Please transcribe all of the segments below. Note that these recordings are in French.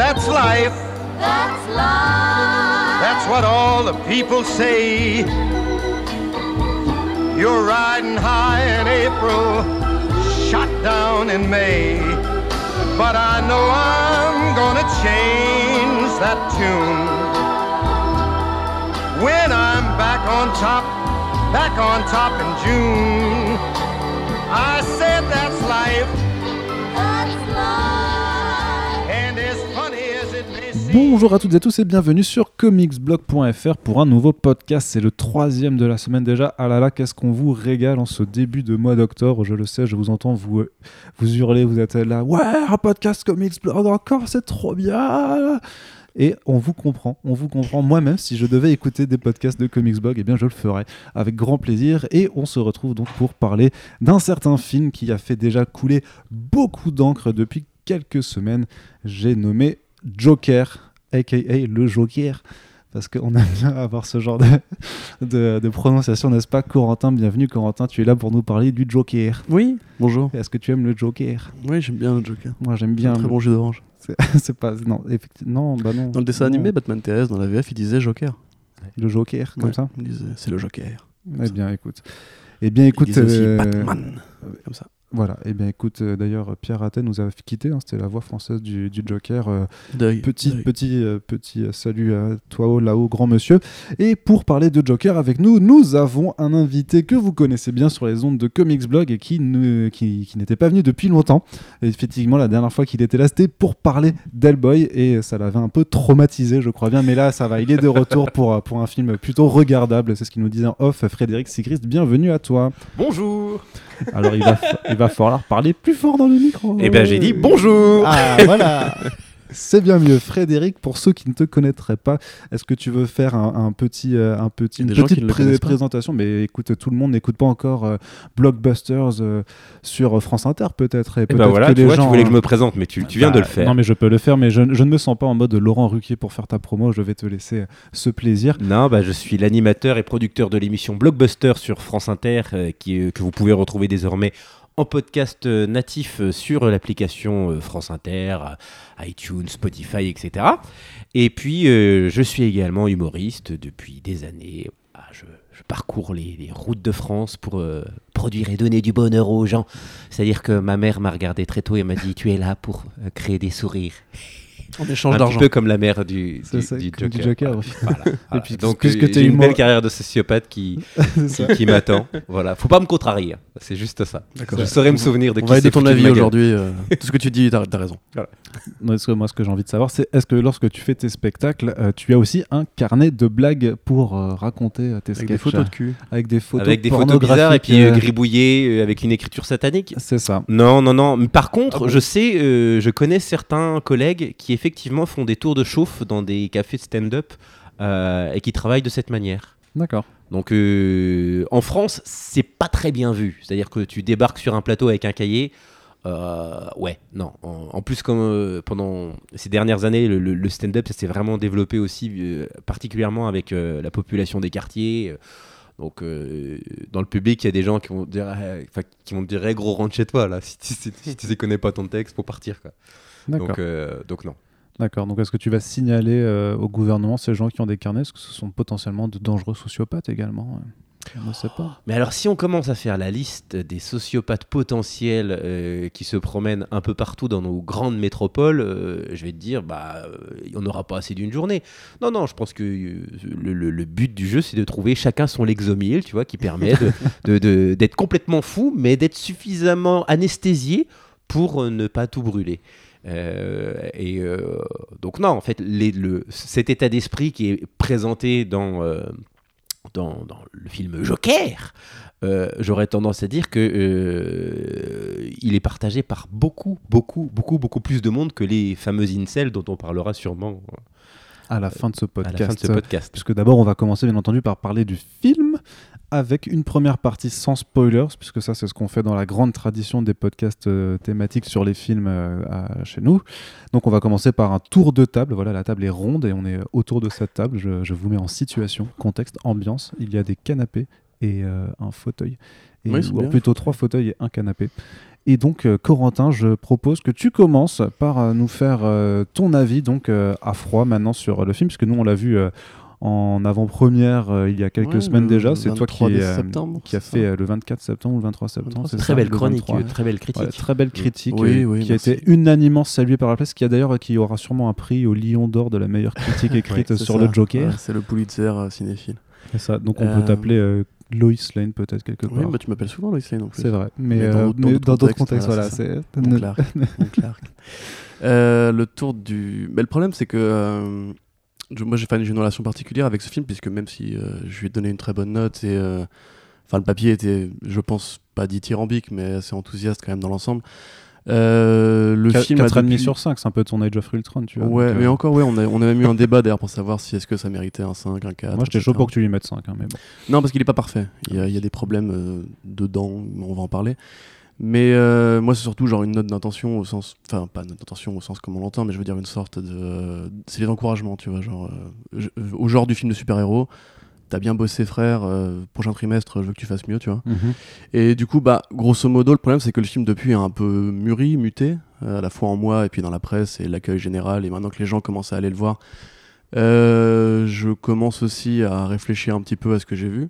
that's life. That's life. That's what all the people say. You're riding high in April, shot down in May. But I know I'm gonna change that tune. When I'm back on top, back on top in June. I said Bonjour à toutes et tous et bienvenue sur comicsblog.fr pour un nouveau podcast. C'est le troisième de la semaine déjà. Ah là là, qu'est-ce qu'on vous régale en ce début de mois d'octobre. Je le sais, je vous entends vous, euh, vous hurler, vous êtes là. Ouais, un podcast comicsblog encore, c'est trop bien. Et on vous comprend, on vous comprend. Moi-même, si je devais écouter des podcasts de Comicsblog, eh bien je le ferais avec grand plaisir. Et on se retrouve donc pour parler d'un certain film qui a fait déjà couler beaucoup d'encre depuis quelques semaines. J'ai nommé Joker, aka le Joker. Parce qu'on aime bien avoir ce genre de, de, de prononciation, n'est-ce pas? Corentin, bienvenue Corentin, tu es là pour nous parler du Joker. Oui, bonjour. Est-ce que tu aimes le Joker? Oui, j'aime bien le Joker. Moi j'aime Bien, très le- bon jus d'orange. C'est pas. Non, effectivement. Non, bah non. Dans le dessin Non. animé, Batman TS, dans la VF, il disait Joker. Le Joker, comme Ouais, ça? Il disait, c'est le Joker. Eh bien, écoute. Eh bien, écoute. il disait aussi euh, Batman. Comme ça. Voilà. Eh bien, écoute. euh, D'ailleurs, Pierre Atten nous a quitté. hein, C'était la voix française du, du Joker. euh, Deuil. Petit, deuil. petit, euh, petit salut à toi haut, là-haut, grand monsieur. Et pour parler de Joker avec nous, nous avons un invité que vous connaissez bien sur les ondes de Comics Blog et qui, ne- qui, qui n'était pas venu depuis longtemps. Et effectivement, la dernière fois qu'il était là, c'était pour parler d'Hellboy et ça l'avait un peu traumatisé, je crois bien. Mais là, ça va, il est de retour pour, pour un film plutôt regardable. C'est ce qu'il nous disait en off. Frédéric Sigrist, bienvenue à toi. Bonjour Alors, il va, il va falloir parler plus fort dans le micro. Eh ben j'ai dit bonjour Ah voilà C'est bien mieux. Frédéric, pour ceux qui ne te connaîtraient pas, est-ce que tu veux faire un, un petit, euh, un petit, a une petite pré- présentation? Mais écoute, tout le monde n'écoute pas encore euh, Blockbusters euh, sur France Inter, peut-être. Et Eh ben voilà, que tu les vois, gens, tu voulais que je hein, me présente, mais tu, tu viens bah, de le faire. Non, mais je peux le faire, mais je, je ne me sens pas en mode Laurent Ruquier pour faire ta promo. Je vais te laisser euh, ce plaisir. Non, bah, je suis l'animateur et producteur de l'émission Blockbuster sur France Inter, euh, qui, que vous pouvez retrouver désormais en podcast euh, natif euh, sur l'application euh, France Inter, iTunes, Spotify, etc. Et puis, je suis également humoriste depuis des années. Ah, je, je parcours les, les routes de France pour euh, produire et donner du bonheur aux gens. C'est-à-dire que ma mère m'a regardé très tôt et m'a dit Tu es là pour euh, créer des sourires. En échange Un petit d'argent. peu comme la mère du, C'est du, ça, du comme du Joker. Joker. Voilà, voilà. puis, Donc, j'ai une belle carrière de sociopathe qui, qui, qui m'attend. Voilà, faut pas me contrarier. C'est juste ça. Je saurais me souvenir de On qui va aider ton avis aujourd'hui. euh, Tout ce que tu dis, t'as t'as raison. Moi, ce que, moi, ce que j'ai envie de savoir, c'est est-ce que lorsque tu fais tes spectacles, euh, tu as aussi un carnet de blagues pour euh, raconter euh, tes Avec sketchs des photos de cul. Avec des photos Avec des photos bizarres et puis gribouillées euh, avec une écriture satanique. C'est ça. Non, non, non. Mais par contre, Ah bon je sais, euh, je connais certains collègues qui effectivement font des tours de chauffe dans des cafés de stand-up euh, et qui travaillent de cette manière. D'accord. Donc euh, en France, c'est pas très bien vu. C'est-à-dire que tu débarques sur un plateau avec un cahier. euh, ouais, non. En, en plus, comme euh, pendant ces dernières années, le, stand-up s'est vraiment développé aussi, particulièrement avec la population des quartiers. donc, dans le public, il y a des gens qui vont te dire, qui vont te dire, gros, rentre chez toi là. Si tu, si, si tu connais pas ton texte, faut partir. Quoi. Donc non. D'accord. Donc, est-ce que tu vas signaler euh, au gouvernement ces gens qui ont des carnets? Est-ce que ce sont potentiellement de dangereux sociopathes également euh? On ne sait pas. Mais alors, si on commence à faire la liste des sociopathes potentiels euh, qui se promènent un peu partout dans nos grandes métropoles, euh, je vais te dire, bah, euh, on n'aura pas assez d'une journée. Non, non, je pense que euh, le, le- le but du jeu, c'est de trouver chacun son lexomile, tu vois, qui permet de- d'être complètement fou, mais d'être suffisamment anesthésié pour euh, ne pas tout brûler. Euh, et euh, donc non, en fait, les- le, cet état d'esprit qui est présenté dans, euh, dans, dans le film Joker, euh, j'aurais tendance à dire que euh, il est partagé par beaucoup, beaucoup, beaucoup, beaucoup plus de monde que les fameux incels dont on parlera sûrement À la fin de ce à podcast. la fin de ce podcast. Puisque d'abord, on va commencer bien entendu par parler du film avec une première partie sans spoilers, puisque ça, c'est ce qu'on fait dans la grande tradition des podcasts euh, thématiques sur les films euh, à- chez nous. Donc, on va commencer par un tour de table. Voilà, la table est ronde et on est autour de cette table. Je, je vous mets en situation, contexte, ambiance. Il y a des canapés et euh, un fauteuil. Et, Oui, c'est ou plutôt trois fauteuils et un canapé. Et donc, euh, Corentin, je propose que tu commences par euh, nous faire euh, ton avis donc à froid maintenant sur le film, puisque nous on l'a vu en avant-première euh, il y a quelques Ouais, semaines déjà. C'est toi qui, 23 euh, qui a fait euh, le 24 septembre ou le 23 septembre. 23 c'est Très ça, belle le chronique, 23. euh, très belle critique. Ouais, très belle critique Oui, oui, qui a été unanimement saluée par la presse, qui a d'ailleurs qui aura sûrement un prix au Lion d'or de la meilleure critique écrite sur ça. le Joker. C'est le Pulitzer cinéphile. C'est ça. Donc on peut t'appeler Lois Lane peut-être quelque Oui, part. bah, tu m'appelles souvent Lois Lane en plus. c'est vrai. Mais, Mais dans d'autres- contextes, contextes, voilà. c'est Clark. Euh, le tour du. Mais le problème, c'est que. euh, je- moi, j'ai j'ai une relation particulière avec ce film, puisque même si euh, je lui ai donné une très bonne note, et. euh, Enfin, le papier était, je pense, pas dithyrambique, mais assez enthousiaste quand même dans l'ensemble. Euh, le Qu- film a 4,5 depuis- sur 5, c'est un peu ton Age of Ultron, tu vois. Ouais, mais euh, encore, ouais, on a, on a même eu un débat d'ailleurs pour savoir si est-ce que ça méritait un 5, un 4. Moi, j'étais chaud pour que tu lui mettes 5, hein, mais bon. Non, parce qu'il est pas parfait. Il y a, il y a des problèmes euh, dedans, on va en parler. Mais euh, moi, c'est surtout genre une note d'intention au sens. Enfin, pas une note d'intention au sens comme on l'entend, mais je veux dire une sorte de. C'est les encouragements, tu vois. Genre, euh, je- au genre du film de super-héros, t'as bien bossé, frère, euh, prochain trimestre, je veux que tu fasses mieux, tu vois. Et du coup, bah, grosso modo, le problème, c'est que le film, depuis, a un peu mûri, muté, euh, à la fois en moi et puis dans la presse et l'accueil général. Et maintenant que les gens commencent à aller le voir, euh, je commence aussi à réfléchir un petit peu à ce que j'ai vu.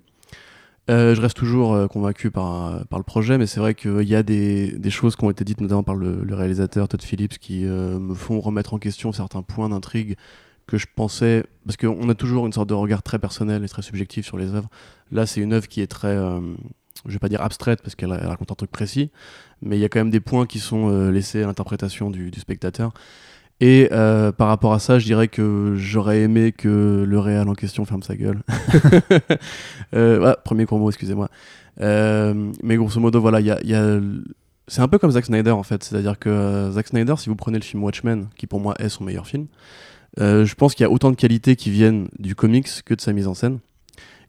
Euh, je reste toujours euh, convaincu par, par le projet, mais c'est vrai qu'il y a des, des choses qui ont été dites, notamment par le, réalisateur Todd Phillips, qui euh, me font remettre en question certains points d'intrigue que je pensais. Parce qu'on a toujours une sorte de regard très personnel et très subjectif sur les œuvres. Là, c'est une œuvre qui est très. euh, je vais pas dire abstraite parce qu'elle elle raconte un truc précis, mais il y a quand même des points qui sont euh, laissés à l'interprétation du spectateur. Et euh, par rapport à ça, je dirais que j'aurais aimé que le réal en question ferme sa gueule. Euh, premier gros mot, excusez-moi. Euh, mais grosso modo, voilà, il y a, il y a- c'est un peu comme Zack Snyder en fait. C'est-à-dire que euh, Zack Snyder, si vous prenez le film Watchmen, qui pour moi est son meilleur film, je pense qu'il y a autant de qualités qui viennent du comics que de sa mise en scène.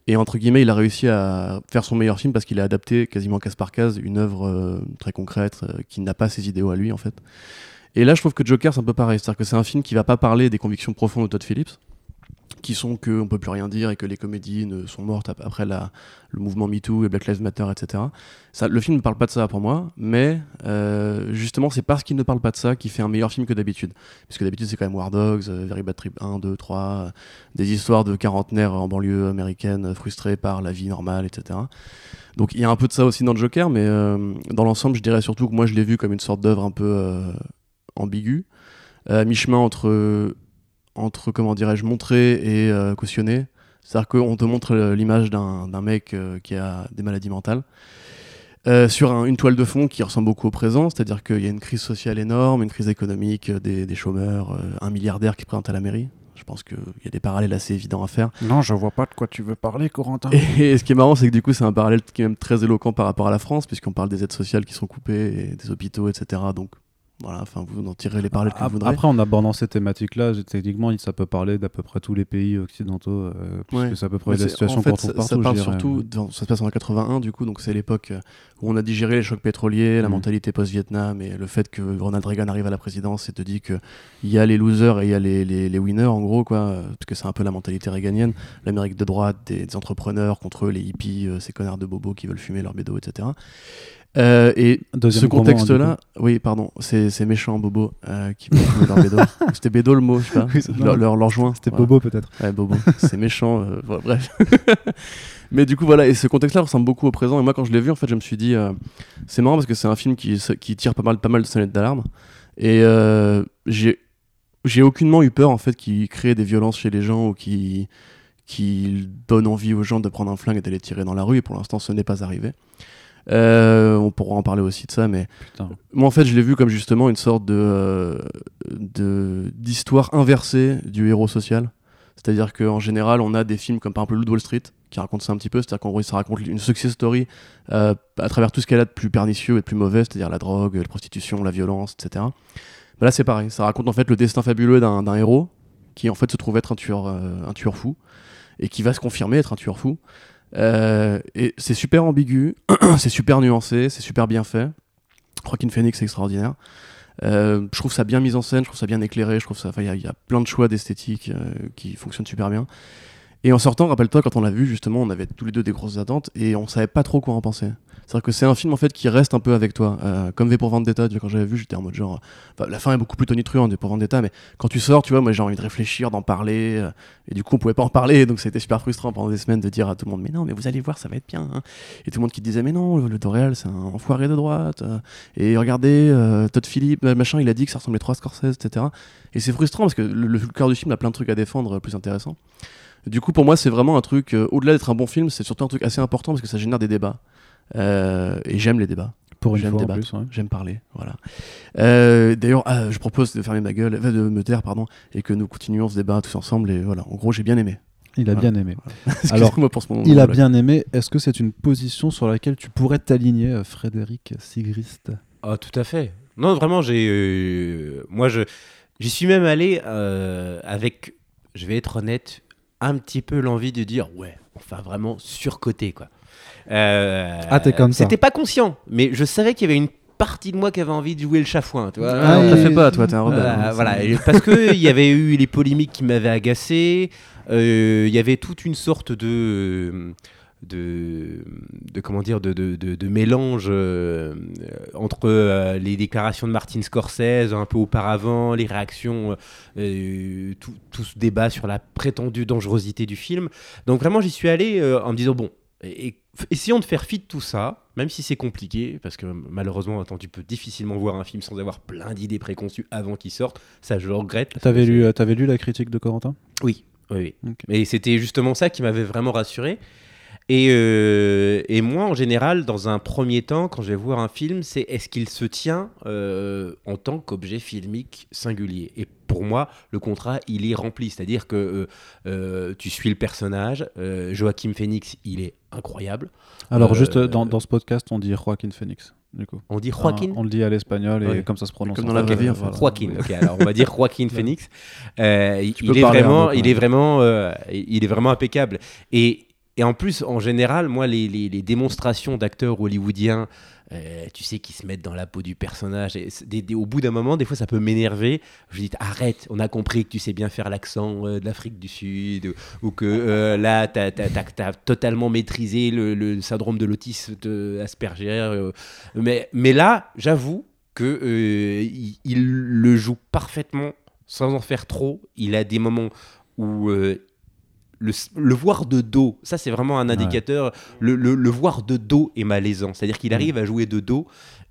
Et entre guillemets, il a réussi à faire son meilleur film parce qu'il a adapté quasiment case par case une œuvre euh, très concrète euh, qui n'a pas ses idéaux à lui en fait. Et là, je trouve que Joker, c'est un peu pareil. C'est-à-dire que c'est un film qui va pas parler des convictions profondes de Todd Phillips, qui sont qu'on peut plus rien dire et que les comédies ne sont mortes ap- après le mouvement MeToo et Black Lives Matter, etc. Le film ne parle pas de ça pour moi, mais euh, justement, c'est parce qu'il ne parle pas de ça qu'il fait un meilleur film que d'habitude. Puisque d'habitude, c'est quand même War Dogs, euh, Very Bad Trip 1, 2, 3, euh, des histoires de quarantenaires en banlieue américaine euh, frustrés par la vie normale, etc. Donc il y a un peu de ça aussi dans Joker, mais dans l'ensemble, je dirais surtout que moi, je l'ai vu comme une sorte d'œuvre un peu ambiguë, euh, à mi-chemin entre, entre, comment dirais-je, montrer et euh, cautionner. C'est-à-dire qu'on te montre l'image d'un d'un mec euh, qui a des maladies mentales. euh, sur un- une toile de fond qui ressemble beaucoup au présent, c'est-à-dire qu'il y a une crise sociale énorme, une crise économique, des, des chômeurs, euh, un milliardaire qui se présente à la mairie. Je pense qu'il y a des parallèles assez évidents à faire. Non, je vois pas de quoi tu veux parler, Corentin. Et, et ce qui est marrant, c'est que du coup, c'est un parallèle qui est même très éloquent par rapport à la France, puisqu'on parle des aides sociales qui sont coupées, et des hôpitaux, etc. Donc voilà, enfin, vous en tirez les parallèles que vous voudrez. Après, en abordant ces thématiques-là, techniquement, ça peut parler d'à peu près tous les pays occidentaux, euh, puisque Ouais. c'est à peu près la situation en fait, qu'on trouve partout. ça parle surtout, dans- ça se passe en 81 du coup, donc c'est l'époque euh, où on a digéré les chocs pétroliers, la Mhm. mentalité post-Vietnam et le fait que Ronald Reagan arrive à la présidence et te dit que il y a les losers et il y a les, les, les winners en gros quoi, euh, parce que c'est un peu la mentalité réganienne, l'Amérique de droite, des, des entrepreneurs contre les hippies, euh, ces connards de bobos qui veulent fumer leur bédo, etc. Euh, et Deuxième ce hein, contexte-là, oui, pardon, c'est méchant, Bobo, euh, qui leur bédo. C'était bédo le mot, je sais pas, Oui, leur, leur, leur joint. C'était voilà. Bobo, peut-être. Ouais, Bobo, c'est méchant, euh, bref. Mais du coup, voilà, et ce contexte-là ressemble beaucoup au présent. Et moi, quand je l'ai vu, en fait, je me suis dit, euh, c'est marrant parce que c'est un film qui, qui tire pas mal, pas mal de sonnettes d'alarme. Et j'ai aucunement eu peur, en fait, qu'il crée des violences chez les gens ou qui qui donne envie aux gens de prendre un flingue et d'aller tirer dans la rue. Et pour l'instant, ce n'est pas arrivé. Euh, on pourra en parler aussi de ça, mais Putain. moi, en fait, je l'ai vu comme justement une sorte de euh, de- d'histoire inversée du héros social. C'est-à-dire qu'en général, on a des films comme par exemple de Wall Street qui racontent ça un petit peu. C'est-à-dire qu'en gros, ça raconte une success story euh, à travers tout ce qu'elle a de plus pernicieux et de plus mauvais, c'est-à-dire la drogue, la prostitution, la violence, etc. Mais là, c'est pareil. Ça raconte en fait le destin fabuleux d'un héros qui en fait se trouve être un tueur, un tueur fou et qui va se confirmer être un tueur fou. Euh, et c'est super ambigu, c'est super nuancé, c'est super bien fait. Joaquin Phoenix est extraordinaire. Euh, je trouve ça bien mis en scène, je trouve ça bien éclairé, je trouve ça, il y a plein de choix d'esthétique euh, qui fonctionnent super bien. Et en sortant, rappelle-toi, quand on l'a vu, justement, on avait tous les deux des grosses attentes et on savait pas trop quoi en penser. C'est-à-dire que c'est un film en fait qui reste un peu avec toi, Euh, comme V pour Vendetta. Tu vois, quand j'avais vu, j'étais en mode genre, la fin est beaucoup plus tonitruante pour Vendetta, mais quand tu sors, tu vois, moi j'ai envie de réfléchir, d'en parler, euh, et du coup on pouvait pas en parler, donc c'était super frustrant pendant des semaines de dire à tout le monde, mais non, mais vous allez voir, ça va être bien. hein. Et tout le monde qui disait, mais non, le, le Doréal, c'est un enfoiré de droite. euh, et regardez, Todd Phillips, euh, machin, il a dit que ça ressemblait trop à Scorsese, etc. Et c'est frustrant parce que le, le cœur du film a plein de trucs à défendre, plus intéressants. Du coup, pour moi, c'est vraiment un truc, euh, au-delà d'être un bon film, c'est surtout un truc assez important parce que ça génère des débats. Euh, et j'aime les débats. Pour une J'aime fois en débattre. plus. ouais. J'aime parler, voilà. Euh, D'ailleurs, ah, je propose de fermer ma gueule, euh, de me taire, pardon, et que nous continuions ce débat tous ensemble. Et voilà, en gros, j'ai bien aimé. Il a Voilà. bien aimé. Excusez-moi pour ce moment. Il a voilà. bien aimé. Est-ce que c'est une position sur laquelle tu pourrais t'aligner, Frédéric Sigrist? Ah, tout à fait. Non, vraiment, j'ai. euh, moi, je. J'y suis même allé euh, avec, je vais être honnête, un petit peu l'envie de dire, ouais, enfin vraiment surcoté, quoi. Euh, Ah, t'es comme ça. C'était pas conscient, mais je savais qu'il y avait une partie de moi qui avait envie de jouer le chafouin, tu vois. Ah, on oui. te la fait pas, toi, t'es un rebelle. Euh, hein, voilà, et parce que il y avait eu les polémiques qui m'avaient agacé. euh, Il y avait toute une sorte de de, de comment dire de, de, de- mélange euh, entre euh, les déclarations de Martin Scorsese un peu auparavant, les réactions, euh, tout, tout ce débat sur la prétendue dangerosité du film. Donc vraiment, j'y suis allé euh, en me disant bon, et- et- essayons de faire fi de tout ça, même si c'est compliqué, parce que malheureusement, attends, tu peux difficilement voir un film sans avoir plein d'idées préconçues avant qu'il sorte. Ça, je le regrette. T'avais lu, euh, t'avais lu la critique de Corentin? Oui, oui. Et c'était justement ça qui m'avait vraiment rassuré. Et, euh, et moi, en général, dans un premier temps, quand je vais voir un film, c'est est-ce qu'il se tient euh, en tant qu'objet filmique singulier? Et pour moi, le contrat, il est rempli. C'est-à-dire que euh, euh, tu suis le personnage. euh, Joachim Phoenix, il est incroyable. Alors, Euh, juste euh, dans, dans ce podcast, on dit Joaquin Phoenix, du coup. On dit Joaquin? Ah, on le dit à l'espagnol et Ouais. comme ça se prononce. Comme dans la vraie vie, voilà. Joaquin, ok, alors on va dire Joaquin Phoenix. Euh, il, est vraiment, il est vraiment, euh, il est vraiment impeccable. Et, et en plus, en général, moi, les, les- démonstrations d'acteurs hollywoodiens, euh, tu sais, qui se mettent dans la peau du personnage, au bout d'un moment, des fois, ça peut m'énerver. Je dis, arrête, on a compris que tu sais bien faire l'accent euh, de l'Afrique du Sud, ou, que euh, là, tu as, totalement maîtrisé le, le syndrome de l'autisme Asperger. euh, mais, mais là, j'avoue euh, il, le joue parfaitement sans en faire trop. Il a des moments où le, le voir de dos, ça c'est vraiment un indicateur. Le, le- le voir de dos est malaisant. C'est-à-dire qu'il arrive à jouer de dos.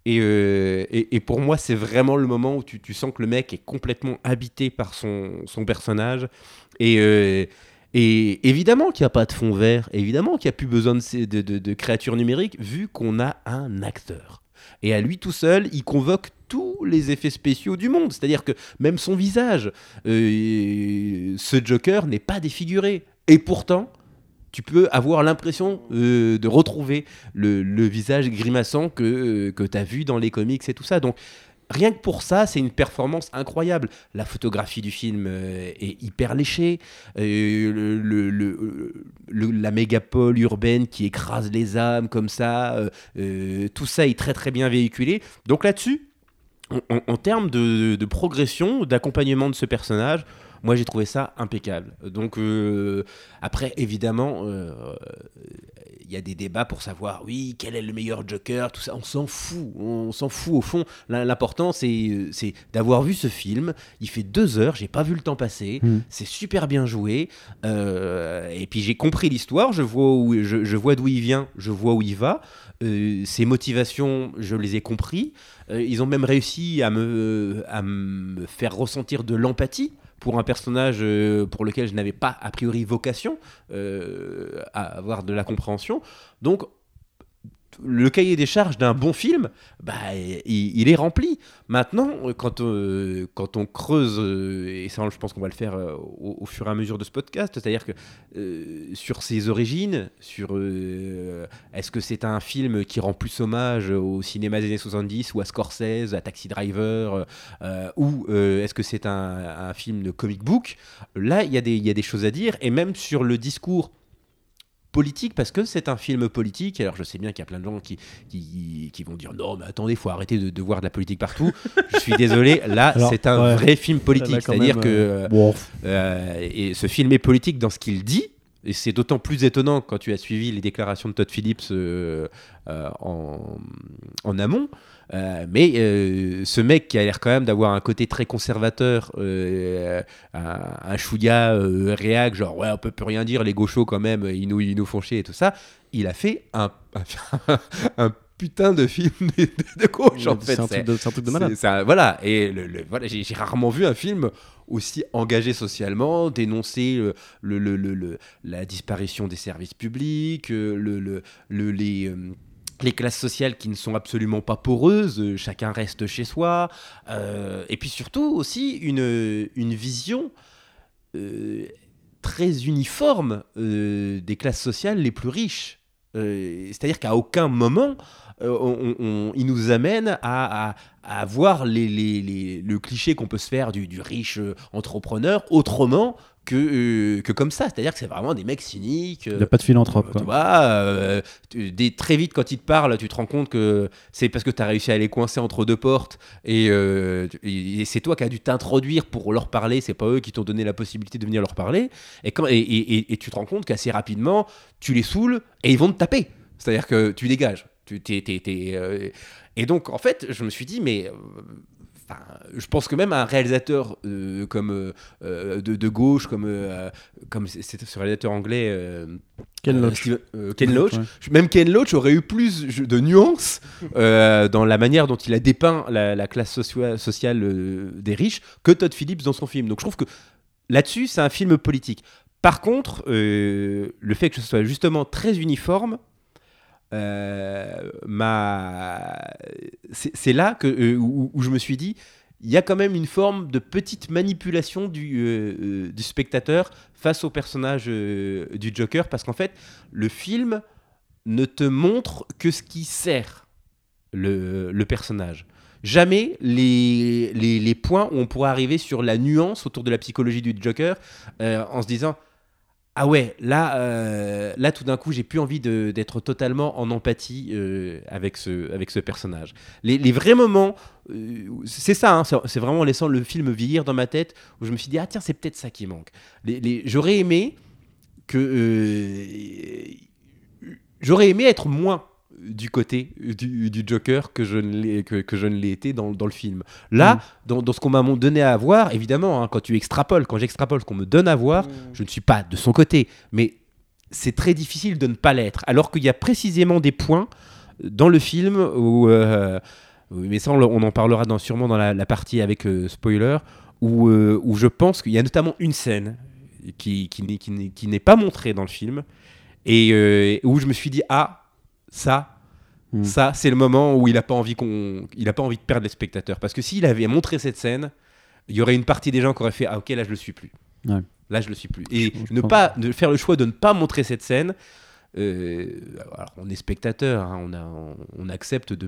Et, euh, et, et pour moi, c'est vraiment le moment où tu, tu sens que le mec est complètement habité par son, son personnage. Et, euh, et évidemment qu'il n'y a pas de fond vert, évidemment qu'il n'y a plus besoin de, de- de créatures numériques, vu qu'on a un acteur. Et à lui tout seul, il convoque tous les effets spéciaux du monde. C'est-à-dire que même son visage, euh, ce Joker n'est pas défiguré. Et pourtant, tu peux avoir l'impression euh, de retrouver le, visage grimaçant que, que tu as vu dans les comics et tout ça. Donc, rien que pour ça, c'est une performance incroyable. La photographie du film euh, est hyper léchée. Euh, la mégapole urbaine qui écrase les âmes comme ça, euh, euh, tout ça est très très bien véhiculé. Donc là-dessus, en, termes de progression, d'accompagnement de ce personnage, moi j'ai trouvé ça impeccable. Donc euh, après, évidemment, euh, il y a des débats pour savoir, oui, quel est le meilleur Joker, tout ça, on s'en fout, on s'en fout au fond. L'im- L'important, c'est c'est d'avoir vu ce film. Il fait deux heures, j'ai pas vu le temps passer. Mm. C'est super bien joué. Euh, et puis j'ai compris l'histoire, je vois où, je, je vois d'où il vient, je vois où il va. Euh, ses motivations, je les ai compris. Euh, ils ont même réussi à me, à me faire ressentir de l'empathie pour un personnage euh, pour lequel je n'avais pas a priori vocation euh, à avoir de la compréhension. Donc le cahier des charges d'un bon film, bah, il, est rempli. Maintenant, quand, euh, quand on creuse, euh, et ça je pense qu'on va le faire euh, au, fur et à mesure de ce podcast, c'est-à-dire que sur ses origines, sur est-ce que c'est un film qui rend plus hommage au cinéma des années 70 ou à Scorsese, à Taxi Driver, ou est-ce que c'est un, film de comic book? Là, il y, y a des choses à dire, et même sur le discours politique parce que c'est un film politique. Alors je sais bien qu'il y a plein de gens qui, qui, qui vont dire non mais attendez, faut arrêter de, de voir de la politique partout. je suis désolé, là c'est un ouais. vrai film politique. C'est-à-dire que euh, bon, euh, et ce film est politique dans ce qu'il dit, Et c'est d'autant plus étonnant quand tu as suivi les déclarations de Todd Phillips euh, euh, en, en amont. Euh, mais euh, ce mec qui a l'air quand même d'avoir un côté très conservateur, euh, un, un chouïa réac, genre ouais, on peut plus rien dire, les gauchos quand même, ils nous, ils nous font chier et tout ça. Il a fait un, un, un putain de film de, de gauche en fait. c'est un, truc de- malade. ça- voilà, et le, le- voilà, j'ai rarement vu un film aussi engagé socialement, dénoncer le, la disparition des services publics, le, le- le- les, les classes sociales qui ne sont absolument pas poreuses, euh, chacun reste chez soi, euh, et puis surtout aussi une, une vision euh, très uniforme des classes sociales les plus riches. C'est-à-dire qu'à aucun moment, on- il nous amène à, à- voir le cliché qu'on peut se faire du, riche entrepreneur autrement que, euh, que comme ça. C'est-à-dire que c'est vraiment des mecs cyniques. Il euh, n'y a pas de philanthrope. tu quoi. vois, euh, tu- des- très vite quand ils te parlent, tu te rends compte que c'est parce que tu as réussi à les coincer entre deux portes et, euh, et- et c'est toi qui as dû t'introduire pour leur parler, c'est pas eux qui t'ont donné la possibilité de venir leur parler. Et, quand, et, tu te rends compte qu'assez rapidement, tu les saoules et ils vont te taper. C'est-à-dire que tu dégages. Tu, t'es- t'es- t'es, euh, Et donc, en fait, je me suis dit, mais. Enfin, je pense que même un réalisateur euh, comme euh, euh, de, de gauche, comme euh, comme c'est ce réalisateur anglais, Ken Loach. Steven- Ken Loach. Ouais. Même Ken Loach aurait eu plus de nuances dans la manière dont il a dépeint la, la classe sociale des riches que Todd Phillips dans son film. Donc je trouve que là-dessus, c'est un film politique. Par contre, le fait que ce soit justement très uniforme, m'a- c'est là que, euh, où, je me suis dit, il y a quand même une forme de petite manipulation du, euh, euh, spectateur face au personnage euh, du Joker, parce qu'en fait, le film ne te montre que ce qui sert le, personnage. Jamais les, les, points où on pourrait arriver sur la nuance autour de la psychologie du Joker euh, en se disant ah ouais, là, euh, là tout d'un coup, j'ai plus envie d'être totalement en empathie euh, avec, ce, avec ce personnage. Les, les vrais moments, euh, c'est ça, hein, c'est vraiment en laissant le film vieillir dans ma tête, où je me suis dit, ah tiens, c'est peut-être ça qui manque. Les- les- J'aurais aimé que... J'aurais aimé être moins du côté du, du Joker que je ne l'ai que, que je ne l'ai été dans, dans le film. Là, dans, dans ce qu'on m'a donné à voir, évidemment, hein, quand tu extrapoles, quand j'extrapole ce qu'on me donne à voir, je ne suis pas de son côté, mais c'est très difficile de ne pas l'être. Alors qu'il y a précisément des points dans le film où, euh, mais ça on, en parlera dans, sûrement dans la, la partie avec euh, spoiler, où, euh, où je pense qu'il y a notamment une scène qui, qui, n'est- qui n'est- qui n'est pas montrée dans le film et où je me suis dit ah ça Hmm. ça c'est le moment où il a pas envie qu'on il a pas envie de perdre les spectateurs parce que s'il avait montré cette scène il y aurait une partie des gens qui auraient fait ah ok là je le suis plus Ouais. là je le suis plus et Je- je ne pense- pas de faire le choix de ne pas montrer cette scène alors on est spectateur, hein, on, accepte de,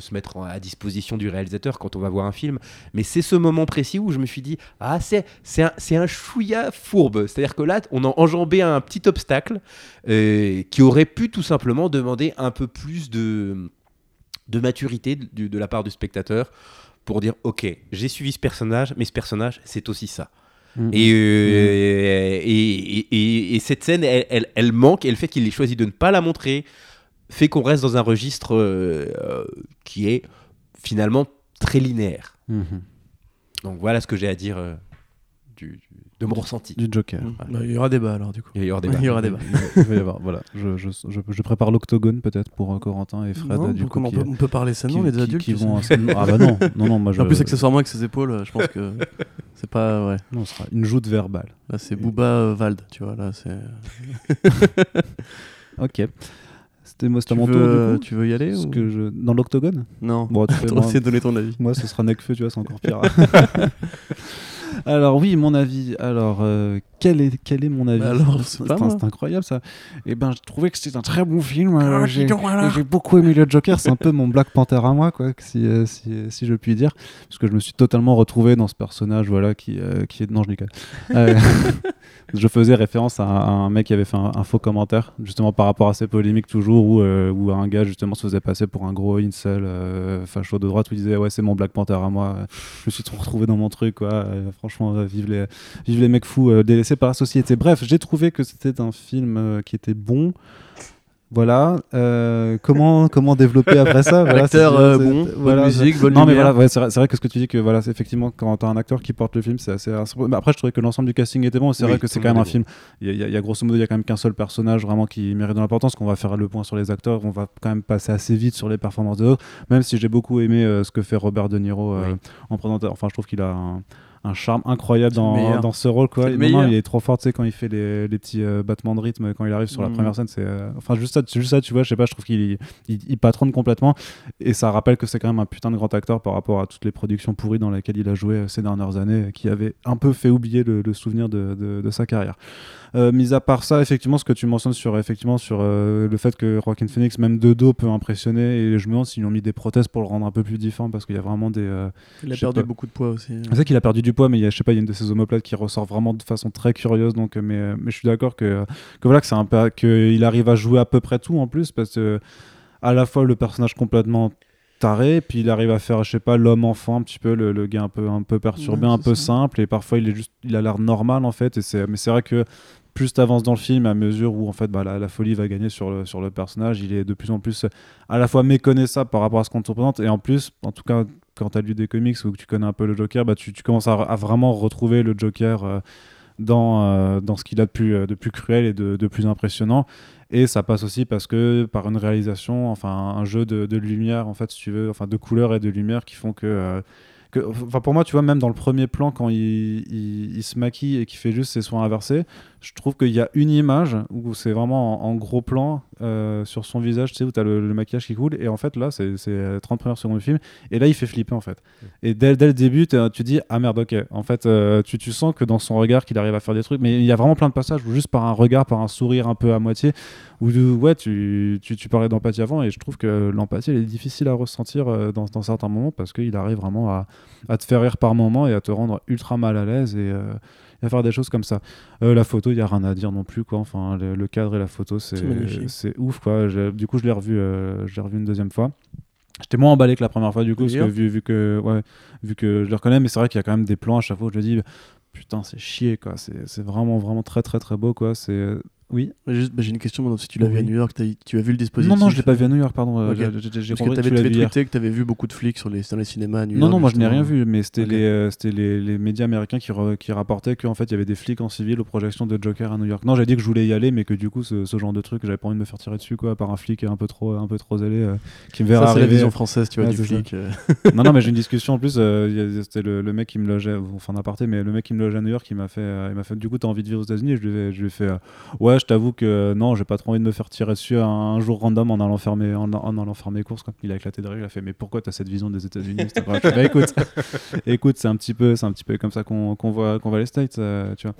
se mettre à disposition du réalisateur quand on va voir un film, mais c'est ce moment précis où je me suis dit ah c'est un, un fourbe, c'est-à-dire que là on a enjambé un petit obstacle euh, qui aurait pu tout simplement demander un peu plus de, maturité de la part du spectateur pour dire ok j'ai suivi ce personnage, mais ce personnage c'est aussi ça. Mhm. Et, euh, et, et- et- et cette scène, elle, elle- elle manque, et le fait qu'il ait choisi de ne pas la montrer fait qu'on reste dans un registre euh, euh, qui est finalement très linéaire. Mhm. Donc voilà ce que j'ai à dire de mon ressenti. Du Joker. Bah, Il y aura débat alors du coup. Il y Il aura débat. Il va y avoir- voilà. Je, je, je, je prépare l'octogone peut-être pour euh, Corentin et Fred Non, du coup, comment on qui- peut, on peut parler sainement, qui- on est des qui- adultes. qui vont ah bah non non non moi je En plus, accessoirement, avec ses épaules, euh, je pense que c'est pas. Ouais. non, ce sera une joute verbale Là, c'est Booba euh, Vald, tu vois. Là, c'est. ok c'était moi mon tour coup tu veux y aller ou... que je... dans l'octogone? Non. bon tu fais, moi, de donner ton avis. moi ce sera Necfeu tu vois c'est encore pire alors oui mon avis. Alors euh, quel est quel est mon avis? Bah alors, c'est incroyable ça. Et ben je trouvais que c'était un très bon film euh, Ah, j'ai beaucoup aimé le Joker. C'est un peu mon Black Panther à moi quoi si, euh, si, si je puis dire. Parce que je me suis totalement retrouvé dans ce personnage voilà qui qui est non je déconne je faisais référence à un, mec qui avait fait un, faux commentaire, justement par rapport à ces polémiques toujours, où, euh, un gars justement se faisait passer pour un gros incel euh, facho de droite, où il disait ouais c'est mon Black Panther à moi, euh, je me suis trop retrouvé dans mon truc, quoi. Euh, franchement, euh, vive, les, vive les mecs fous délaissés par la société. Bref, j'ai trouvé que c'était un film qui était bon. Voilà, euh, comment comment développer après ça voilà, L'acteur, c'est- euh, bon, bonne musique, bonne non mais voilà, ouais, c'est vrai, que ce que tu dis que voilà, c'est effectivement quand t'as un acteur qui porte le film, c'est assez. mais après, je trouvais que l'ensemble du casting était bon. C'est Oui, vrai que c'est quand même un film. Il y, a- y y grosso modo, il y a quand même qu'un seul personnage vraiment qui mérite de l'importance. Qu'on va faire le point sur les acteurs, on va quand même passer assez vite sur les performances de l'autre. Même si j'ai beaucoup aimé euh, ce que fait Robert De Niro euh, Oui. en présentateur. Enfin, je trouve qu'il a un, un charme incroyable dans, dans ce rôle quoi. Il est trop fort, tu sais, quand il fait les, les petits euh, battements de rythme quand il arrive sur la Mhm. première scène, c'est euh, enfin juste ça, juste ça, tu vois, je sais pas, je trouve qu'il il, il patronne complètement et ça rappelle que c'est quand même un putain de grand acteur par rapport à toutes les productions pourries dans lesquelles il a joué euh, ces dernières années, qui avaient un peu fait oublier le, le souvenir de, de- de sa carrière. Euh, mis à part ça, effectivement, ce que tu mentionnes sur effectivement sur euh, le fait que Joaquin Phoenix, même de dos, peut impressionner, et je me demande s'ils ont mis des prothèses pour le rendre un peu plus difforme, parce qu'il y a vraiment des, euh, Il a Je sais perdu pas. beaucoup de poids aussi. c'est vrai qu'il a perdu du poids, mais il y a, je sais pas, il y a une de ses omoplates qui ressort vraiment de façon très curieuse. Donc, mais, mais je suis d'accord que, que voilà que c'est un peu qu'il arrive à jouer à peu près tout en plus parce que à la fois le personnage complètement taré, puis il arrive à faire, je sais pas, l'homme enfant un petit peu, le, le gars un peu un peu perturbé, Ouais, un peu ça. simple, et parfois il est juste, il a l'air normal en fait. Et c'est, mais c'est vrai que plus tu avances dans le film, à mesure où en fait bah, la, la folie va gagner sur le, sur le personnage, il est de plus en plus à la fois méconnaissable par rapport à ce qu'on te représente, et en plus, en tout cas, quand tu as lu des comics ou que tu connais un peu le Joker, bah, tu, tu commences à, à vraiment retrouver le Joker euh, dans, euh, dans ce qu'il a de plus, euh, de plus cruel et de, de plus impressionnant. Et ça passe aussi parce que par une réalisation, enfin un jeu de, de lumière, en fait, si tu veux, enfin de couleurs et de lumière qui font que, euh, enfin pour moi, tu vois, même dans le premier plan quand il, il, se maquille et qu'il fait juste ses soins inversés, je trouve qu'il y a une image où c'est vraiment en, en gros plan euh, sur son visage, tu sais, où tu as le, le maquillage qui coule. Et en fait, là, c'est c'est, euh, 30 premières secondes du film. Et là, il fait flipper, en fait. Et dès, dès le début, tu dis, ah merde, ok. En fait, euh, tu, tu sens que dans son regard, qu'il arrive à faire des trucs. Mais il y a vraiment plein de passages où juste par un regard, par un sourire un peu à moitié, où ouais, tu, tu, tu parlais d'empathie avant. Et je trouve que l'empathie, elle est difficile à ressentir euh, dans, dans certains moments parce qu'il arrive vraiment à, à te faire rire par moments et à te rendre ultra mal à l'aise. Et. Et à faire des choses comme ça. Euh, la photo, il y a rien à dire non plus quoi. Enfin, le, le cadre et la photo, c'est ouf quoi. Du coup, je l'ai revu, euh, je revu une deuxième fois. J'étais moins emballé que la première fois du coup, parce que D'ailleurs. vu, vu que ouais, vu que je le reconnais, mais c'est vrai qu'il y a quand même des plans à chaque fois où je me dis putain c'est chier quoi. C'est vraiment vraiment très très très beau quoi. C'est oui. Bah, j'ai une question, maintenant, si tu l'as vu à. New York, tu as vu le dispositif? Non non, je l'ai pas vu à New York, pardon. euh, Ok. j'ai- j'ai- J'ai Parce que t'avais tu hier. tweeté que t'avais vu beaucoup de flics sur les, dans les cinémas à New Non, York. non, moi je n'ai rien vu, mais c'était les, euh, les, les médias américains qui, re- qui rapportaient qu'en fait il y avait des flics en civil aux projections de Joker à New York. Non, j'avais dit que je voulais y aller, mais que du coup ce, ce genre de truc, j'avais pas envie de me faire tirer dessus quoi, par un flic un peu trop, un peu trop zélé euh, qui me verra Ça, c'est la vision française, tu vois, Ouais, du flic. euh. non, non, mais j'ai une discussion en plus. c'était le, le mec qui me logeait, enfin en aparté, mais le mec qui me logeait à New York, il m'a fait, il m'a fait, du coup, t'as envie de vivre aux États-Unis? Je lui ai, fait, euh, je t'avoue que non, j'ai pas trop envie de me faire tirer dessus un, un jour random en allant faire mes, en, en allant faire mes courses. Quoi. Il a éclaté de rire, il a fait, mais pourquoi t'as cette vision des États-Unis bah, écoute, écoute, c'est un petit peu, c'est un petit peu comme ça qu'on qu'on voit, qu'on voit les States, euh, tu vois.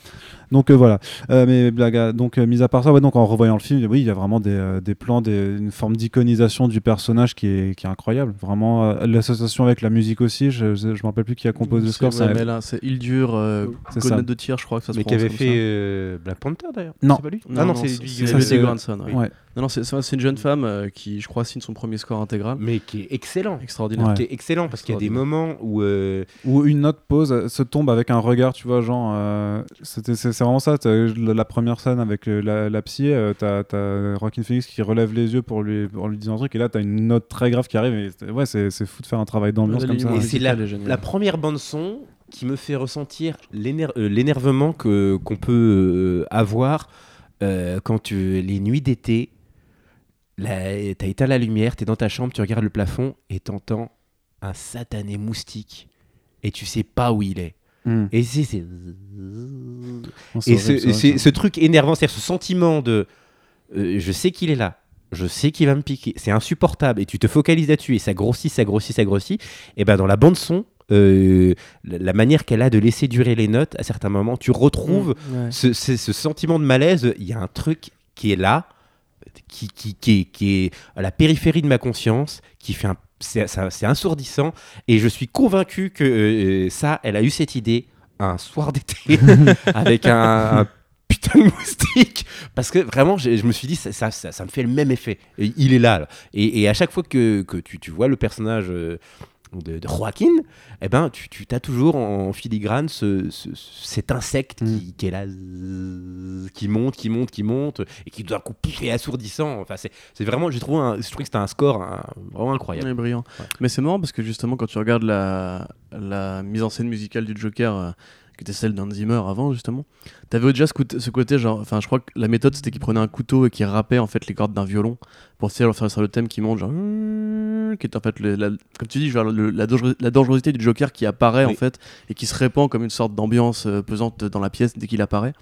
Donc euh, voilà. Euh, mais blague, donc euh, mis à part ça, ouais, donc en revoyant le film, oui, il y a vraiment des, euh, des plans, des, une forme d'iconisation du personnage qui est, qui est incroyable. Vraiment, euh, l'association avec la musique aussi. Je, je, je me rappelle plus qui a composé le score. C'est c'est euh, ça. colonnette de tir, je crois que ça se Mais qui avait fait euh, Black Panther d'ailleurs Non. Non, Ah non, non, c'est lui. c'est Granson. Non, non, une jeune femme euh, qui, je crois, signe son premier score intégral. Mais qui est excellent. Extraordinaire. Ouais. Qui est excellent parce qu'il y a des moments où euh, Où une note pause euh, se tombe avec un regard, tu vois, genre. euh, c'était- c'est vraiment ça. La, la première scène avec la, la psy, euh, t'as t'as Joaquin Phoenix qui relève les yeux pour lui, pour lui dire un truc, et là, t'as une note très grave qui arrive. Et ouais, c'est c'est fou de faire un travail d'ambiance comme ça. Et c'est la, la première bande son qui me fait ressentir l'éner- euh, l'énervement que qu'on peut euh, avoir euh, quand tu, les nuits d'été, t'as éteint la lumière, t'es dans ta chambre, tu regardes le plafond et t'entends un satané moustique et tu sais pas où il est. Hmm. Et c'est ce, truc énervant, c'est-à-dire ce sentiment de euh, je sais qu'il est là, je sais qu'il va me piquer, c'est insupportable, et tu te focalises là-dessus, et ça grossit, ça grossit, ça grossit, et ben dans la bande-son, euh, la, manière qu'elle a de laisser durer les notes, à certains moments, tu retrouves Ouais. ce, ce- ce sentiment de malaise, il y a un truc qui est là, qui, qui, qui est, qui est à la périphérie de ma conscience, qui fait un. C'est assourdissant, et je suis convaincu que euh, ça, elle a eu cette idée un soir d'été, avec un, un putain de moustique parce que vraiment je me suis dit ça, ça, ça, ça me fait le même effet Et il est là, là. Et, et à chaque fois que, que tu, tu vois le personnage euh, de, de Joaquin eh ben tu, tu as toujours en filigrane ce, ce- cet insecte qui, qui est là zzz, qui monte qui monte qui monte et qui d'un coup pouf, est assourdissant enfin c'est c'est vraiment j'ai trouvé un, je trouve que c'était un score un- vraiment incroyable Ouais, brillant. Ouais. Mais c'est marrant parce que justement, quand tu regardes la, la mise en scène musicale du Joker, euh, qui était celle d'Hans Zimmer avant, justement, t'avais déjà ce côté, ce côté genre, enfin, je crois que la méthode c'était qu'il prenait un couteau et qu'il râpait en fait les cordes d'un violon pour essayer de faire sur le thème qui monte, genre, qui est en fait, le- la, comme tu dis, genre, le- la, dangerosité du Joker qui apparaît en fait et qui se répand comme une sorte d'ambiance euh, pesante dans la pièce dès qu'il apparaît.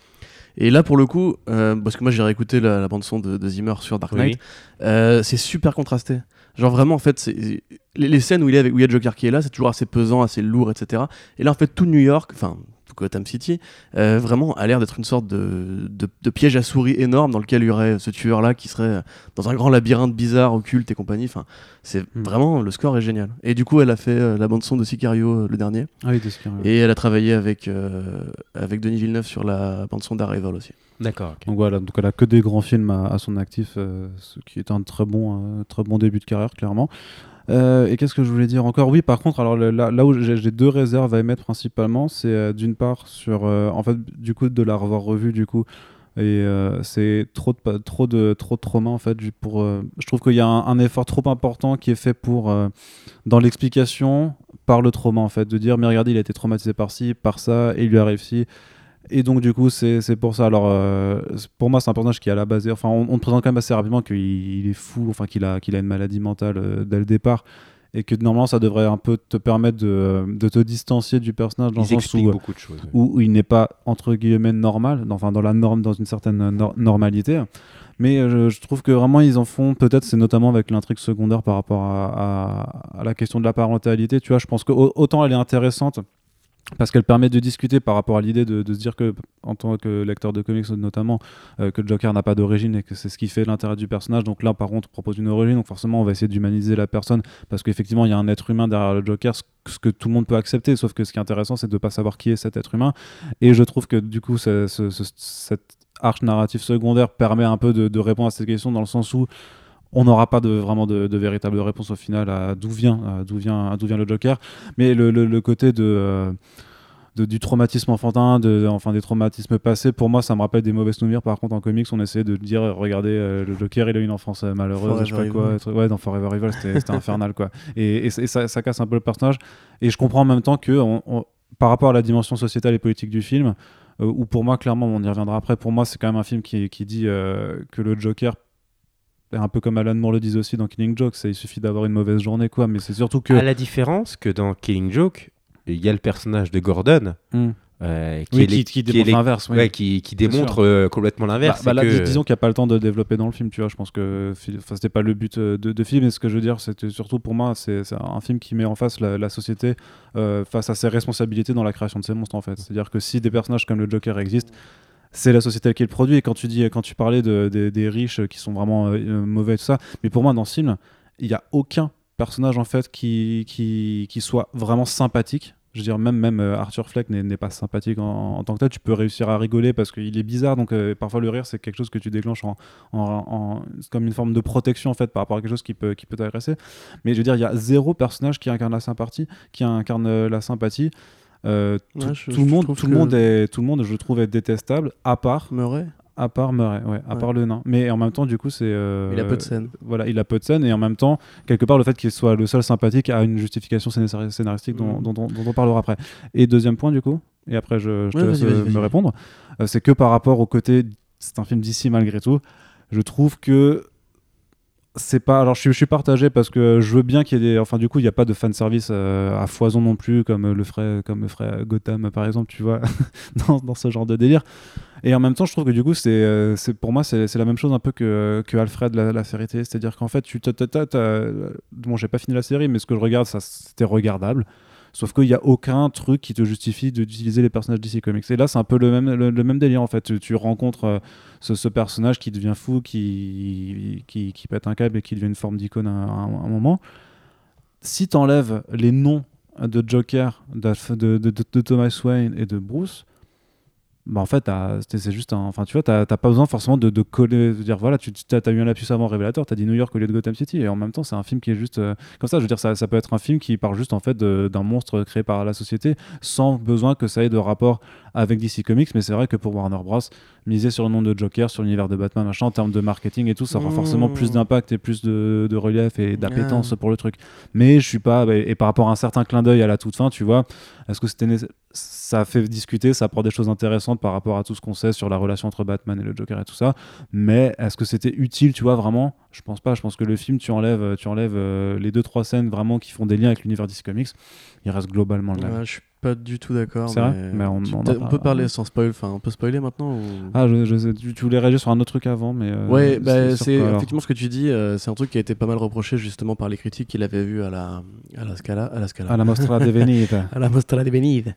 Et là, pour le coup, euh, parce que moi j'ai réécouté la, la bande-son de, de Zimmer sur Dark Oui. Knight, euh, c'est super contrasté. Genre vraiment, en fait, c'est les, les scènes où il, est avec, où il y a Joker qui est là, c'est toujours assez pesant, assez lourd, etc. Et là, en fait, tout New York, enfin, Gotham City, euh, vraiment a l'air d'être une sorte de, de, de piège à souris énorme dans lequel il y aurait ce tueur-là qui serait dans un grand labyrinthe bizarre, occulte et compagnie. Enfin, c'est Hmm. vraiment, le score est génial. Et du coup, elle a fait euh, la bande-son de Sicario, euh, le dernier. Ah oui, de a. Et elle a travaillé avec, euh, avec Denis Villeneuve sur la bande-son d'Arrival aussi. d'accord. Donc voilà, donc elle a que des grands films à, à son actif, euh, ce qui est un très bon, euh, très bon début de carrière, clairement. Euh, et qu'est-ce que je voulais dire encore? Oui, par contre, alors là, là où j'ai deux réserves à émettre principalement, c'est euh, d'une part sur, euh, en fait, du coup, de la revoir revue, du coup, et c'est trop de, trop de trop de trauma en fait. Pour, je trouve qu'il y a un, effort trop important qui est fait pour dans l'explication par le trauma en fait, de dire mais regardez, il a été traumatisé par ci, par ça, et il lui arrive ci. Et donc du coup c'est pour ça. Alors euh, pour moi c'est un personnage qui à la base, enfin on, on te présente quand même assez rapidement qu'il il est fou, enfin qu'il a qu'il a une maladie mentale euh, dès le départ. Et que normalement ça devrait un peu te permettre de, de te distancier du personnage dans ils le sens où, beaucoup de choses ouais. où, où il n'est pas entre guillemets normal, dans- enfin dans la norme, dans une certaine nor- normalité. Mais euh, je, trouve que vraiment ils en font, peut-être c'est notamment avec l'intrigue secondaire par rapport à, à- à la question de la parentalité, tu vois, je pense que au- autant elle est intéressante parce qu'elle permet de discuter par rapport à l'idée de, se dire que en tant que lecteur de comics notamment euh, que le Joker n'a pas d'origine et que c'est ce qui fait l'intérêt du personnage. Donc là par contre on propose une origine. Donc forcément on va essayer d'humaniser la personne. Parce qu'effectivement il y a un être humain derrière le Joker ce, que tout le monde peut accepter. Sauf que ce qui est intéressant c'est de ne pas savoir qui est cet être humain. Et je trouve que du coup ce- ce- ce- cette arche narrative secondaire permet un peu de répondre à cette question dans le sens où on n'aura pas de, vraiment de, de véritable réponse au final à d'où vient, d'où vient, d'où vient le Joker. Mais le, le- le côté de, euh, de- du traumatisme enfantin, de, enfin des traumatismes passés, pour moi, ça me rappelle des mauvais souvenirs. Par contre, en comics, on essayait de dire, regardez, euh, le Joker, il a eu une enfance euh, malheureuse, je sais pas Forever quoi. Evil. être- Ouais, dans Forever Evil, c'était c'était infernal, quoi. Et, et, et ça, ça casse un peu le personnage. Et je comprends en même temps que, on- on- par rapport à la dimension sociétale et politique du film, euh, où pour moi, clairement, on y reviendra après, pour moi, c'est quand même un film qui, qui dit euh, que le Joker un peu comme Alan Moore le disait aussi dans Killing Joke, il suffit d'avoir une mauvaise journée quoi, mais c'est surtout que à la différence que dans Killing Joke il y a le personnage de Gordon Hmm. euh, qui Oui, est les- qui, qui qui est démontre l'inverse. ouais, qui, démontre euh, complètement Bah, l'inverse. bah dis- que- disons qu'il n'y a pas le temps de développer dans le film, tu vois. Je pense que c'était pas le but euh, de, de film, mais ce que je veux dire, c'était surtout pour moi, c'est un film qui met en face la, la société euh, face à ses responsabilités dans la création de ces monstres, en fait. C'est-à-dire que si des personnages comme le Joker existent, c'est la société qui le produit. Et quand tu dis, quand tu parlais de, des- riches qui sont vraiment euh, euh, mauvais et tout ça, mais pour moi, dans ce film, il n'y a aucun personnage en fait qui, qui, qui soit vraiment sympathique. Je veux dire, même, même euh, Arthur Fleck n'est pas sympathique en, tant que tel. Tu peux réussir à rigoler parce qu'il est bizarre. Donc, parfois, le rire, c'est quelque chose que tu déclenches en, en, en- comme une forme de protection en fait par rapport à quelque chose qui peut, qui peut t'agresser. Mais je veux dire, il y a zéro personnage qui incarne la sympathie, qui incarne la sympathie. Euh, tout, Ouais, je- tout le monde, tout le monde est, tout le monde, je trouve, est détestable, à part, Murray à part Murray, ouais, à Ouais. part le nain. Mais en même temps, du coup, c'est. euh, Il a peu de scènes. Voilà, il a peu de scènes et en même temps, quelque part, le fait qu'il soit le seul sympathique a une justification scénar- scénaristique dont, Mhm. dont, dont- dont on parlera après. Et deuxième point, du coup, et après je, je te Ouais, laisse vas-y, vas-y, euh, me répondre, euh, c'est que par rapport au côté, c'est un film d'ici malgré tout, je trouve que c'est pas alors je suis, je suis partagé parce que je veux bien qu'il y ait des enfin du coup il n'y a pas de fan service à foison non plus comme le ferait comme le Gotham par exemple tu vois dans, dans ce genre de délire. Et en même temps je trouve que du coup c'est euh, pour moi c'est la même chose un peu que, que Alfred la, la série télé. C'est à dire qu'en fait tu bon j'ai pas fini la série mais ce que je regarde ça c'était regardable Sauf qu'il n'y a aucun truc qui te justifie d'utiliser les personnages DC Comics. Et là, c'est un peu le même, le, même délire en fait. Tu, rencontres euh, ce, personnage qui devient fou, qui, qui, pète un câble et qui devient une forme d'icône à, un- moment. Si tu enlèves les noms de Joker, de- de Thomas Wayne et de Bruce, bah en fait t'as- c'est juste enfin tu vois t'as t'as pas besoin forcément de, coller de dire voilà tu as, eu un lapsus avant révélateur t'as dit New York au lieu de Gotham City et en même temps c'est un film qui est juste euh, comme ça je veux dire ça, peut être un film qui parle juste en fait d'un monstre créé par la société sans besoin que ça ait de rapport avec DC Comics mais c'est vrai que pour Warner Bros miser sur le nom de Joker sur l'univers de Batman machin en termes de marketing et tout ça aura Mmh. forcément plus d'impact et plus de, de relief et d'appétence Ah. pour le truc mais je suis pas bah, et par rapport à un certain clin d'œil à la toute fin tu vois est-ce que c'était ça fait discuter, ça apporte des choses intéressantes par rapport à tout ce qu'on sait sur la relation entre Batman et le Joker et tout ça. Mais est-ce que c'était utile, tu vois, vraiment? Je pense pas. Je pense que le film, tu enlèves, tu enlèves euh, les deux trois scènes vraiment qui font des liens avec l'univers DC Comics, il reste globalement le même. Ouais, je suis pas du tout d'accord. C'est vrai mais Mais on- tu- on peut- parle- peut parler sans spoil. Enfin, on peut spoiler maintenant ou... Ah, je, je tu, tu voulais réagir sur un autre truc avant, mais. euh, Ouais, bah, c'est effectivement ce que tu dis. euh, c'est un truc qui a été pas mal reproché justement par les critiques qu'il avait vu à la à la Scala, à la Scala, À la Mostra de Venise. à la Mostra de Venise.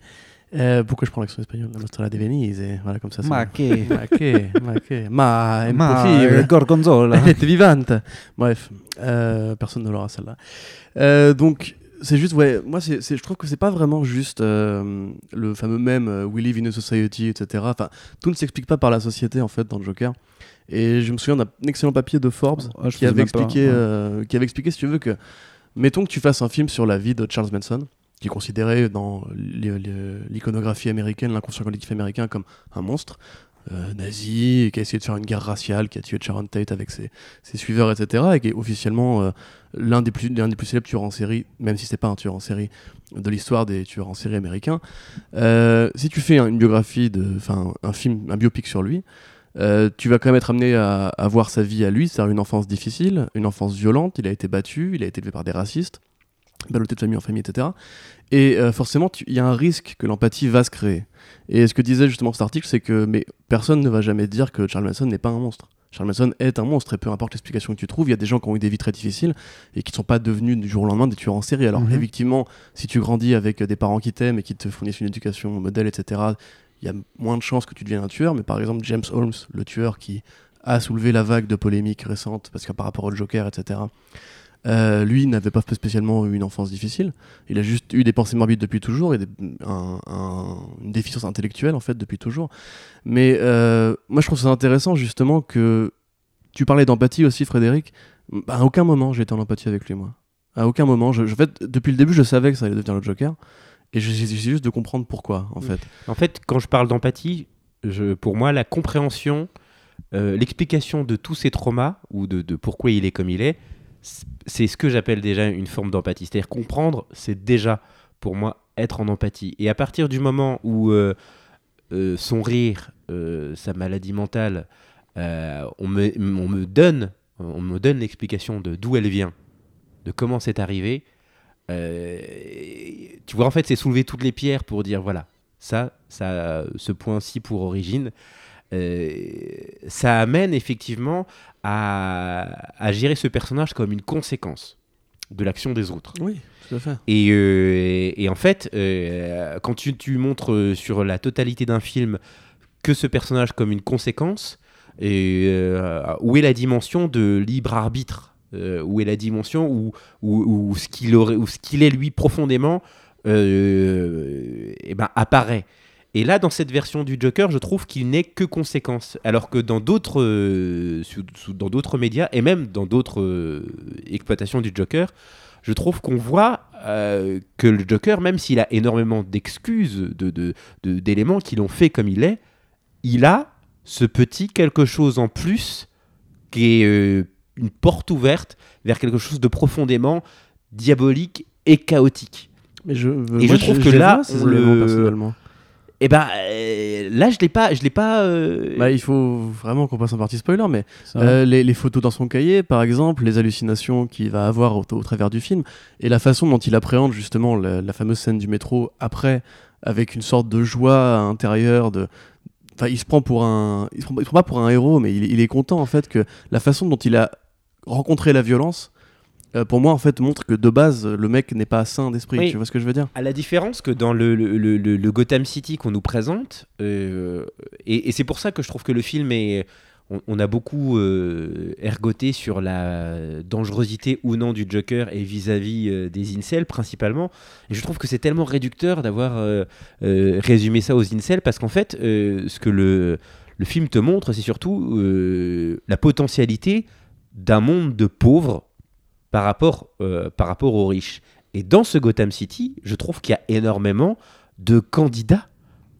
Euh, pourquoi je prends l'accent espagnol La Mostra de Venise, voilà comme ça. Ma che. Ma che, ma che, ma Ma impossible. Gorgonzola. Elle était vivante. Bref, euh, personne ne l'aura celle-là. Euh, donc, c'est juste, ouais, moi, c'est, je trouve que c'est pas vraiment juste euh, le fameux même euh, We live in a society, etc. Enfin, tout ne s'explique pas par la société, en fait, dans le Joker. Et je me souviens d'un excellent papier de Forbes Ah, qui, avait pas, expliqué, ouais. euh, qui avait expliqué, si tu veux, que mettons que tu fasses un film sur la vie de Charles Manson, qui est considéré dans l'i- l'i- l'iconographie américaine, l'inconscient collectif américain, comme un monstre. Euh, nazi, qui a essayé de faire une guerre raciale, qui a tué Sharon Tate avec ses, ses suiveurs, etc., et qui est officiellement euh, l'un des, plus, des plus célèbres tueurs en série, même si c'est pas un tueur en série, de l'histoire des tueurs en série américains. Euh, si tu fais un- une biographie, enfin un film, un biopic sur lui, tu vas quand même être amené à, à voir sa vie à lui, c'est-à-dire une enfance difficile, une enfance violente, il a été battu, il a été élevé par des racistes, ballotté de famille en famille, etc. Et forcément, il y a un risque que l'empathie va se créer. Et ce que disait justement cet article, c'est que mais personne ne va jamais dire que Charles Manson n'est pas un monstre. Charles Manson est un monstre, et peu importe l'explication que tu trouves, il y a des gens qui ont eu des vies très difficiles et qui ne sont pas devenus du jour au lendemain des tueurs en série. Alors, Mhm. effectivement, si tu grandis avec des parents qui t'aiment et qui te fournissent une éducation modèle, etc., il y a moins de chances que tu deviennes un tueur. Mais par exemple, James Holmes, le tueur qui a soulevé la vague de polémiques récentes, parce que par rapport au Joker, etc., euh, lui n'avait pas spécialement eu une enfance difficile. Il a juste eu des pensées morbides depuis toujours et des- un- un- une déficience intellectuelle en fait depuis toujours. Mais euh, moi je trouve ça intéressant justement que tu parlais d'empathie aussi, Frédéric. À aucun moment j'ai été en empathie avec lui, moi. À aucun moment. Je, en fait, depuis le début, je savais que ça allait devenir le Joker. Et j'essaie juste de comprendre pourquoi, en fait. En fait, quand je parle d'empathie, pour moi, la compréhension, euh, l'explication de tous ces traumas ou de, pourquoi il est comme il est, c'est ce que j'appelle déjà une forme d'empathie. C'est-à-dire comprendre, c'est déjà pour moi être en empathie. Et à partir du moment où euh, euh, son rire, euh, sa maladie mentale, on, me, on me donne, on me donne l'explication de d'où elle vient, de comment c'est arrivé. tu vois, en fait, c'est soulever toutes les pierres pour dire voilà, ça, ça, ce point-ci pour origine, ça amène effectivement à, à gérer ce personnage comme une conséquence de l'action des autres. Oui, tout à fait. Et, euh, et en fait, euh, quand tu, tu montres sur la totalité d'un film que ce personnage comme une conséquence, et, euh, où est la dimension de libre arbitre Où est la dimension où, où, où ce qu'il est lui profondément euh, eh ben, apparaît et là, dans cette version du Joker, je trouve qu'il n'est que conséquence. Alors que dans d'autres, euh, dans d'autres médias, et même dans d'autres euh, exploitations du Joker, je trouve qu'on voit euh, que le Joker, même s'il a énormément d'excuses, de, de- de- d'éléments qui l'ont fait comme il est, il a ce petit quelque chose en plus qui est une porte ouverte vers quelque chose de profondément diabolique et chaotique. Mais je, Et je trouve que là, vois, ces on le- personnellement. Et ben euh, là, je l'ai pas, je l'ai pas. euh, Bah, il faut vraiment qu'on passe en partie spoiler, mais Euh, les, les photos dans son cahier, par exemple, les hallucinations qu'il va avoir au, au travers du film, et la façon dont il appréhende justement la, la fameuse scène du métro après, avec une sorte de joie intérieure, de... Enfin, il se prend pour un... Il se prend, il se prend pas pour un héros, mais il, il est content, en fait, que la façon dont il a rencontré la violence, euh, pour moi, en fait, montre que de base, le mec n'est pas sain d'esprit, Oui. tu vois ce que je veux dire? À la différence que dans le, le- le- le- le Gotham City qu'on nous présente, euh, et, et c'est pour ça que je trouve que le film est, on, on a beaucoup euh, ergoté sur la dangerosité ou non du Joker et vis-à-vis euh, des incels principalement. Et je trouve que c'est tellement réducteur d'avoir résumé ça aux incels parce qu'en fait, ce que le, le film te montre, c'est surtout la potentialité d'un monde de pauvres par rapport, euh, par rapport aux riches. Et dans ce Gotham City, je trouve qu'il y a énormément de candidats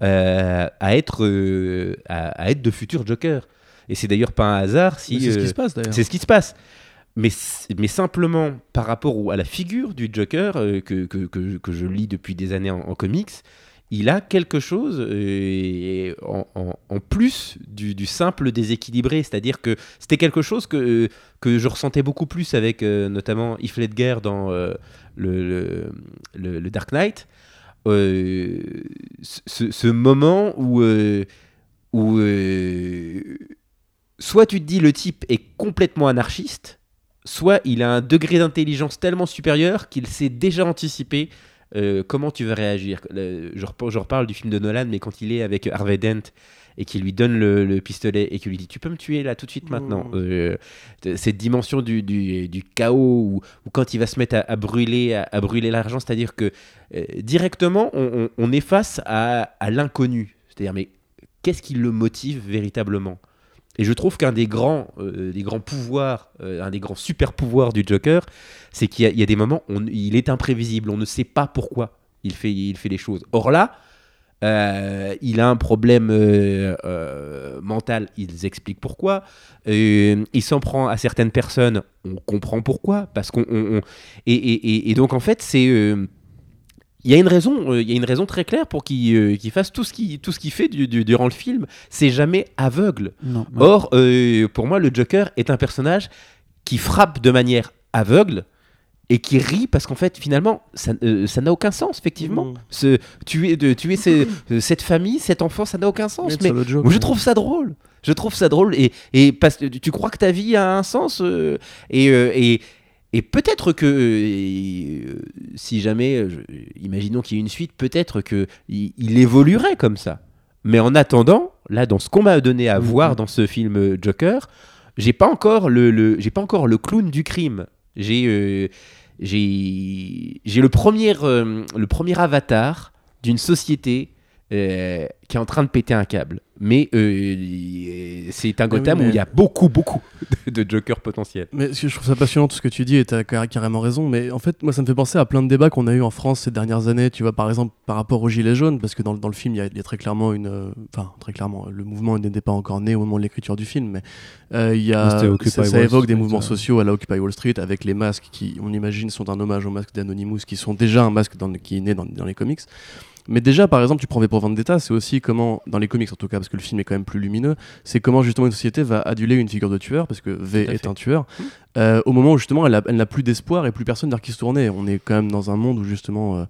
euh, à, être, euh, à, à être de futurs Jokers. Et c'est d'ailleurs pas un hasard si. C'est ce qui se passe d'ailleurs. c'est ce qui se passe. Mais, simplement par rapport à la figure du Joker que, que, que- que je lis depuis des années en, en comics, il a quelque chose euh, en, plus du, simple déséquilibré. C'est-à-dire que c'était quelque chose que, je ressentais beaucoup plus avec euh, notamment Heath Ledger dans euh, le, Dark Knight. Ce, moment où, où soit tu te dis le type est complètement anarchiste, soit il a un degré d'intelligence tellement supérieur qu'il sait déjà anticiper euh, comment tu vas réagir? Le- je, rep- je reparle du film de Nolan, mais quand il est avec Harvey Dent et qu'il lui donne le, le pistolet et qu'il lui dit tu peux me tuer là tout de suite maintenant? Mmh. Euh, t- cette dimension du, du, du chaos où quand il va se mettre à, à brûler à, à brûler l'argent c'est à dire que euh, directement on, on- on est face à, à l'inconnu c'est à dire mais qu'est-ce qui le motive véritablement? Et je trouve qu'un des grands, euh, des grands pouvoirs, euh, un des grands super pouvoirs du Joker, c'est qu'il y, a- des moments où il est imprévisible, on ne sait pas pourquoi il fait, il fait les choses. Or là, euh, il a un problème mental, ils expliquent pourquoi. Il s'en prend à certaines personnes, on comprend pourquoi. Parce qu'on, on- on- et, donc en fait, c'est il y a une raison, euh, il y a une raison très claire pour qu'il euh, fasse tout ce qu'il tout ce qu'il fait du- du- durant le film. C'est jamais aveugle. Non. Or, euh, pour moi, le Joker est un personnage qui frappe de manière aveugle et qui rit parce qu'en fait, finalement, ça euh, n'a aucun sens, effectivement. Mhm. Ce, tuer de, tuer ces- cette famille, cet enfant, ça n'a aucun sens. Mais joke, moi, je trouve ça drôle. Je trouve ça drôle. Et, et parce que tu crois que ta vie a un sens. euh, et, euh, et, et peut-être que, euh, si jamais, euh, je- imaginons qu'il y ait une suite, peut-être qu'il il évoluerait comme ça. Mais en attendant, là, dans ce qu'on m'a donné à Mhm. voir dans ce film euh, Joker, j'ai pas encore le, le- j'ai pas encore le clown du crime. J'ai euh, j'ai j'ai le premier euh, le premier avatar d'une société euh, qui est en train de péter un câble. Mais euh, c'est un Gotham mais- où il y a beaucoup beaucoup de Joker potentiels. Mais je trouve ça passionnant tout ce que tu dis et tu as carrément raison. Mais en fait, moi, ça me fait penser à plein de débats qu'on a eu en France ces dernières années. Tu vois, par exemple, par rapport aux Gilets jaunes, parce que dans, le- dans le film, il y, a, il y a très clairement une. euh, Enfin, très clairement, le mouvement n'était pas encore né au moment de l'écriture du film, mais euh, il y a, Occupy ça, évoque des Street, mouvements sociaux à la Occupy Wall Street avec les masques qui, on imagine, sont un hommage aux masques d'Anonymous, qui sont déjà un masque dans- qui est né dans, dans les comics. Mais déjà, par exemple, tu prends V pour Vendetta, c'est aussi comment, dans les comics en tout cas, parce que le film est quand même plus lumineux, c'est comment justement une société va aduler une figure de tueur, parce que V est fait. un tueur, euh, au moment où justement elle n'a plus d'espoir et plus personne vers qui se tourner. On est quand même dans un monde où justement, euh,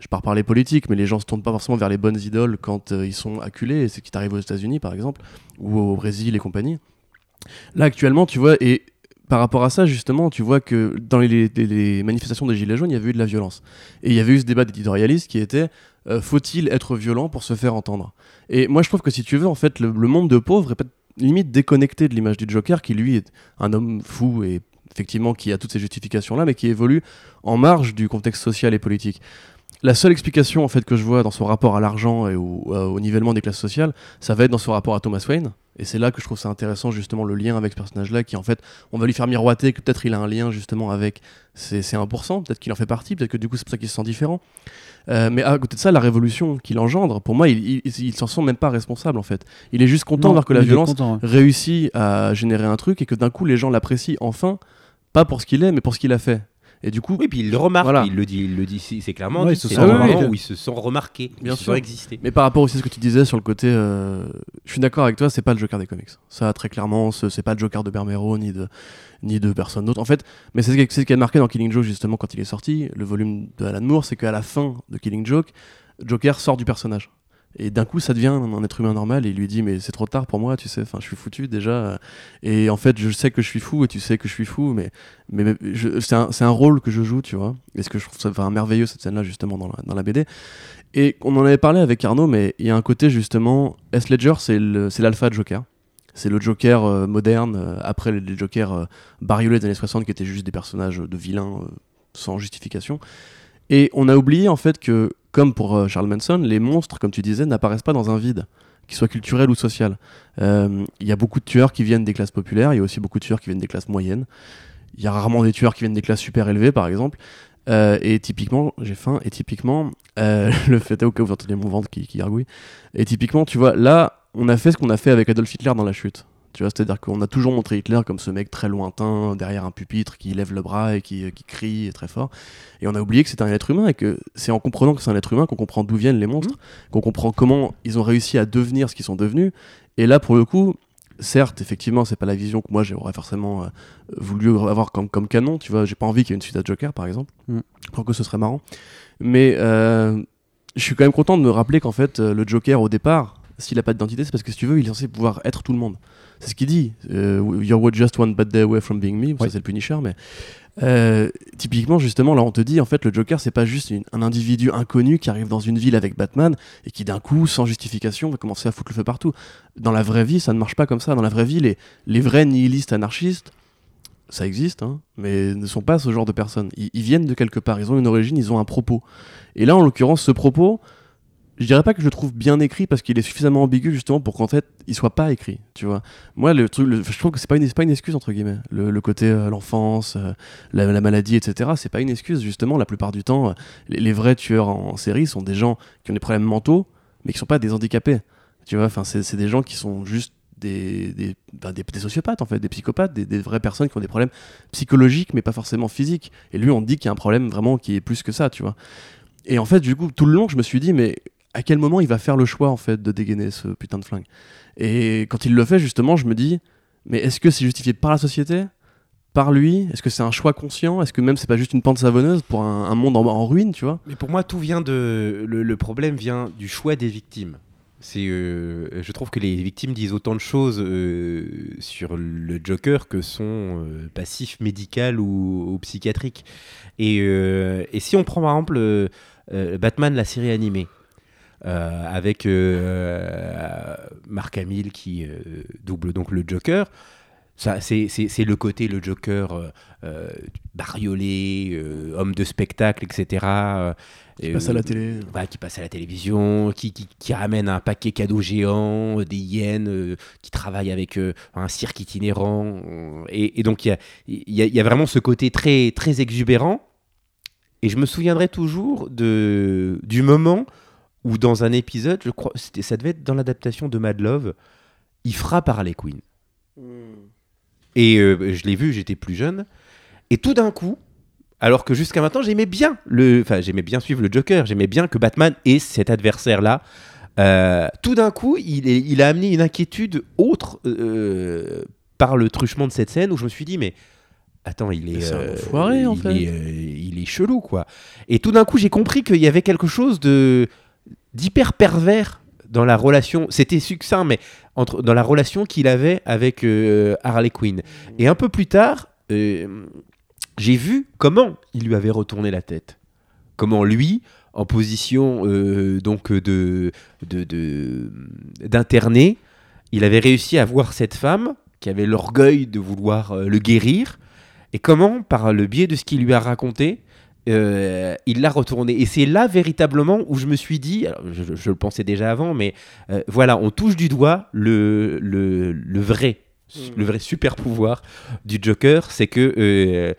je pars parler politique, mais les gens se tournent pas forcément vers les bonnes idoles quand euh, ils sont acculés, c'est ce qui t'arrive aux États-Unis par exemple, ou au Brésil et compagnie. Là actuellement, tu vois, et par rapport à ça, justement, tu vois que dans les, les- les manifestations des Gilets jaunes, il y avait eu de la violence. Et il y avait eu ce débat d'éditorialiste qui était euh, faut-il être violent pour se faire entendre? Et moi, je trouve que si tu veux, en fait, le, monde de pauvres est limite déconnecté de l'image du Joker, qui lui est un homme fou et effectivement qui a toutes ces justifications-là, mais qui évolue en marge du contexte social et politique. La seule explication en fait que je vois dans son rapport à l'argent et au, nivellement des classes sociales, ça va être dans son rapport à Thomas Wayne. Et c'est là que je trouve ça intéressant justement le lien avec ce personnage-là, qui en fait, on va lui faire miroiter que peut-être il a un lien justement avec ces 1%, peut-être qu'il en fait partie, peut-être que du coup c'est pour ça qu'il se sent différent. Euh, mais à côté de ça, la révolution qu'il engendre, pour moi, il, il, il- s'en sent même pas responsable en fait. Il est juste content de voir que la violence content, ouais. réussit à générer un truc et que d'un coup les gens l'apprécient enfin, pas pour ce qu'il est, mais pour ce qu'il a fait. Et du coup, Oui, puis il le remarque, Voilà. il le dit, il le dit, c'est clairement Ouais, dit, il se c'est sent un moment remarqué. où ils se sont remarqués, Bien ils se sûr. sont existés. Mais par rapport aussi à ce que tu disais sur le côté, euh, je suis d'accord avec toi, c'est pas le Joker des comics. Ça, très clairement, ce- c'est pas le Joker de Bermero ni de ni de personne d'autre. En fait, mais c'est ce qui- c'est ce qui a marqué dans Killing Joke justement quand il est sorti, le volume de Alan Moore, c'est qu'à la fin de Killing Joke, Joker sort du personnage. Et d'un coup, ça devient un être humain normal et il lui dit mais c'est trop tard pour moi, tu sais, enfin je suis foutu déjà. Et en fait, je sais que je suis fou et tu sais que je suis fou, mais c'est un, rôle que je joue, tu vois. Et ce que je trouve ça merveilleux cette scène-là justement dans la, BD. Et on en avait parlé avec Arnaud, mais il y a un côté justement, S. Ledger, c'est l'alpha de Joker. C'est le Joker euh, moderne, euh, après les, Jokers euh, bariolés des années 60 qui étaient juste des personnages de vilains sans justification. Et on a oublié en fait que, comme pour euh, Charles Manson, les monstres, comme tu disais, n'apparaissent pas dans un vide, qu'il soit culturel ou social. Euh, Il y a beaucoup de tueurs qui viennent des classes populaires, il y a aussi beaucoup de tueurs qui viennent des classes moyennes. Il y a rarement des tueurs qui viennent des classes super élevées, par exemple. Euh, et typiquement, j'ai faim, et typiquement, le fait est au cas où vous entendez mon ventre qui, qui gargouille. Et typiquement, tu vois, là, on a fait ce qu'on a fait avec Adolf Hitler dans la chute. Tu vois, c'est-à-dire qu'on a toujours montré Hitler comme ce mec très lointain, derrière un pupitre, qui lève le bras et qui, qui crie très fort. Et on a oublié que c'était un être humain et que c'est en comprenant que c'est un être humain qu'on comprend d'où viennent les monstres, qu'on comprend comment ils ont réussi à devenir ce qu'ils sont devenus. Et là, pour le coup, certes, effectivement, c'est pas la vision que moi j'aurais forcément euh, voulu avoir comme, comme canon. Tu vois, j'ai pas envie qu'il y ait une suite à Joker, par exemple. Mm. Je crois que ce serait marrant. Mais euh, je suis quand même content de me rappeler qu'en fait, euh, le Joker, au départ, s'il a pas d'identité, c'est parce que si tu veux, il est censé pouvoir être tout le monde. C'est ce qu'il dit. Euh, You're just one bad day away from being me. Ça, c'est le Punisher, mais. euh, typiquement, justement, là, on te dit, en fait, le Joker, c'est pas juste une- un individu inconnu qui arrive dans une ville avec Batman et qui, d'un coup, sans justification, va commencer à foutre le feu partout. Dans la vraie vie, ça ne marche pas comme ça. Dans la vraie vie, les, les vrais nihilistes anarchistes, ça existe, hein, mais ne sont pas ce genre de personnes. Ils, ils viennent de quelque part, ils ont une origine, ils ont un propos. Et là, en l'occurrence, ce propos, je dirais pas que je le trouve bien écrit parce qu'il est suffisamment ambigu justement pour qu'en fait, il soit pas écrit, tu vois. Moi, le truc, je trouve que c'est pas une, pas une excuse entre guillemets. Le, côté euh, l'enfance, euh, la, la maladie, etc. C'est pas une excuse justement. La plupart du temps, euh, les, vrais tueurs en, série sont des gens qui ont des problèmes mentaux, mais qui sont pas des handicapés. Tu vois, enfin, c'est des gens qui sont juste des, des, des- des sociopathes en fait, des psychopathes, des, des vraies personnes qui ont des problèmes psychologiques mais pas forcément physiques. Et lui, on dit qu'il y a un problème vraiment qui est plus que ça, tu vois. Et en fait, du coup, tout le long, je me suis dit, mais à quel moment il va faire le choix en fait de dégainer ce putain de flingue? Et quand il le fait, justement, je me dis, mais est-ce que c'est justifié par la société? Par lui? Est-ce que c'est un choix conscient? Est-ce que même c'est pas juste une pente savonneuse pour un, monde en, ruine, tu vois? Mais pour moi, tout vient de. Le, problème vient du choix des victimes. C'est, euh, je trouve que les victimes disent autant de choses euh, sur le Joker que son euh, passif médical ou, ou psychiatrique. Et, euh, et si on prend par exemple Batman, la série animée, avec euh, Mark Hamill qui euh, double donc le Joker. Ça, c'est, c'est- c'est le côté le Joker euh, euh, bariolé, euh, homme de spectacle, etc. euh, Qui passe à la télé. bah, qui passe à la télévision, qui, qui, qui ramène un paquet cadeau géant, euh, des hyènes, euh, qui travaille avec euh, un cirque itinérant. euh, et, et donc, il y a, y, a, y a vraiment ce côté très, très exubérant. Et je me souviendrai toujours de, du moment où, dans un épisode, je crois, ça devait être dans l'adaptation de Mad Love, il frappe Harley Quinn. Et euh, je l'ai vu, j'étais plus jeune. Et tout d'un coup, alors que jusqu'à maintenant, j'aimais bien le, enfin, j'aimais bien suivre le Joker, j'aimais bien que Batman ait cet adversaire-là. Euh, tout d'un coup, il, est- il a amené une inquiétude autre euh, par le truchement de cette scène où je me suis dit, mais attends, il est, C'est un euh, enfoiré, en il fait. est, il est chelou, quoi. Et tout d'un coup, j'ai compris qu'il y avait quelque chose de d'hyper pervers dans la relation. C'était succinct, mais entre, dans la relation qu'il avait avec euh, Harley Quinn. Et un peu plus tard, euh, j'ai vu comment il lui avait retourné la tête. Comment lui, en position euh, donc de de- de- d'interné, il avait réussi à voir cette femme qui avait l'orgueil de vouloir le guérir. Et comment, par le biais de ce qu'il lui a raconté, euh, il l'a retourné. Et c'est là véritablement où je me suis dit, alors, je, le pensais déjà avant, mais euh, voilà, on touche du doigt le, le, le vrai, le vrai super pouvoir du Joker, c'est que euh,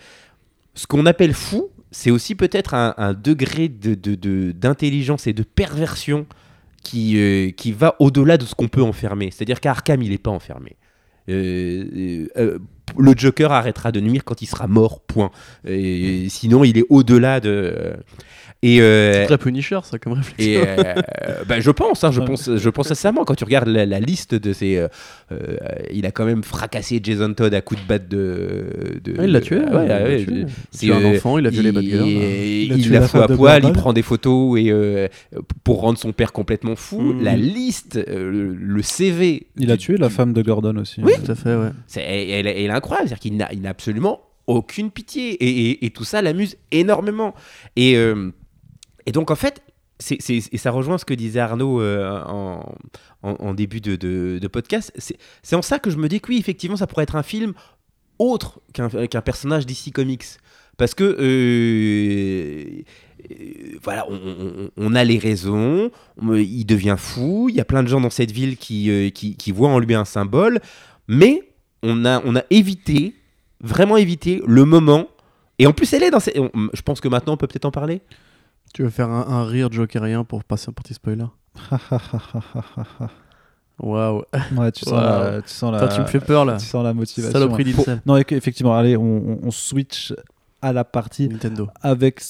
ce qu'on appelle fou, c'est aussi peut-être un, un degré de- de- de- d'intelligence et de perversion qui, qui va au-delà de ce qu'on peut enfermer. C'est-à-dire qu'Arkham, il n'est pas enfermé. Euh, le Joker arrêtera de nuire quand il sera mort, point. Et sinon, il est au-delà de... Et, euh, Très Punisher, ça, comme réflexion. et euh, bah, je pense, hein, je pense, je pense sincèrement quand tu regardes la, la liste de ces, euh, euh, il a quand même fracassé Jason Todd à coups de batte de. de- Ah, il l'a tué. Ouais, l'a ouais, tué. C'est un enfant, il a violé Batgirl. il, la fout à poil, il prend des photos et euh, pour rendre son père complètement fou. Mhm. La liste, euh, le, CV. Il a tué la femme de Gordon aussi. Oui. Tout à fait, ouais. c'est, elle, elle est incroyable, c'est-à-dire qu'il n'a, il n'a absolument aucune pitié. Et, et- et tout ça l'amuse énormément. Et, euh, et donc, en fait, c'est, et ça rejoint ce que disait Arnaud euh, en, début de, podcast. C'est, en ça que je me dis que oui, effectivement, ça pourrait être un film autre qu'un, personnage d'ici Comics. Parce que, euh, euh, voilà, on, a les raisons, on- il devient fou, il y a plein de gens dans cette ville qui, voient en lui un symbole, mais on a, on a évité, vraiment évité, le moment. Et en plus, elle est dans cette... Je pense que maintenant, on peut peut-être en parler. Tu veux faire un, un rire jokerien pour passer un petit spoiler Waouh. ouais, tu sens, Wow. la, tu sens la, Attends, tu me fais peur là. tu sens la motivation. Saloperie d'Incel. Non, effectivement, allez, on, switch à la partie Nintendo. avec.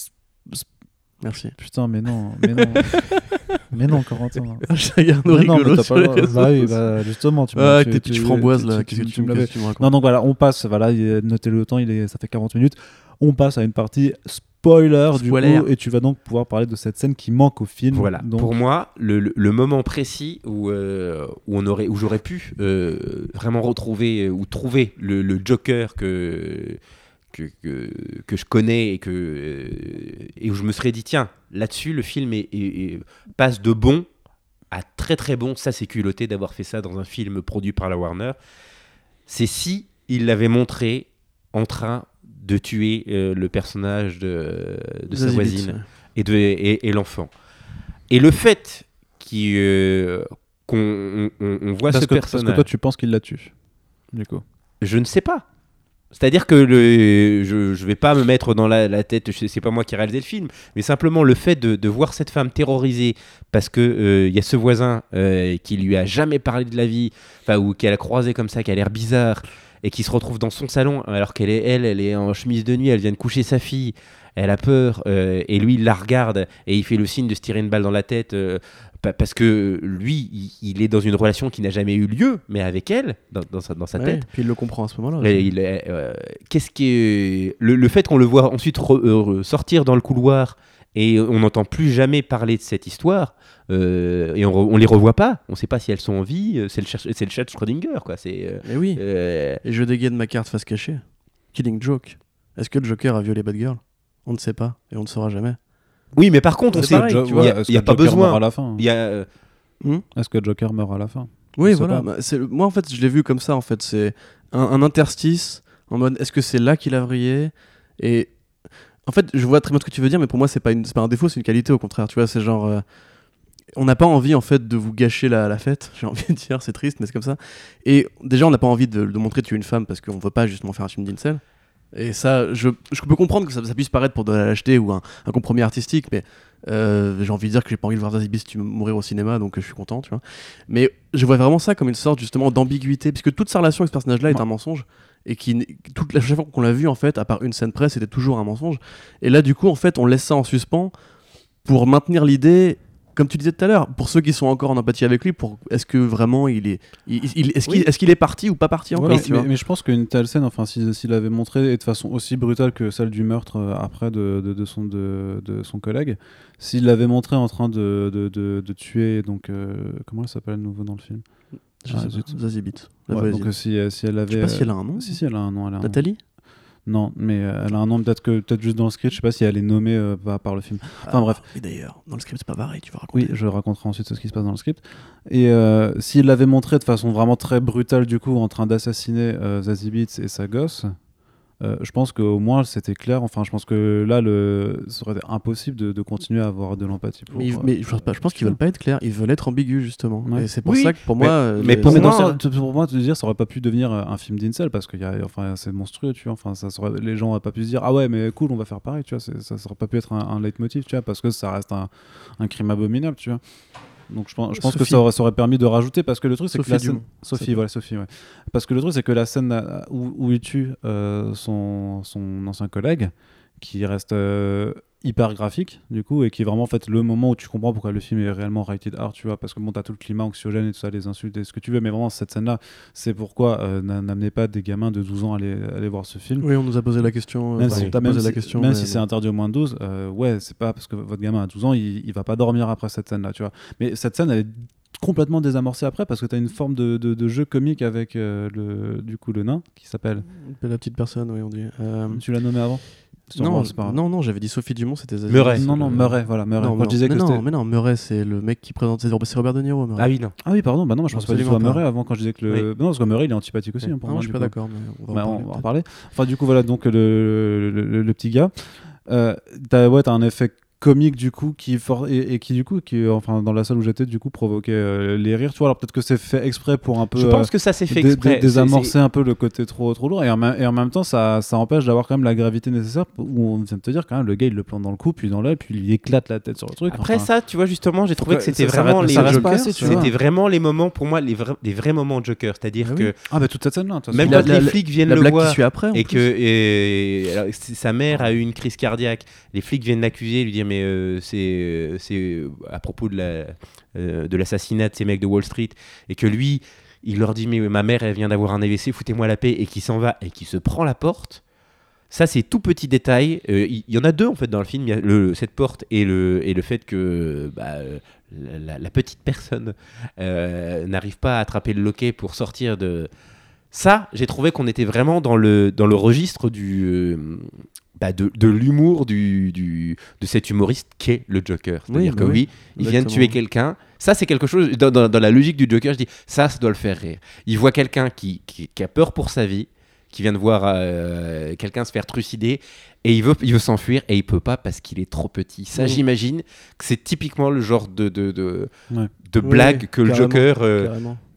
Merci. Putain, mais non, mais non, mais non, Corentin. A un rigolo sur les le- réseaux bah oui, bah, justement, tu avec tu- tes petites framboises là, qu'est-ce que tu me l'avais- Non, donc voilà, on passe, voilà, notez le temps, il est, ça fait 40 minutes. On passe à une partie spoiler, du Spoiler. coup, et tu vas donc pouvoir parler de cette scène qui manque au film. Voilà. Donc, Pour moi, le, le- le moment précis où, euh, où, on aurait, où j'aurais pu euh, vraiment retrouver euh, ou trouver le, le Joker que, que, que, que je connais et, que, euh, et où je me serais dit, tiens, là-dessus, le film est- est- est- passe de bon à très très bon. Ça, c'est culotté d'avoir fait ça dans un film produit par la Warner. C'est si il l'avait montré en train de tuer euh, le personnage de, de sa voisine et, de, et, et l'enfant. Et le fait euh, qu'on on, on voit parce, ce que, parce que personnage, toi, tu penses qu'il la tue. Du coup. je ne sais pas. C'est-à-dire que le, je ne vais pas me mettre dans la, la tête, je- c'est pas moi qui ai réalisé le film, mais simplement le fait de, de voir cette femme terrorisée parce que euh, il y a ce voisin euh, qui lui a jamais parlé de la vie, enfin ou qu'elle a croisé comme ça, qui a l'air bizarre et qui se retrouve dans son salon alors qu'elle est elle, elle est en chemise de nuit, elle vient de coucher sa fille, elle a peur euh, et lui il la regarde et il fait le signe de se tirer une balle dans la tête euh, pa- parce que lui il, il est dans une relation qui n'a jamais eu lieu, mais avec elle dans, dans sa, dans sa Ouais, tête. Puis il le comprend à ce moment-là. Euh, qu'est-ce qui le, le fait qu'on le voit ensuite euh, sortir dans le couloir et on n'entend plus jamais parler de cette histoire euh, et on, re- on les revoit pas. On sait pas si elles sont en vie. euh, C'est le, cher- c'est le chat de Schrödinger quoi. C'est euh, Mais oui. euh, Et je dégaine ma carte face cachée. Killing Joke. Est-ce que le Joker a violé Batgirl On ne sait pas et on ne saura jamais. oui, mais par contre, on sait, il tu vois, y a, y a que pas Joker meurt à besoin. la fin? Il y a, euh, Est-ce que Joker meurt à la fin? Oui, voilà. Bah, le- Moi, en fait, je l'ai vu comme ça. En fait, c'est un, un interstice en mode est-ce que c'est là qu'il a vrillé? Et en fait, je vois très bien ce que tu veux dire, mais pour moi, c'est pas, une... pas un défaut, c'est une qualité au contraire. Tu vois, c'est genre. euh, On n'a pas envie en fait de vous gâcher la, la fête, j'ai envie de dire, c'est triste, mais c'est comme ça. Et déjà, on n'a pas envie de, de montrer que tu es une femme parce qu'on veut pas justement faire un film d'incel. Et ça, je, je peux comprendre que ça, ça puisse paraître pour de la lâcheté ou un, un compromis artistique, mais euh, j'ai envie de dire que j'ai pas envie de voir Zazie tu- mourir au cinéma, donc euh, je suis content, tu vois. Mais je vois vraiment ça comme une sorte justement d'ambiguïté, puisque toute sa relation avec ce personnage-là est Ouais. un mensonge, et qui, toute la chaque fois qu'on l'a vu en fait, à part une scène presse, c'était toujours un mensonge. Et là, du coup, en fait, on laisse ça en suspens pour maintenir l'idée, comme tu disais tout à l'heure, pour ceux qui sont encore en empathie avec lui, pour est-ce que vraiment il est, il- il- est-ce qu'il est, parti ou pas parti encore, mais, je pense qu'une telle scène, enfin, s'il s'il l'avait montré et de façon aussi brutale que celle du meurtre euh, après de, de, de son, de, de son collègue, s'il l'avait montré en train de, de, tuer, donc, euh, comment elle s'appelle nouveau dans le film? Je Ah, zut. Zazie la Ouais. Donc, euh, si, euh, si elle avait. Je sais pas si elle a euh, un nom. Si, si, elle a un nom. Elle a un nom. Nathalie Non, mais euh, elle a un nom, peut-être que peut-être juste dans le script, je sais pas si elle est nommée euh, par, par le film. Enfin, bref. Et d'ailleurs, dans le script, c'est pas pareil, tu vas raconter. Oui, je raconterai ensuite ce qui se passe dans le script. Et euh, s'il l'avait montré de façon vraiment très brutale, du coup, en train d'assassiner euh, Zazie et sa gosse, euh, je pense qu'au moins c'était clair. Enfin, je pense que là, le... ça aurait été impossible de, de continuer à avoir de l'empathie pour. Mais, euh, mais je pense, pas- je pense qu'ils veulent pas être clairs, ils veulent être ambigus justement. Ouais. Et c'est pour Oui, ça que pour mais- moi. euh, mais les- pour mais moi, dans ça- pour moi, te dire, ça aurait pas pu devenir euh, un film d'incel parce que y a, enfin, c'est monstrueux, tu vois. Enfin, ça serait, les gens auraient pas pu se dire ah ouais, mais cool, on va faire pareil, tu vois. Ça, ça aurait pas pu être un, un leitmotiv, tu vois, parce que ça reste un, un crime abominable, tu vois. Donc je pense, je pense que ça aurait, ça aurait permis de rajouter parce que le truc c'est que la scène. Sophie, voilà Sophie, ouais. Parce que le truc c'est que la scène euh, où, où il tue euh, son, son ancien collègue, qui reste euh, hyper graphique du coup et qui est vraiment en fait le moment où tu comprends pourquoi le film est réellement rated R tu vois parce que bon t'as tout le climat anxiogène et tout ça les insultes et ce que tu veux mais vraiment cette scène là c'est pourquoi euh, n'a- n'amenez pas des gamins de 12 ans à aller, aller voir ce film Oui, on nous a posé la question. même si, la si- question. même mais si c'est interdit au moins de 12, euh, ouais, c'est pas parce que votre gamin a 12 ans, il, il va pas dormir après cette scène-là, tu vois. Mais cette scène, elle est complètement désamorcée après parce que tu as une forme de, de- de jeu comique avec euh, le, du coup, le nain qui s'appelle. La petite personne, oui, on dit. Euh, Tu l'as nommé avant? Non, c'est pas non, non, j'avais dit Sophie Dumont, c'était Zazie. Murray. Non, non, Murray, voilà, Murray. Non, Quand je disais non, que non, mais non, Murray, c'est le mec qui présente. C'est c'est Robert De Niro. Murray. Ah oui, non. Ah oui, pardon, bah non, je pense pas du tout à. Murray avant quand je disais que le. Non, parce que Murray il est antipathique aussi. hein, pour Ah, moi, je suis pas d'accord, mais on va Bah, en on parler va en peut-être. parler. Enfin, du coup, voilà, donc le, le, le- le petit gars. Euh, t'as ouais, t'as un effet comique du coup qui for- et, et qui du coup qui enfin dans la salle où j'étais du coup provoquait euh, les rires tu vois alors peut-être que c'est fait exprès pour un peu Je euh, pense que ça s'est fait exprès. dé- désamorcer un peu le côté trop trop lourd et en, même- et en même temps ça, ça empêche d'avoir quand même la gravité nécessaire où on vient de te dire quand même le gars il le plante dans le cou puis dans l'œil puis il éclate la tête sur le truc Après enfin, ça, tu vois justement, j'ai trouvé que c'était vraiment les c'était vraiment moments pour moi les vrais, les vrais moments Joker, c'est-à-dire Ah oui. que ah bah toute cette scène là même quand les flics viennent La le blague voir qui suit après. en et plus. que et, alors, c- sa mère a eu une crise cardiaque, les flics viennent l'accuser, lui dire mais euh, c'est euh, c'est euh, à propos de la de l'assassinat de ces mecs de Wall Street et que lui il leur dit mais ma mère elle vient d'avoir un AVC, foutez-moi la paix et qui s'en va et qui se prend la porte. Ça, c'est tout petit détail. Il y, en a deux en fait dans le film. Cette porte et le, et le fait que bah, la, petite personne n'arrive pas à attraper le loquet pour sortir de. Ça, j'ai trouvé qu'on était vraiment dans le, dans le registre du, euh, bah, de, de l'humour du, du, de cet humoriste qu'est le Joker. C'est-à-dire Oui, que bah oui, oui, il vient de tuer quelqu'un. Ça, c'est quelque chose. Dans, dans- dans la logique du Joker, je dis ça, ça doit le faire rire. Il voit quelqu'un qui, qui, qui a peur pour sa vie, qui vient de voir euh, quelqu'un se faire trucider, et il veut, il veut s'enfuir, et il peut pas parce qu'il est trop petit. Ça, j'imagine que c'est typiquement le genre de, de, de, Ouais. de Ouais, blague que le Joker euh,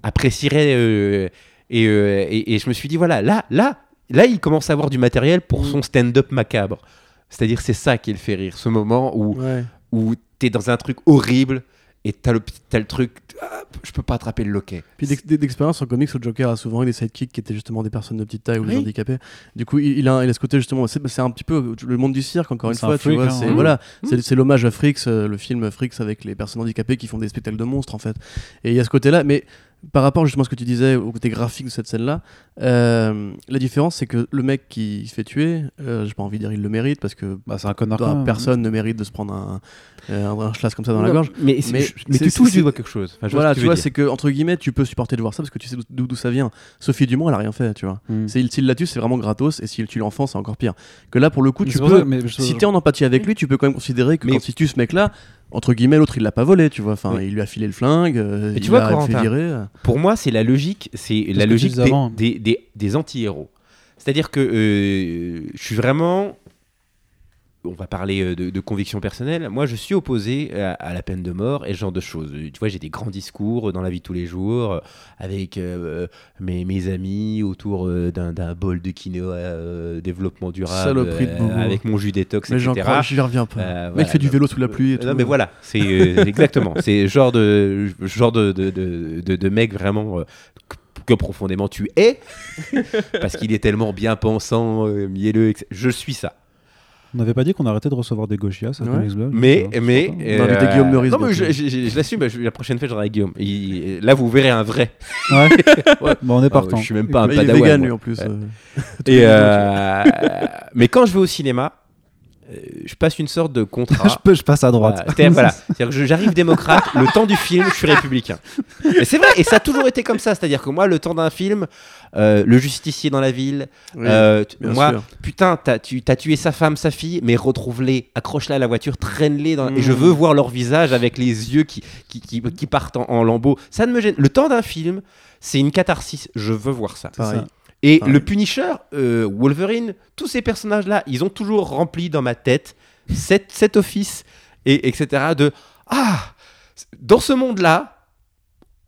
apprécierait. euh, et, euh, et, et je me suis dit, voilà, là, là, là, il commence à avoir du matériel pour Mm. son stand-up macabre. C'est-à-dire, c'est ça qui le fait rire, ce moment où, Ouais. où t'es dans un truc horrible et t'as le, t'as le truc, ah, je peux pas attraper le loquet. Puis d'ex- d'expérience en comics, le Joker a souvent eu des sidekicks qui étaient justement des personnes de petite taille ou des Oui. handicapés. Du coup, il, il a, il a ce côté justement, c'est c'est un petit peu le monde du cirque, encore une C'est un fois. Tu freak, vois, hein, c'est ouais. voilà, Mmh. c'est- c'est l'hommage à Fricks, euh, le film Fricks avec les personnes handicapées qui font des spectacles de monstres en fait. Et il y a ce côté-là, mais par rapport justement à ce que tu disais au côté graphique de cette scène-là, euh, la différence c'est que le mec qui se fait tuer, euh, j'ai pas envie de dire il le mérite parce que bah, c'est un connard bah, personne ne mérite de se prendre un, euh, un, un schlass comme ça dans la gorge. Mais, Mais mais tu touches c'est- du doigt quelque chose. Enfin, Voilà, ce que tu vois, c'est que entre guillemets, tu peux supporter de voir ça parce que tu sais d'où ça vient. Sophie Dumont, elle a rien fait, tu vois. Mm. S'il la tue, c'est vraiment gratos, et s'il tue l'enfant, c'est encore pire. Que là, pour le coup, Mais tu ça peux. mais je- Si t'es en empathie avec lui, tu peux quand même considérer que Mais- quand il tue ce mec-là, entre guillemets, l'autre il l'a pas volé, tu vois. Enfin, il lui a filé le flingue, euh, tu il vois, fait virer. euh. Pour moi, c'est la logique, c'est la logique disais des, avant. des, des- des anti-héros. C'est-à-dire que euh, je suis vraiment. On va parler euh, de, de conviction personnelle. Moi, je suis opposé à, à la peine de mort et ce genre de choses. Tu vois, j'ai des grands discours dans la vie de tous les jours euh, avec euh, mes, mes amis autour d'un bol de quinoa euh, développement durable, de avec mon jus détox, Mais j'en etc. crois, j'y reviens pas. Le mec voilà, fait du vélo sous la pluie et tout. Non, mais voilà, c'est exactement. C'est genre de, genre de, de, de, mec vraiment que, profondément tu es, parce qu'il est tellement bien pensant, euh, mielleux, etc. Je suis ça. On n'avait pas dit qu'on arrêtait de recevoir des gauchias à Ouais. Comics Blog Mais, mais. c'est On Guillaume Meurice Non, mais je, je- je- je l'assume, bah, la prochaine fois, j'aurai avec Guillaume. Il- là, vous verrez un vrai. Ouais. Bon, on est Ah, partant. je suis même pas un Mais il est padawan. vegan moi. lui en plus. Ouais. euh. Et, euh, mais quand je vais au cinéma, euh, je passe une sorte de contrat. je, peux, je passe à droite. Voilà, c'est-à-dire, voilà. C'est-à-dire que je- j'arrive démocrate, le temps du film, je suis républicain. Et c'est vrai, et ça a toujours été comme ça. C'est-à-dire que moi, le temps d'un film, euh, le justicier dans la ville, Oui, euh, moi, sûr. putain, t'as tu, tué sa femme, sa fille, mais retrouve-les, accroche-la à la voiture, traîne-les, dans... et je Mm. veux voir leur visage avec les yeux qui, qui, qui, qui partent en, en lambeaux. Ça ne me gêne. Le temps d'un film, c'est une catharsis. Je veux voir ça. Pareil. Et le Punisher, euh, Wolverine, tous ces personnages-là, ils ont toujours rempli dans ma tête cet, cet office, et, etc. de Ah, dans ce monde-là,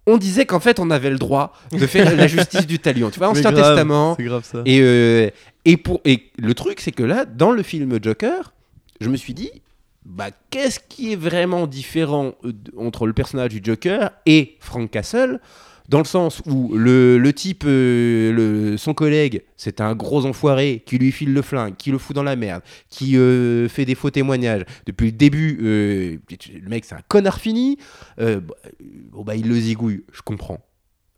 on disait qu'en fait, on avait le droit de faire la justice du talion. Tu vois, Ancien grave, Testament. C'est grave ça. Et, euh, et, pour, et le truc, c'est que là, dans le film Joker, je me suis dit, bah, qu'est-ce qui est vraiment différent euh, entre le personnage du Joker et Frank Castle? Dans le sens où le, le type, euh, le- son collègue, c'est un gros enfoiré qui lui file le flingue, qui le fout dans la merde, qui euh, fait des faux témoignages. Depuis le début, euh, le mec, c'est un connard fini. Euh, bah, bon, bah, il le zigouille, je comprends.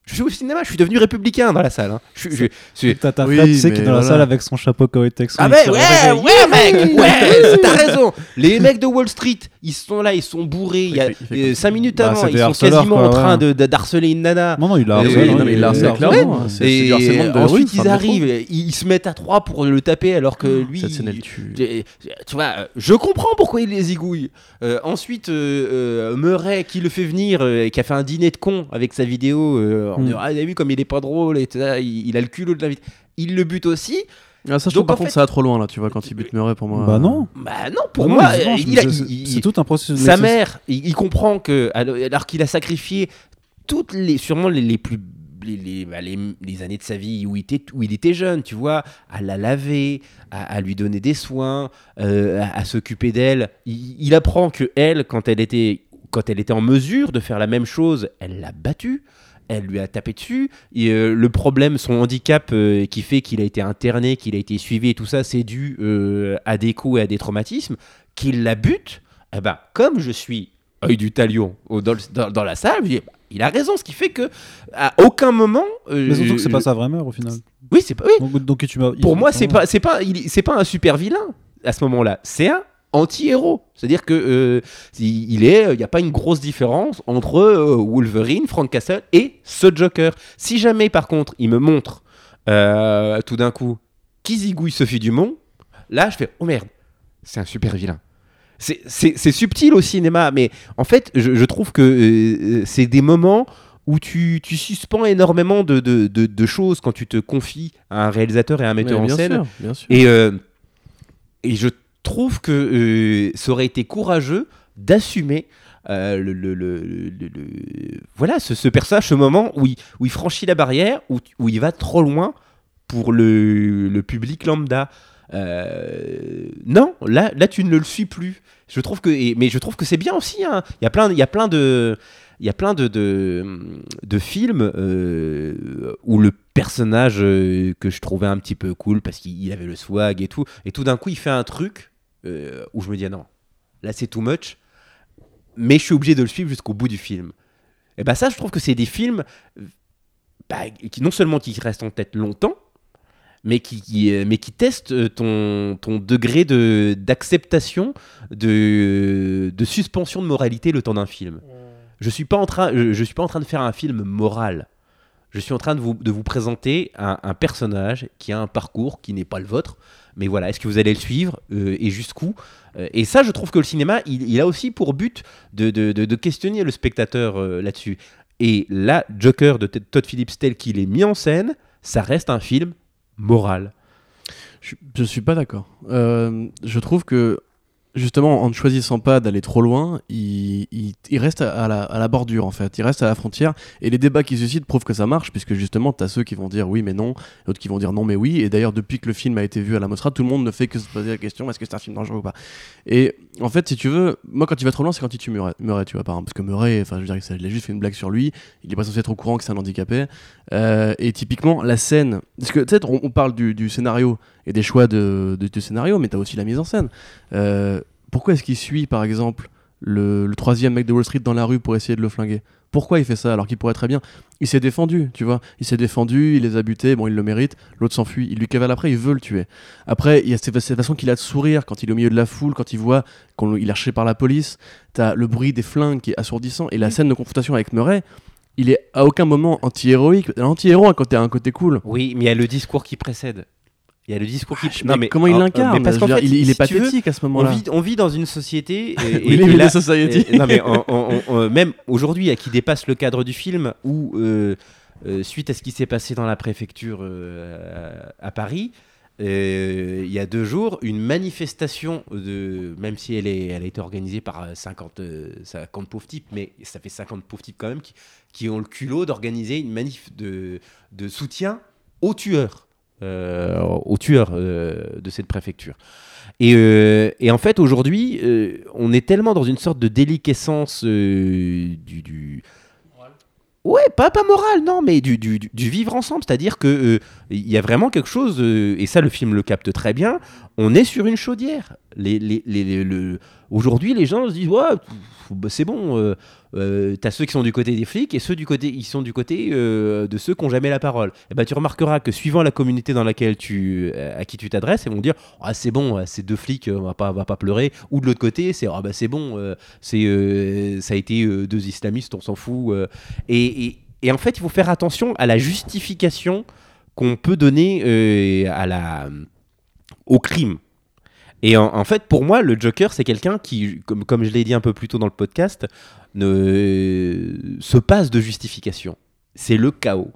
Je suis au cinéma, je suis devenu républicain dans la salle. hein. Je, suis- je- je- T'as ta Oui, frère, tu sais, qui est dans la voilà. salle avec son chapeau Coetex. ah il ouais, ouais, mec, ouais, t'as raison. Les mecs de Wall Street, ils sont là, ils sont bourrés. Il y a Il fait- il fait euh, comme cinq minutes Bah, avant, ils sont quasiment quoi, en train ouais. de d'harceler une nana. Non, non, il a Oui, harcelé, hein, clairement, hein. Et ensuite, ils de arrivent, ils, se mettent à trois pour le taper alors que lui. Cette scène, elle tue. tu vois, je comprends pourquoi il les zigouille. Euh, ensuite, euh, Murray qui le fait venir, euh, qui a fait un dîner de con avec sa vidéo, en Mm. disant, ah, vu comme il est pas drôle, et il, a le culot de la vie. Il le bute aussi. Ah, ça, je Donc, trouve par contre, fait- ça va trop loin là, tu vois, quand il bute Murray pour moi. Bah non. Bah non, pour Non, moi, non, euh, je- il a- c'est- il- c'est tout un processus. sa mère, il, il comprend que alors, qu'il a sacrifié toutes les, sûrement les, les plus les, les- bah, les- les années de sa vie où il était, où il était jeune, tu vois, à la laver, à, à lui donner des soins, euh, à, à s'occuper d'elle. Il, il apprend que elle, quand elle était quand elle était en mesure de faire la même chose, elle l'a battue. Elle lui a tapé dessus. Et, euh, le problème, son handicap euh, qui fait qu'il a été interné, qu'il a été suivi et tout ça, c'est dû euh, à des coups et à des traumatismes. Qu'il la bute. Eh ben, comme je suis œil du talion dans, le- dans- dans la salle, je dis, bah, il a raison, ce qui fait que à aucun moment. Mais surtout que c'est pas sa vraie mère au final. Oui, c'est pas. Oui. Donc, donc tu m'as- Pour moi, c'est pas, c'est pas, c'est pas un super vilain à ce moment-là. C'est un anti-héros. C'est-à-dire que euh, il est, il n'y a pas une grosse différence entre euh, Wolverine, Frank Castle et ce Joker. Si jamais, par contre, il me montre euh, tout d'un coup qui zigouille Sophie Dumont, là, je fais oh merde, c'est un super vilain. C'est- subtil au cinéma, mais en fait, je, je trouve que euh, c'est des moments où tu, tu suspends énormément de, de- de- de choses quand tu te confies à un réalisateur et à un metteur en bien scène. sûr, bien sûr. Et, euh, et je trouve que euh, ça aurait été courageux d'assumer euh, le, le- le- voilà ce, personnage, ce moment où il, franchit la barrière, où, où il va trop loin pour le, public lambda. Euh, non, là, tu ne le suis plus. Je trouve que, mais je trouve que c'est bien aussi. hein. Il y a plein, de, films où le personnage que je trouvais un petit peu cool parce qu'il il avait le swag et tout, et tout d'un coup il fait un truc euh, où je me dis ah non, là c'est too much, mais je suis obligé de le suivre jusqu'au bout du film. Et ben ça, je trouve que c'est des films euh, bah, qui non seulement qui restent en tête longtemps, mais qui, qui, euh, mais qui testent ton, ton degré de- d'acceptation, de, de suspension de moralité le temps d'un film. Je suis pas en train, je, je suis pas en train de faire un film moral. Je suis en train de vous, de vous présenter un, personnage qui a un parcours qui n'est pas le vôtre. Mais voilà, est-ce que vous allez le suivre euh, et jusqu'où Euh, Et ça, je trouve que le cinéma, il, a aussi pour but de, de- questionner le spectateur euh, là-dessus. Et là, Joker de Todd Phillips tel qu'il est mis en scène, ça reste un film moral. Je, je suis pas d'accord. Je trouve que justement, en ne choisissant pas d'aller trop loin, il, il- reste à la, à la bordure en fait. Il reste à la frontière. Et les débats qui suscitent prouvent que ça marche, puisque justement, tu as ceux qui vont dire oui mais non, d'autres qui vont dire non mais oui. Et d'ailleurs, depuis que le film a été vu à la Mostra, tout le monde ne fait que se poser la question est-ce que c'est un film dangereux ou pas? Et en fait, si tu veux, moi quand il va trop loin, c'est quand il tue Murray, tu vois, par exemple. Parce que Murray, enfin, je veux dire, il a juste fait une blague sur lui. Il est pas censé être au courant que c'est un handicapé. Euh, et typiquement, la scène. Parce que sais, on, on parle du, du scénario et des choix de, scénario, mais tu as aussi la mise en scène. Euh, pourquoi est-ce qu'il suit, par exemple, le, le troisième mec de Wall Street dans la rue pour essayer de le flinguer? Pourquoi il fait ça alors qu'il pourrait très bien? Il s'est défendu, tu vois. Il s'est défendu, il les a butés, bon, il le mérite. L'autre s'enfuit, il lui cavale après, il veut le tuer. Après, il y a cette, cette façon qu'il a de sourire quand il est au milieu de la foule, quand il voit qu'il est recherché par la police. T'as le bruit des flingues qui est assourdissant et la scène de confrontation avec Murray. Il est à aucun moment anti-héroïque. L'anti-héros a un côté cool. Oui, mais il y a le discours qui précède. Il y a le discours qui. Ah, Mais comment il l'incarne mais parce qu'en fait, il, il est si veux, pathétique à ce on moment-là. vit, on vit dans une société. We live in a society. euh, non, mais on- on- même aujourd'hui, qui dépasse le cadre du film, où, euh, euh, suite à ce qui s'est passé dans la préfecture euh, à Paris, il y a deux jours, une manifestation, de, même si elle, est, elle a été organisée par euh, 50, euh, 50 pauvres types, mais ça fait 50 pauvres types quand même, qui, qui ont le culot d'organiser une manif de, de soutien aux tueurs, euh, aux tueurs euh, de cette préfecture. Et, euh, et en fait, aujourd'hui, euh, on est tellement dans une sorte de déliquescence euh, du, du- Ouais, pas, pas moral, non, mais du, du, du- vivre ensemble. C'est-à-dire que il y a vraiment quelque chose, et ça, le film le capte très bien. on est sur une chaudière. Les, les, les- les- le- Aujourd'hui, les gens se disent ouais, bah, c'est bon. euh, euh, T'as ceux qui sont du côté des flics et ceux du côté, ils sont du côté euh, de ceux qui n'ont jamais la parole. Et ben tu remarqueras que suivant la communauté dans laquelle tu, euh, à qui tu t'adresses, ils vont dire ah c'est bon, ces deux flics, on va pas, va pas pleurer. Ou de l'autre côté, c'est ah bah c'est bon, c'est ça a été deux islamistes, on s'en fout. et- et en fait, il faut faire attention à la justification qu'on peut donner euh, à la, au crime. Et en, fait, pour moi, le Joker, c'est quelqu'un qui, comme, comme je l'ai dit un peu plus tôt dans le podcast, ne se passe de justification. C'est le chaos.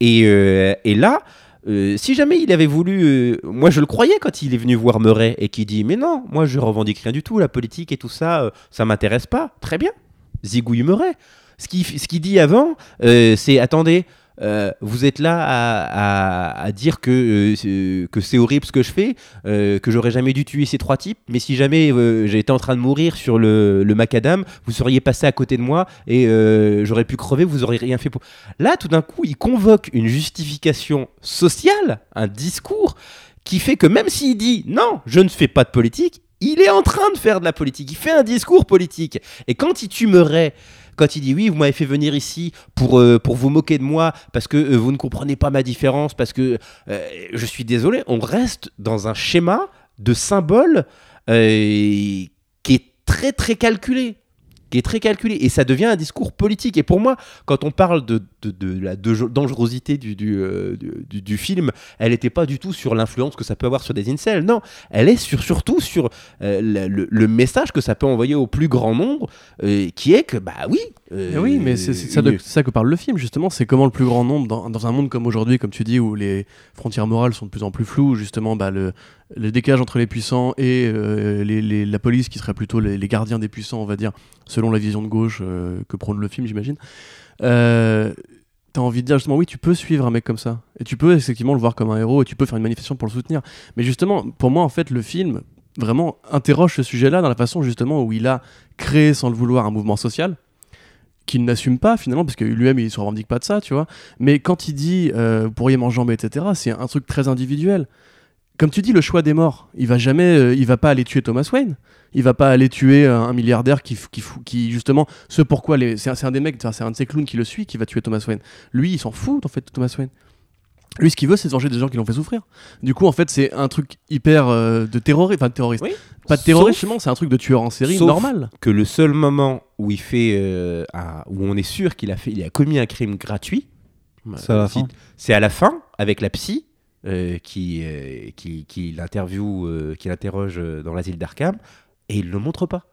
Et, euh, et là, euh, si jamais il avait voulu, euh, moi je le croyais quand il est venu voir Murray et qui dit mais non, moi je revendique rien du tout, la politique et tout ça, euh, ça m'intéresse pas. Très bien, zigouille Murray. Ce qu'il ce qu'il dit avant, euh, c'est attendez, euh, vous êtes là à, dire que, euh, que c'est horrible ce que je fais, euh, que j'aurais jamais dû tuer ces trois types, mais si jamais j'étais en train de mourir sur le, macadam, vous seriez passé à côté de moi et j'aurais pu crever, vous auriez rien fait pour. Là, tout d'un coup, il convoque une justification sociale, un discours qui fait que même s'il dit non, je ne fais pas de politique, il est en train de faire de la politique. Il fait un discours politique. Et quand il tuerait quand il dit oui, vous m'avez fait venir ici pour, euh, pour vous moquer de moi parce que euh, vous ne comprenez pas ma différence, parce que euh, je suis désolé, on reste dans un schéma de symbole euh, qui est très très calculé qui est très calculé. Et ça devient un discours politique. Et pour moi quand on parle de, la dangerosité euh, du- du- film elle n'était pas du tout sur l'influence que ça peut avoir sur des incels. Non elle est sur, surtout sur euh, le message que ça peut envoyer au plus grand nombre euh, qui est que bah oui euh, oui, mais c'est ça, ça que parle le film, justement. C'est comment le plus grand nombre, dans, dans un monde comme aujourd'hui, comme tu dis, où les frontières morales sont de plus en plus floues, justement, bah, le, le décalage entre les puissants et euh, les- les- la police, qui serait plutôt les, les gardiens des puissants, on va dire, selon la vision de gauche euh, que prône le film, j'imagine. Euh, T'as envie de dire justement, oui, tu peux suivre un mec comme ça. Et tu peux effectivement le voir comme un héros et tu peux faire une manifestation pour le soutenir. Mais justement, pour moi, en fait, le film vraiment interroge ce sujet-là dans la façon justement où il a créé sans le vouloir un mouvement social qu'il n'assume pas finalement parce que lui-même il se revendique pas de ça tu vois. Mais quand il dit euh, vous pourriez m'enjamber etc c'est un truc très individuel. Comme tu dis le choix des morts il va jamais euh, il va pas aller tuer Thomas Wayne. Il va pas aller tuer un, milliardaire qui, qui, qui justement ce pourquoi c'est un, c'est un des mecs c'est un de ces clowns qui le suit qui va tuer Thomas Wayne. Lui il s'en fout en fait de Thomas Wayne lui ce qu'il veut c'est se venger des gens qui l'ont fait souffrir. Du coup en fait c'est un truc hyper euh, de terroriste enfin de terroriste. Oui. pas de terroriste c'est un truc de tueur en série Sauf- normal. que le seul moment où il fait euh, un- où on est sûr qu'il a fait il a commis un crime gratuit C'est à la si- fin. c'est à la fin avec la psy euh, qui, euh, qui qui l'interview euh, qui l'interroge dans l'asile d'Arkham et il le montre pas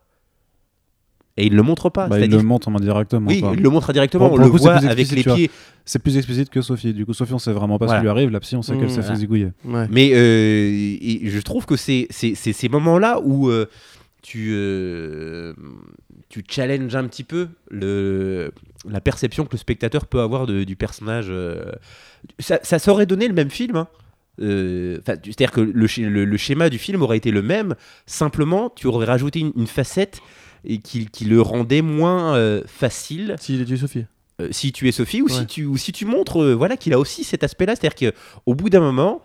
et il le montre pas Bah, il le montre indirectement. oui quoi. il le montre directement Pour- on pour le le coup, c'est voit avec les pieds C'est plus explicite que Sophie. Du coup, Sophie, on sait vraiment pas Voilà. ce qui lui arrive. La psy, on sait qu'elle Mmh. s'est fait Voilà. zigouiller. ouais Mais euh, et je trouve que c'est c'est- c'est ces moments-là où euh, tu, euh, tu challenges un petit peu le, la perception que le spectateur peut avoir de- du personnage. euh. Ça, ça saurait donné le même film. hein. Euh, C'est-à-dire que le, le- le schéma du film aurait été le même, simplement tu aurais rajouté une, une facette et qui, qui le rendait moins euh, facile s'il est tué Sophie euh, si tu es Sophie ou, si tu, ou si tu montres euh, voilà, qu'il a aussi cet aspect-là. C'est-à-dire qu'au bout d'un moment,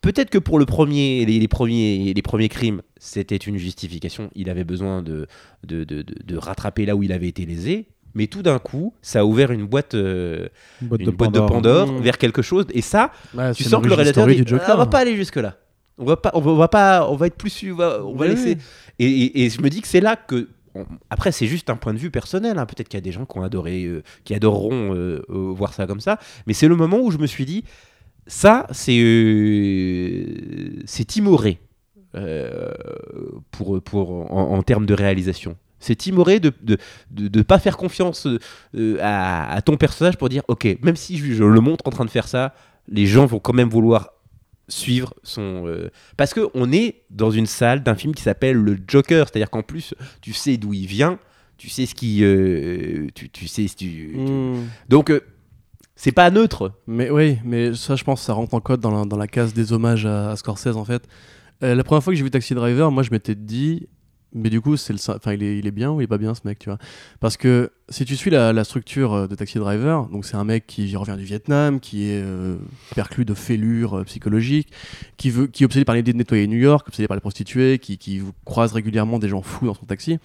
peut-être que pour le premier, les, les premiers, les premiers crimes, c'était une justification. Il avait besoin de, de, de, de- rattraper là où il avait été lésé. Mais tout d'un coup, ça a ouvert une boîte, euh, Une boîte, une de, boîte de Pandore. Mmh. vers quelque chose. Et ça, Ouais, tu sens que le réalisateur dit, Joker. Ah, on va pas aller jusque là. On va pas, on va, on va pas, on va être plus, on va, on va Oui, laisser. oui. Et, et- et je me dis que c'est là que. Après, c'est juste un point de vue personnel. hein. Peut-être qu'il y a des gens qui ont adoré, euh, qui adoreront euh, euh, voir ça comme ça. Mais c'est le moment où je me suis dit, ça, c'est timoré pour, pour en, termes de réalisation. C'est timoré de de, de, de pas faire confiance à, ton personnage pour dire, ok, même si je le montre en train de faire ça, les gens vont quand même vouloir suivre son euh, parce que on est dans une salle d'un film qui s'appelle le Joker c'est-à-dire qu'en plus tu sais d'où il vient tu sais ce qui euh, tu, tu sais si tu, tu- Hmm. donc euh, c'est pas neutre Mais oui, mais ça, je pense, ça rentre en code dans la, dans la case des hommages à, à Scorsese, en fait. La première fois que j'ai vu Taxi Driver, moi, je m'étais dit, Mais du coup, c'est le, enfin, il est, il est bien ou il est pas bien ce mec, tu vois? Parce que si tu suis la, structure euh, de Taxi Driver, donc c'est un mec qui revient du Vietnam, qui est euh, perclus de fêlures euh, psychologiques, qui veut, qui est obsédé par l'idée de nettoyer New York, obsédé par les prostituées, qui, croise régulièrement des gens fous dans son taxi,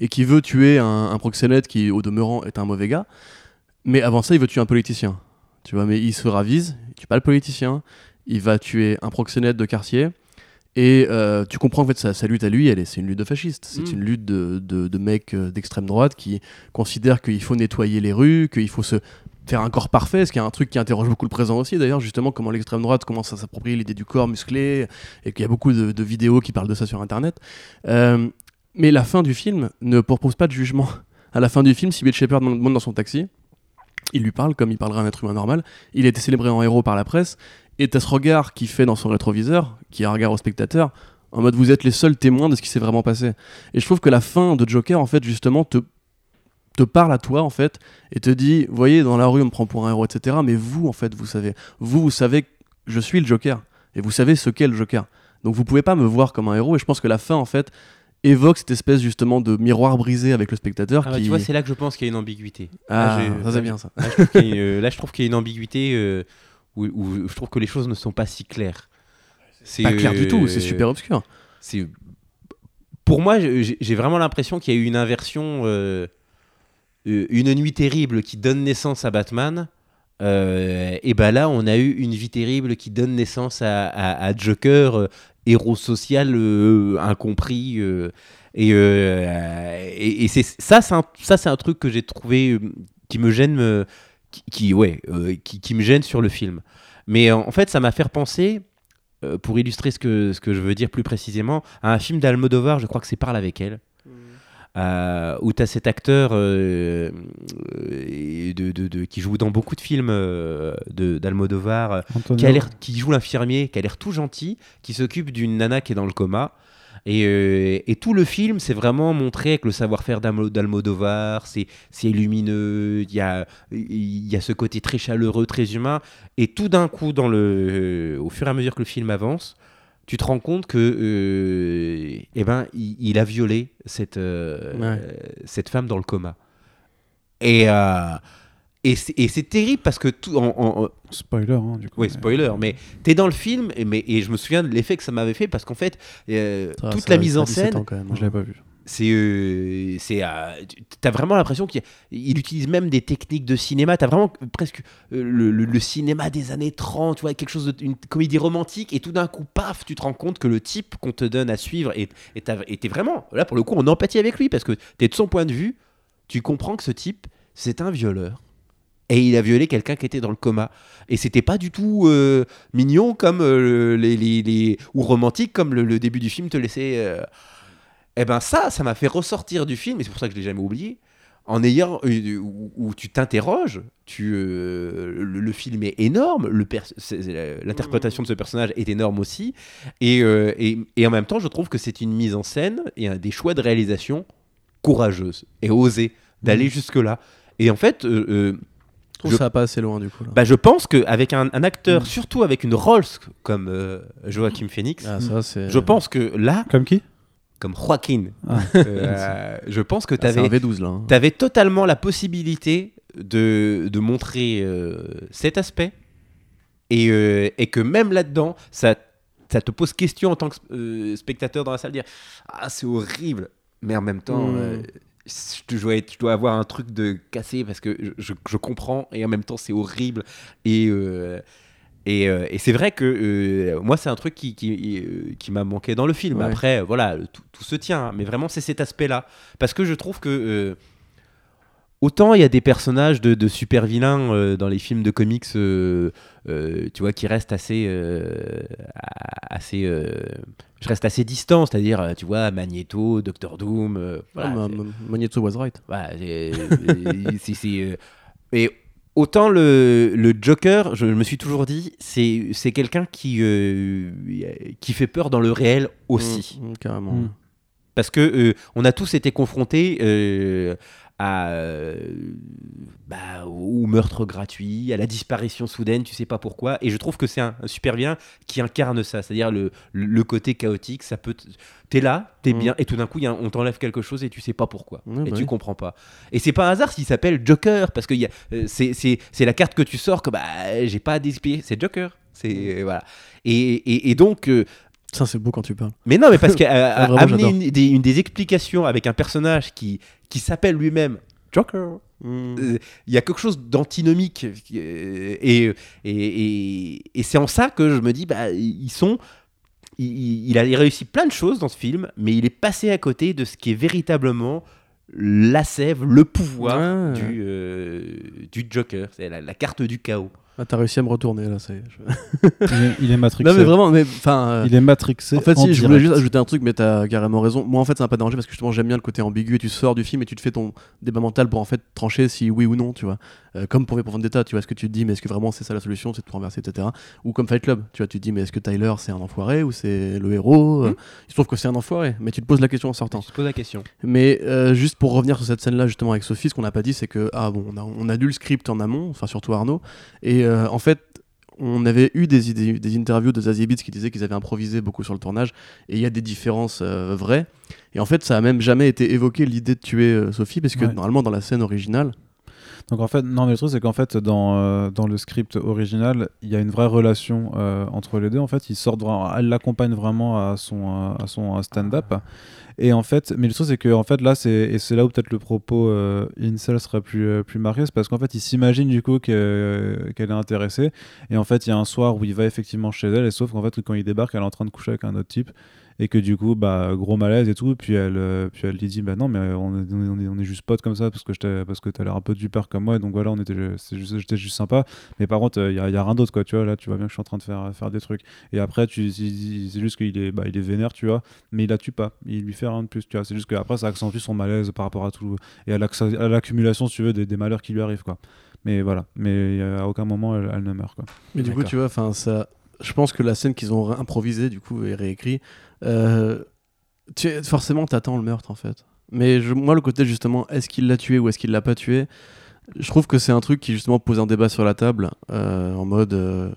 et qui veut tuer un, un proxénète qui, au demeurant, est un mauvais gars. Mais avant ça, il veut tuer un politicien. Tu vois, mais il se ravise, il tue pas le politicien, il va tuer un proxénète de quartier. Et euh, tu comprends en fait sa, sa lutte à lui, elle est, c'est une lutte de fasciste. C'est Mm. une lutte de, de, de mecs euh, d'extrême droite qui considèrent qu'il faut nettoyer les rues, qu'il faut se faire un corps parfait, ce qui est un truc qui interroge beaucoup le présent aussi d'ailleurs, justement comment l'extrême droite commence à s'approprier l'idée du corps musclé, et qu'il y a beaucoup de, de vidéos qui parlent de ça sur Internet. Euh, mais la fin du film ne propose pas de jugement. À la fin du film, si Bill Shepard monte dans son taxi, il lui parle comme il parlerait à un être humain normal. Il a été célébré en héros par la presse. Et t'as ce regard qu'il fait dans son rétroviseur, qui est un regard au spectateur, en mode vous êtes les seuls témoins de ce qui s'est vraiment passé. Et je trouve que la fin de Joker, en fait, justement, te, te parle à toi, en fait, et te dit, voyez, dans la rue, on me prend pour un héros, etc. Mais vous, en fait, vous savez. Vous, vous savez je suis le Joker. Et vous savez ce qu'est le Joker. Donc vous pouvez pas me voir comme un héros. Et je pense que la fin, en fait, évoque cette espèce, justement, de miroir brisé avec le spectateur. Ah bah, qui... tu vois, c'est là que je pense qu'il y a une ambiguïté. Ah, Là, j'ai- ça c'est bien ça. Là, je trouve qu'il y a une- euh, je ambiguïté euh, où, où je trouve que les choses ne sont pas si claires. C'est Pas clair du tout, c'est euh, super obscur. c'est pour moi j'ai vraiment l'impression qu'il y a eu une inversion euh, une nuit terrible qui donne naissance à Batman euh, et ben là on a eu une vie terrible qui donne naissance à, à- à Joker héros social euh, incompris euh, et, euh, et, et c'est ça c'est un, ça c'est un truc que j'ai trouvé qui me gêne qui, ouais qui, me gêne sur le film. Mais en fait ça m'a fait penser pour illustrer ce que, ce que je veux dire plus précisément, à un film d'Almodovar, je crois que c'est Parle avec elle, euh, où tu as cet acteur euh, de, de- de- qui joue dans beaucoup de films euh, d'Almodovar, qui, joue l'infirmier, qui a l'air tout gentil, qui s'occupe d'une nana qui est dans le coma. Et, euh, et tout le film, c'est vraiment montré avec le savoir-faire d'Almo- d'Almodovar, c'est lumineux, il y a, il y a ce côté très chaleureux, très humain. Et tout d'un coup, dans le, au fur et à mesure que le film avance, tu te rends compte que euh, eh ben, il, il a violé cette, euh, Ouais. cette femme dans le coma. Et, euh, et c'est terrible parce que tout, en- en- en- Spoiler, hein, du coup. oui, mais- spoiler, mais t'es dans le film, et, mais, et je me souviens de l'effet que ça m'avait fait parce qu'en fait, euh, Ça- toute ça- la mise en 17 scène, ans, quand même, Moi, je l'avais pas vu. C'est. euh, c'est euh, T'as vraiment l'impression qu'il il utilise même des techniques de cinéma. T'as vraiment presque euh, le, le- cinéma des années 30, tu vois, quelque chose une comédie romantique, et tout d'un coup, paf, tu te rends compte que le type qu'on te donne à suivre, et et vraiment, là pour le coup, en empathie avec lui parce que t'es de son point de vue, tu comprends que ce type, c'est un violeur. Et il a violé quelqu'un qui était dans le coma. Et c'était pas du tout mignon comme les, les- ou romantique comme le, début du film te laissait. Eh ben ça, ça m'a fait ressortir du film, et c'est pour ça que je l'ai jamais oublié. En ayant euh, où, où tu t'interroges, tu euh, le, le film est énorme, l'interprétation de ce personnage est énorme aussi, et, euh, et, et en même temps, je trouve que c'est une mise en scène et un, des choix de réalisation courageuse et osée d'aller jusque là. Et en fait, euh, euh, Je trouve ça va pas assez loin du coup. Là. bah, je pense qu'avec un, un acteur, Mm. surtout avec une Rolls comme euh, Joachim Phoenix, ah, ça, je pense que là, Comme qui? Comme Joaquin, Ah. euh, je pense que tu Ah, un avais, V12 là. hein. totalement la possibilité de, de montrer euh, cet aspect et, euh, et que même là-dedans, ça, ça te pose question en tant que euh, spectateur dans la salle, dire Ah, c'est horrible, mais en même temps. Mm. euh, je dois, être- je dois avoir un truc de cassé parce que je, je- je comprends et en même temps c'est horrible et euh, et, euh, et c'est vrai que euh, moi c'est un truc qui, qui, euh, qui m'a manqué dans le film Ouais. après voilà tout, tout se tient hein, mais vraiment c'est cet aspect là parce que je trouve que euh, Autant il y a des personnages de, de super vilains dans les films de comics, tu vois, qui restent assez, assez, je reste assez distant, c'est-à-dire, tu vois, Magneto, Doctor Doom, voilà, Ah, Magneto was right. voilà, c'est- et autant le, le Joker, je me suis toujours dit, c'est c'est quelqu'un qui, euh, qui fait peur dans le réel aussi Mm, mm, carrément. Mm. parce que euh, on a tous été confrontés euh, à, euh, bah, au meurtre gratuit, à la disparition soudaine, tu sais pas pourquoi. Et je trouve que c'est un, un super bien qui incarne ça, c'est-à-dire le, le, le côté chaotique. Ça peut, t'es là, t'es Mm. bien, et tout d'un coup, y a un- on t'enlève quelque chose et tu sais pas pourquoi, Ouais, et bah tu oui. comprends pas. Et c'est pas un hasard s'il s'appelle Joker, parce que euh, c'est la carte que tu sors que bah j'ai pas à c'est Joker. C'est voilà. Et, et, et donc. euh, Ça, c'est beau quand tu parles. mais non, mais parce qu'amener vraiment, j'adore. une, des, une des explications avec un personnage qui, qui s'appelle lui-même Joker, euh, il y a quelque chose d'antinomique. euh, et, et, et, et c'est en ça que je me dis, bah, ils sont. Il, il a réussi plein de choses dans ce film, mais il est passé à côté de ce qui est véritablement la sève, le pouvoir du, euh, du Joker. C'est la, la carte du chaos. Ah, t'as réussi à me retourner là. Ça y est, je- Il est, il est matrixé. Non, mais vraiment, mais enfin. euh, Il est matrixé. En fait, si, je voulais juste ajouter un truc, mais t'as carrément raison. Moi, en fait, ça m'a pas dérangé parce que justement, j'aime bien le côté ambigu et tu sors du film et tu te fais ton débat mental pour en fait trancher si oui ou non, tu vois. Euh, comme pour V pour Vendetta, tu vois, est-ce que tu te dis, mais est-ce que vraiment c'est ça la solution, c'est de tout renverser, etc. Ou comme Fight Club, tu vois, tu te dis, mais est-ce que Tyler c'est un enfoiré ou c'est le héros Euh, Il se trouve que c'est un enfoiré, mais tu te poses la question en sortant. Tu te poses la question. Mais euh, juste pour revenir sur cette scène-là, justement, avec Sophie, ce qu'on n'a pas dit, c'est que, ah bon, on a, on a lu le script en amont, enfin surtout Arnaud, et euh, en fait, on avait eu des, idées- des interviews de Zazie Beats qui disaient qu'ils avaient improvisé beaucoup sur le tournage, et il y a des différences euh, vraies. Et en fait, ça a même jamais été évoqué l'idée de tuer euh, Sophie, parce que Ouais. normalement, dans la scène originale, Donc en fait, non, mais le truc c'est qu'en fait, dans, euh, dans le script original, il y a une vraie relation entre les deux. En fait, ils sortent elle l'accompagne vraiment à son, à son stand-up. Et en fait, mais le truc c'est que en fait là, c'est et c'est là où peut-être le propos euh, incel serait plus euh, plus marqué, c'est parce qu'en fait, il s'imagine du coup que- qu'elle est intéressée. Et en fait, il y a un soir où il va effectivement chez elle, et sauf qu'en fait, quand il débarque, elle est en train de coucher avec un autre type. Et que du coup, bah, gros malaise et tout. Puis elle, euh, puis elle lui dit, bah non, mais on est, on est, on est juste potes comme ça parce que, je t'ai- parce que t'as l'air un peu du père comme moi. Et donc voilà, on était, c'est juste, j'étais juste sympa. Mais par contre, il y, a, y a rien d'autre, quoi. Tu vois, là, tu vois bien que je suis en train de faire, faire des trucs. Et après, tu, c'est juste qu'il est, bah, il est vénère, tu vois. Mais il la tue pas. Il lui fait rien de plus, tu vois. C'est juste qu'après, ça accentue son malaise par rapport à tout. Et à l'acc- à l'accumulation, si tu veux, des, des malheurs qui lui arrivent, quoi. Mais voilà. Mais à aucun moment, elle, elle ne meurt, quoi. Mais du coup, tu vois, enfin, ça. Je pense que la scène qu'ils ont improvisée, du coup, et réécrit, euh, tu, forcément, t'attends le meurtre, en fait. Mais je- moi, le côté, justement, est-ce qu'il l'a tué ou est-ce qu'il l'a pas tué Je trouve que c'est un truc qui, justement, pose un débat sur la table, euh, en mode euh,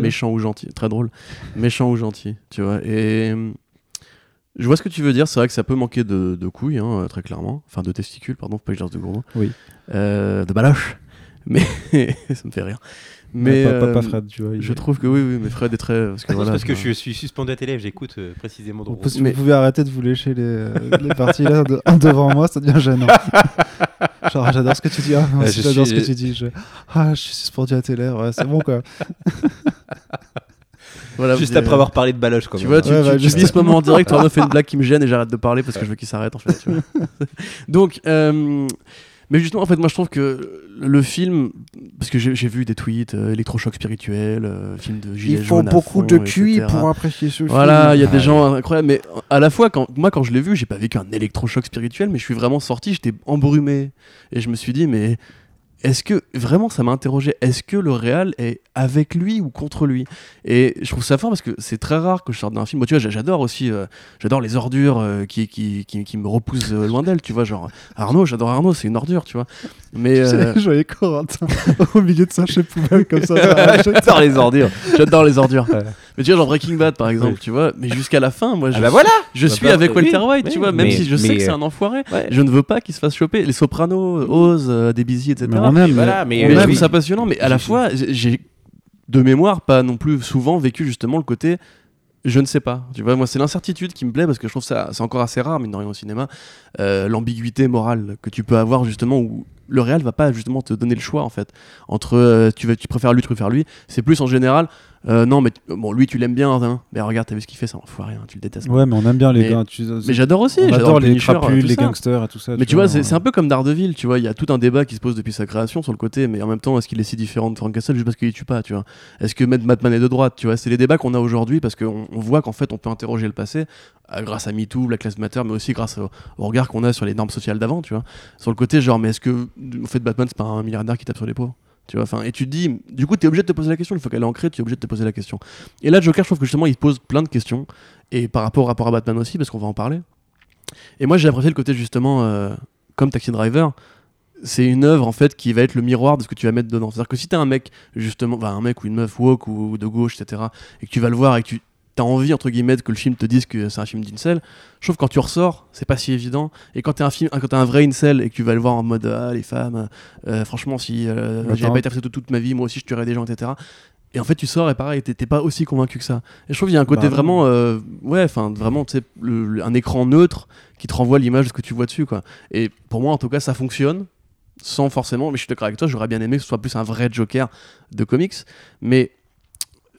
méchant ou gentil. Très drôle. méchant ou gentil, tu vois. Et. Je vois ce que tu veux dire, c'est vrai que ça peut manquer de, de couilles, hein, très clairement. Enfin, de testicules, pardon, faut pas que je de gros mots. Oui. Euh, de baloche. Mais ça me fait rire. Mais pas, pas- pas euh, Fred, tu vois. je est- trouve que oui, oui, mais Fred est très. Parce que C'est voilà, parce que je suis suspendu à tes lèvres, j'écoute euh, précisément Vous, Mais- vous pouvez arrêter de vous lécher les, euh, les parties là de- devant moi, ça devient gênant. Genre, j'adore ce que tu dis. Ah, moi Euh, j'adore suis- ce que tu dis. Je... Ah, je suis suspendu à tes lèvres. Ouais, c'est bon quoi. voilà, Juste après avoir parlé de Baloche, quand Tu même. vois, tu, Ouais, tu- bah, tu juste- dis ce moment en direct, Arnaud fait une blague qui me gêne et j'arrête de parler parce que je veux qu'il s'arrête en fait. tu vois. Donc, euh, mais justement, en fait, moi je trouve que le film, parce que j'ai vu des tweets, euh, électrochoc spirituel, euh, film de gilet jaune à fond, etc. apprécier ce Voilà, il y a Ah, des gens incroyables, mais à la fois, quand, moi quand je l'ai vu, j'ai pas vécu un électrochoc spirituel, mais je suis vraiment sorti, j'étais embrumé. Et je me suis dit, mais est-ce que, vraiment, ça m'a interrogé, est-ce que le réal est avec lui ou contre lui? Et je trouve ça fort parce que c'est très rare que je sorte d'un film. Moi, tu vois, j'a- j'adore aussi, euh, j'adore les ordures euh, qui me repoussent euh, loin d'elle, tu vois, genre Arnaud, j'adore Arnaud, c'est une ordure, tu vois. Mais euh, Je voyais Corentin au milieu de sa chez poubelle comme ça. ça J'adore les ordures. j'adore les ordures. Ouais. Mais tu vois, genre Breaking Bad, par exemple, Oui. tu vois, mais jusqu'à la fin, moi, je Ah bah voilà Je Bah suis bah, avec oui, Walter White, oui, tu vois, même mais- si je sais mais, que c'est euh, un enfoiré. ouais. Je ne veux pas qu'il se fasse choper. Les Sopranos, Oz, euh, Debussy, etc. Mais on aime. voilà, mais, Mais je trouve ça passionnant, mais à la fois, j'ai- de mémoire pas non plus souvent vécu justement le côté je ne sais pas. Tu vois, moi, c'est l'incertitude qui me plaît parce que je trouve ça, c'est encore assez rare, mine de rien, au cinéma, euh, l'ambiguïté morale que tu peux avoir justement où le réel va pas justement te donner le choix en fait entre euh, tu, tu préfères lui, tu préfères lui. C'est plus en général, euh, non, mais bon, lui, tu l'aimes bien, hein, mais regarde, t'as vu ce qu'il fait, c'est un enfoiré, hein, tu le détestes. Ouais, mais on aime bien les Mais- gars. Tu... Mais j'adore aussi, j'adore adore le les tout les ça. gangsters et tout ça. Mais tu vois, vois, c'est un peu comme Daredevil, tu vois, il y a tout un débat qui se pose depuis sa création sur le côté, mais en même temps, est-ce qu'il est si différent de Frank Castle juste parce qu'il tue pas, tu vois? Est-ce que Batman est de droite, tu vois? C'est les débats qu'on a aujourd'hui parce qu'on on voit qu'en fait, on peut interroger le passé euh, grâce à MeToo, Black Lives Matter, mais aussi grâce au, au regard qu'on a sur les normes sociales d'avant, tu vois? Sur le côté, genre, mais est-ce que, en fait, Batman, c'est pas un milliardaire qui tape sur les pauvres? Tu vois, enfin, et tu te dis, du coup, tu es obligé de te poser la question, une fois qu'elle est ancrée, tu es obligé de te poser la question. Et là, Joker, je trouve que justement, il pose plein de questions, et par rapport au rapport à Batman aussi, parce qu'on va en parler. Et moi, j'ai apprécié le côté justement, euh, comme Taxi Driver, c'est une œuvre en fait qui va être le miroir de ce que tu vas mettre dedans. C'est-à-dire que si t'es un mec justement, enfin, un mec ou une meuf woke ou de gauche, etc., et que tu vas le voir et que tu as envie entre guillemets que le film te dise que c'est un film d'incel, je trouve quand tu ressors, c'est pas si évident. Et quand t'es un film, quand t'es un vrai incel et que tu vas le voir en mode ah les femmes, euh, franchement si euh, j'avais pas été toute, toute ma vie, moi aussi je tuerais des gens, etc. Et en fait, tu sors et pareil, t'es pas aussi convaincu que ça. Et je trouve qu'il y a un côté Bah, vraiment, euh, ouais, enfin, vraiment, tu sais, un écran neutre qui te renvoie l'image de ce que tu vois dessus, quoi. Et pour moi, en tout cas, ça fonctionne, sans forcément, mais je suis d'accord avec toi, j'aurais bien aimé que ce soit plus un vrai Joker de comics. Mais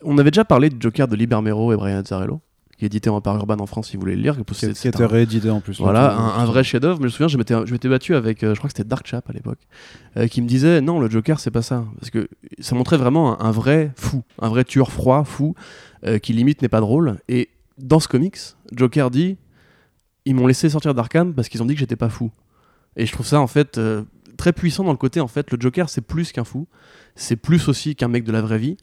on avait déjà parlé de Joker de Libermero et Brian Azzarello, qui est édité en par Urban en France, si vous voulez le lire. Qui, un- réédité en plus. voilà, un, un vrai chef-d'œuvre. Mais je me souviens, je m'étais, je m'étais battu avec, euh, je crois que c'était Dark Chap à l'époque, euh, qui me disait non, le Joker, c'est pas ça. Parce que ça montrait vraiment un, un vrai fou, un vrai tueur froid, fou, euh, qui limite n'est pas drôle. Et dans ce comics, Joker dit ils m'ont laissé sortir d'Arkham parce qu'ils ont dit que j'étais pas fou. Et je trouve ça, en fait, très puissant dans le côté, en fait, le Joker, c'est plus qu'un fou. C'est plus aussi qu'un mec de la vraie vie.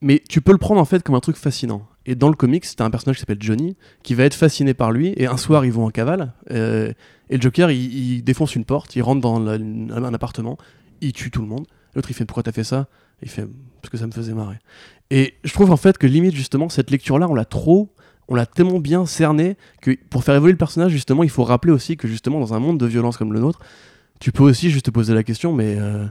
Mais tu peux le prendre, en fait, comme un truc fascinant. Et dans le comics, t'as un personnage qui s'appelle Johnny, qui va être fasciné par lui, et un soir, ils vont en cavale, euh, et le Joker, il, défonce une porte, il rentre dans un appartement, il tue tout le monde. L'autre, il fait Pourquoi t'as fait ça? Il fait Parce que ça me faisait marrer. Et je trouve, en fait, que limite, justement, cette lecture-là, on l'a trop. On l'a tellement bien cerné que pour faire évoluer le personnage, justement, il faut rappeler aussi que, justement, dans un monde de violence comme le nôtre, tu peux aussi juste te poser la question, mais. euh,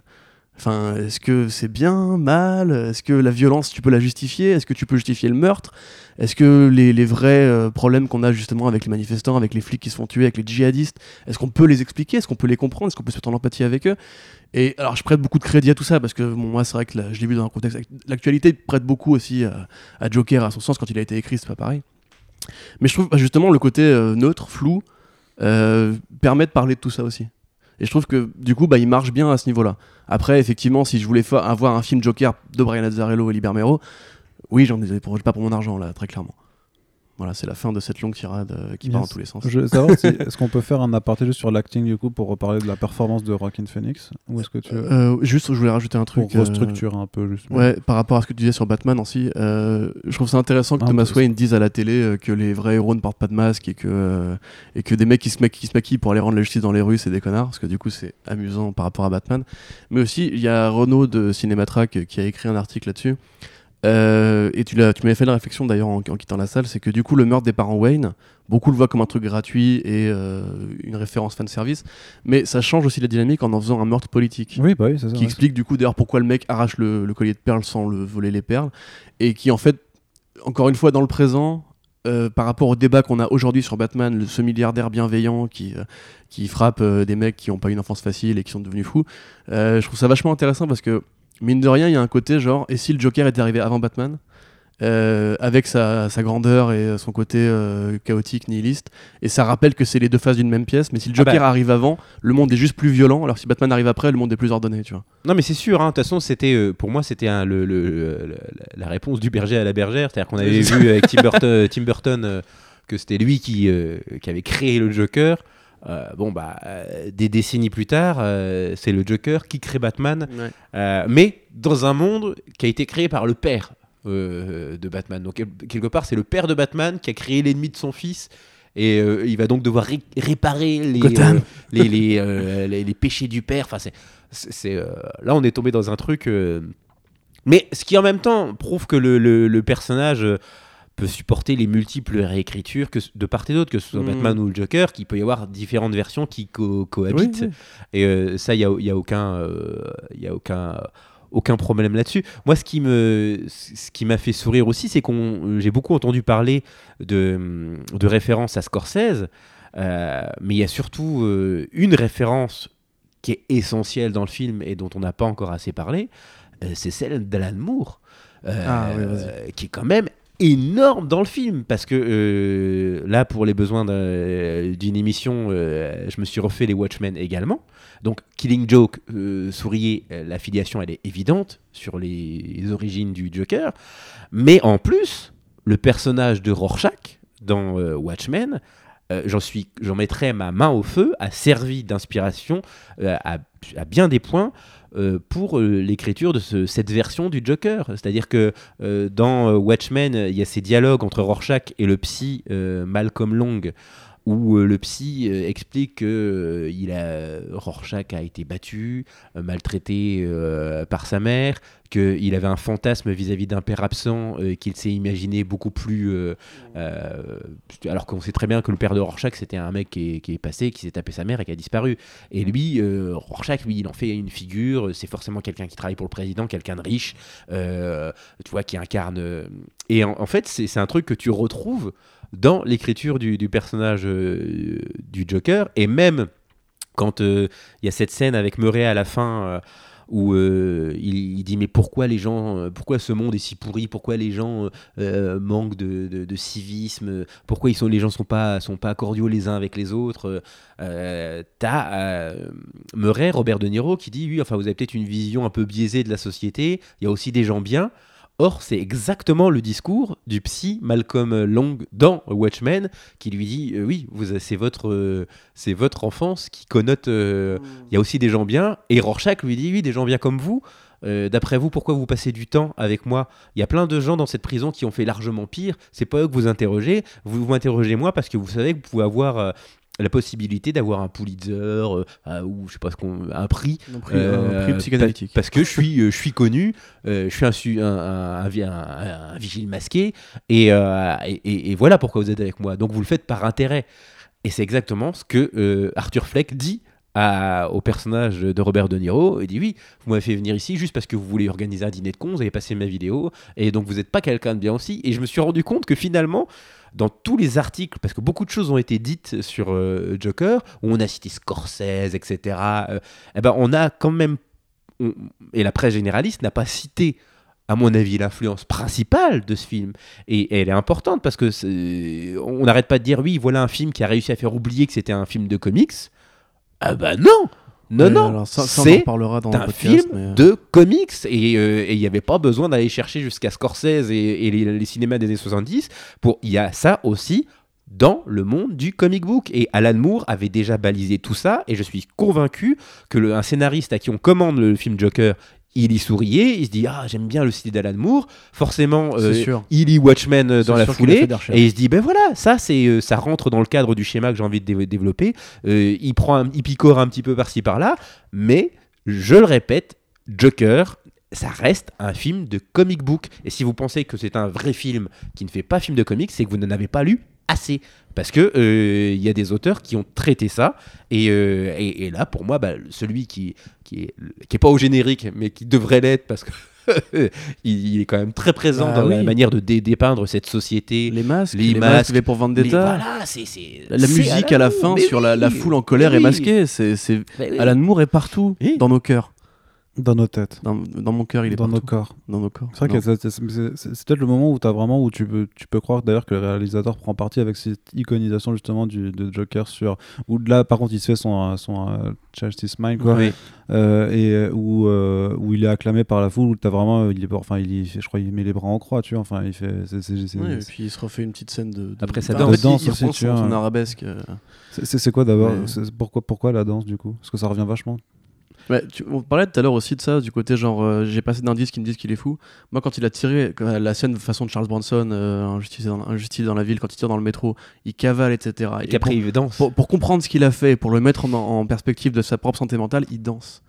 Enfin, est-ce que c'est bien, mal? Est-ce que la violence, tu peux la justifier? Est-ce que tu peux justifier le meurtre? Est-ce que les, vrais euh, problèmes qu'on a justement avec les manifestants, avec les flics qui se font tuer, avec les djihadistes, est-ce qu'on peut les expliquer? Est-ce qu'on peut les comprendre? Est-ce qu'on peut se mettre en empathie avec eux? Et alors, je prête beaucoup de crédit à tout ça parce que bon, moi, c'est vrai que je l'ai vu dans un contexte. L'actualité prête beaucoup aussi à, à Joker, à son sens, quand il a été écrit, c'est pas pareil. Mais je trouve justement le côté euh, neutre, flou, euh, permet de parler de tout ça aussi. Et je trouve que du coup, bah, il marche bien à ce niveau-là. Après, effectivement, si je voulais avoir un film Joker de Brian Azzarello et Libermero, oui, j'en ai pas pour mon argent, là, très clairement. Voilà, c'est la fin de cette longue tirade euh, qui part dans tous les sens. Je veux savoir si, est-ce qu'on peut faire un aparté juste sur l'acting du coup pour reparler de la performance de Rockin' Phoenix? Ou est-ce que tu veux Euh, juste, je voulais rajouter un truc. pour euh, restructurer un peu juste Ouais, par rapport à ce que tu disais sur Batman aussi, euh, je trouve ça intéressant que Thomas. Wayne dise à la télé euh, que les vrais héros ne portent pas de masque et que, euh, et que des mecs qui se, ma- qui se maquillent pour aller rendre la justice dans les rues, c'est des connards, parce que du coup c'est amusant par rapport à Batman. Mais aussi, il y a Renaud de Cinématrack qui a écrit un article là-dessus. Euh, et tu, l'as- tu m'avais fait la réflexion d'ailleurs en, en quittant la salle, c'est que du coup le meurtre des parents Wayne, beaucoup le voient comme un truc gratuit et euh, une référence fan service, mais ça change aussi la dynamique en en faisant un meurtre politique Oui, bah oui, c'est ça. qui explique du coup d'ailleurs pourquoi le mec arrache le, le collier de perles sans le voler les perles et qui en fait encore une fois dans le présent euh, par rapport au débat qu'on a aujourd'hui sur Batman, le- ce milliardaire bienveillant qui, qui frappe des mecs qui n'ont pas une enfance facile et qui sont devenus fous, je trouve ça vachement intéressant parce que mine de rien, il y a un côté genre, et si le Joker était arrivé avant Batman euh, avec sa, sa grandeur et son côté euh, chaotique, nihiliste, et ça rappelle que c'est les deux faces d'une même pièce, mais si le Ah bah. Joker arrive avant, le monde est juste plus violent, alors si Batman arrive après, le monde est plus ordonné, tu vois. Non, mais c'est sûr. hein. De toute façon, c'était euh, pour moi, c'était un- le, le- le- la réponse du berger à la bergère. C'est-à-dire qu'on avait vu avec Tim Burton, Tim Burton euh, que c'était lui qui, euh, qui avait créé le Joker. Euh, bon, bah, euh, des décennies plus tard, euh, c'est le Joker qui crée Batman, euh, mais dans un monde qui a été créé par le père euh, de Batman. Donc, quel- quelque part, c'est le père de Batman qui a créé l'ennemi de son fils. Et euh, il va donc devoir ré- réparer les, Gotham. euh, les, les, euh, les- les péchés du père. Enfin, c'est, euh, là, on est tombé dans un truc. euh, Mais ce qui en même temps prouve que le, le- le personnage euh, peut supporter les multiples réécritures que, de part et d'autre, que ce soit Mhm. Batman ou le Joker, qu'il peut y avoir différentes versions qui co- cohabitent. Oui, oui. Et euh, ça, il n'y a, y a aucun, euh, y a aucun, aucun problème là-dessus. Moi, ce qui me, ce qui m'a fait sourire aussi, c'est qu'on, j'ai beaucoup entendu parler de, de références à Scorsese, euh, mais il y a surtout euh, une référence qui est essentielle dans le film et dont on n'a pas encore assez parlé, euh, c'est celle d'Alan Moore, Ah, oui, qui est quand même énorme dans le film parce que euh, là pour les besoins d'un- d'une émission euh, je me suis refait les Watchmen également. Donc Killing Joke euh, souriez la filiation elle est évidente sur les origines du Joker. Mais en plus le personnage de Rorschach dans Watchmen euh, j'en suis j'en mettrai ma main au feu a servi d'inspiration euh, à, bien des points euh, pour l'écriture de ce- cette version du Joker. C'est-à-dire que dans Watchmen, il y a ces dialogues entre Rorschach et le psy Malcolm Long où euh, le psy euh, explique que euh, il a, Rorschach a été battu, maltraité par sa mère, qu'il avait un fantasme vis-à-vis d'un père absent qu'il s'est imaginé beaucoup plus... alors qu'on sait très bien que le père de Rorschach, c'était un mec qui est, passé, qui s'est tapé sa mère et qui a disparu. Et lui, Rorschach, lui, il en fait une figure, c'est forcément quelqu'un qui travaille pour le président, quelqu'un de riche, tu vois, qui incarne... Et en, en fait, c'est c'est un truc que tu retrouves dans l'écriture du, personnage euh, du Joker, et même quand euh, il y a cette scène avec Murray à la fin euh, où il, dit mais pourquoi les gens, pourquoi ce monde est si pourri, pourquoi les gens manquent de, civisme, pourquoi ils sont, les gens sont pas sont pas cordiaux les uns avec les autres? T'as Murray, Robert De Niro, qui dit oui, enfin vous avez peut-être une vision un peu biaisée de la société. Il y a aussi des gens bien. Or, c'est exactement le discours du psy Malcolm Long dans Watchmen qui lui dit euh, oui, vous, c'est votre, euh, c'est votre enfance qui connote. euh, Il y a aussi des gens bien. Et Rorschach lui dit oui, des gens bien comme vous. D'après vous, pourquoi vous passez du temps avec moi? Il y a plein de gens dans cette prison qui ont fait largement pire. C'est pas eux que vous interrogez. Vous vous interrogez moi parce que vous savez que vous pouvez avoir la possibilité d'avoir un Pulitzer euh, euh, ou je sais pas ce qu'on, un prix Un prix, un prix euh, psychanalytique. pa- Parce que je suis, euh, je suis connu, euh, je suis un, un, un- un vi- un- un- un vigile masqué, et, et, et- et voilà pourquoi vous êtes avec moi. Donc vous le faites par intérêt. Et c'est exactement ce que Arthur Fleck dit à- au personnage de Robert De Niro. Il dit oui, vous m'avez fait venir ici juste parce que vous voulez organiser un dîner de cons, vous avez passé ma vidéo, et donc vous n'êtes pas quelqu'un de bien aussi. Et je me suis rendu compte que finalement, dans tous les articles, parce que beaucoup de choses ont été dites sur euh, Joker, où on a cité Scorsese, etc., euh, eh ben on a quand même, et la presse généraliste n'a pas cité, à mon avis, l'influence principale de ce film. Et, elle est importante parce que on n'arrête pas de dire oui, voilà un film qui a réussi à faire oublier que c'était un film de comics. Ah bah non Non, non C'est un film mais, euh, de comics et euh, il n'y avait pas besoin d'aller chercher jusqu'à Scorsese et, et les, les cinémas des années 70 pour il y a ça aussi dans le monde du comic book. Et Alan Moore avait déjà balisé tout ça et je suis convaincu que le, un scénariste à qui on commande le film Joker il y souriait, il se dit ah j'aime bien le style d'Alan Moore, forcément euh, sûr. il lit Watchmen euh, dans la foulée et il se dit ben voilà ça c'est euh, ça rentre dans le cadre du schéma que j'ai envie de dé- développer, il prend un, il picore un petit peu par-ci par-là, mais je le répète, Joker, ça reste un film de comic book. Et si vous pensez que c'est un vrai film qui ne fait pas film de comics, c'est que vous n'en avez pas lu assez. Parce que euh, il y a des auteurs qui ont traité ça. Et, euh, et, et là, pour moi, bah, celui qui, qui, est, qui est pas au générique, mais qui devrait l'être, parce que il, il est quand même très présent Bah dans la oui. manière de dé- dépeindre cette société. Les masques, Les les, masques, les pour Vendetta. voilà, c'est- La, musique à la fin sur la, la oui, foule en colère mais est oui. masquée. C'est, oui. Alan Moore est partout Oui. dans nos cœurs. Dans nos têtes, Dans, dans mon cœur, il est dans nos corps. Dans nos corps. C'est vrai Non. que c'est- peut-être le moment où, as vraiment, où tu, peux, tu peux croire d'ailleurs que le réalisateur prend parti avec cette iconisation justement du, de Joker sur. Où là, par contre, il se fait son, son Justice Mind, quoi. Oui. Euh, et euh, où, euh, où il est acclamé par la foule, où t'as vraiment. Il est, enfin, il, je crois il met les bras en croix, tu vois. Enfin, il fait. c'est- Ouais, et puis il se refait une petite scène de. de- Après, ça danse. danse il, aussi, tu vois. arabesque. euh. C'est quoi d'abord? Pourquoi, pourquoi la danse du coup? Parce que ça revient vachement. Ouais, tu, on parlait tout à l'heure aussi de ça, du côté genre, euh, j'ai passé d'indices qui me disent qu'il est fou. Moi, quand il a tiré la scène de façon de Charles Bronson, euh, Injustice, dans, Injustice dans la ville, quand il tire dans le métro, il cavale, etc. Et Et qu'apré, pour, il danse. pour, pour comprendre ce qu'il a fait, pour le mettre en, en perspective de sa propre santé mentale, il danse.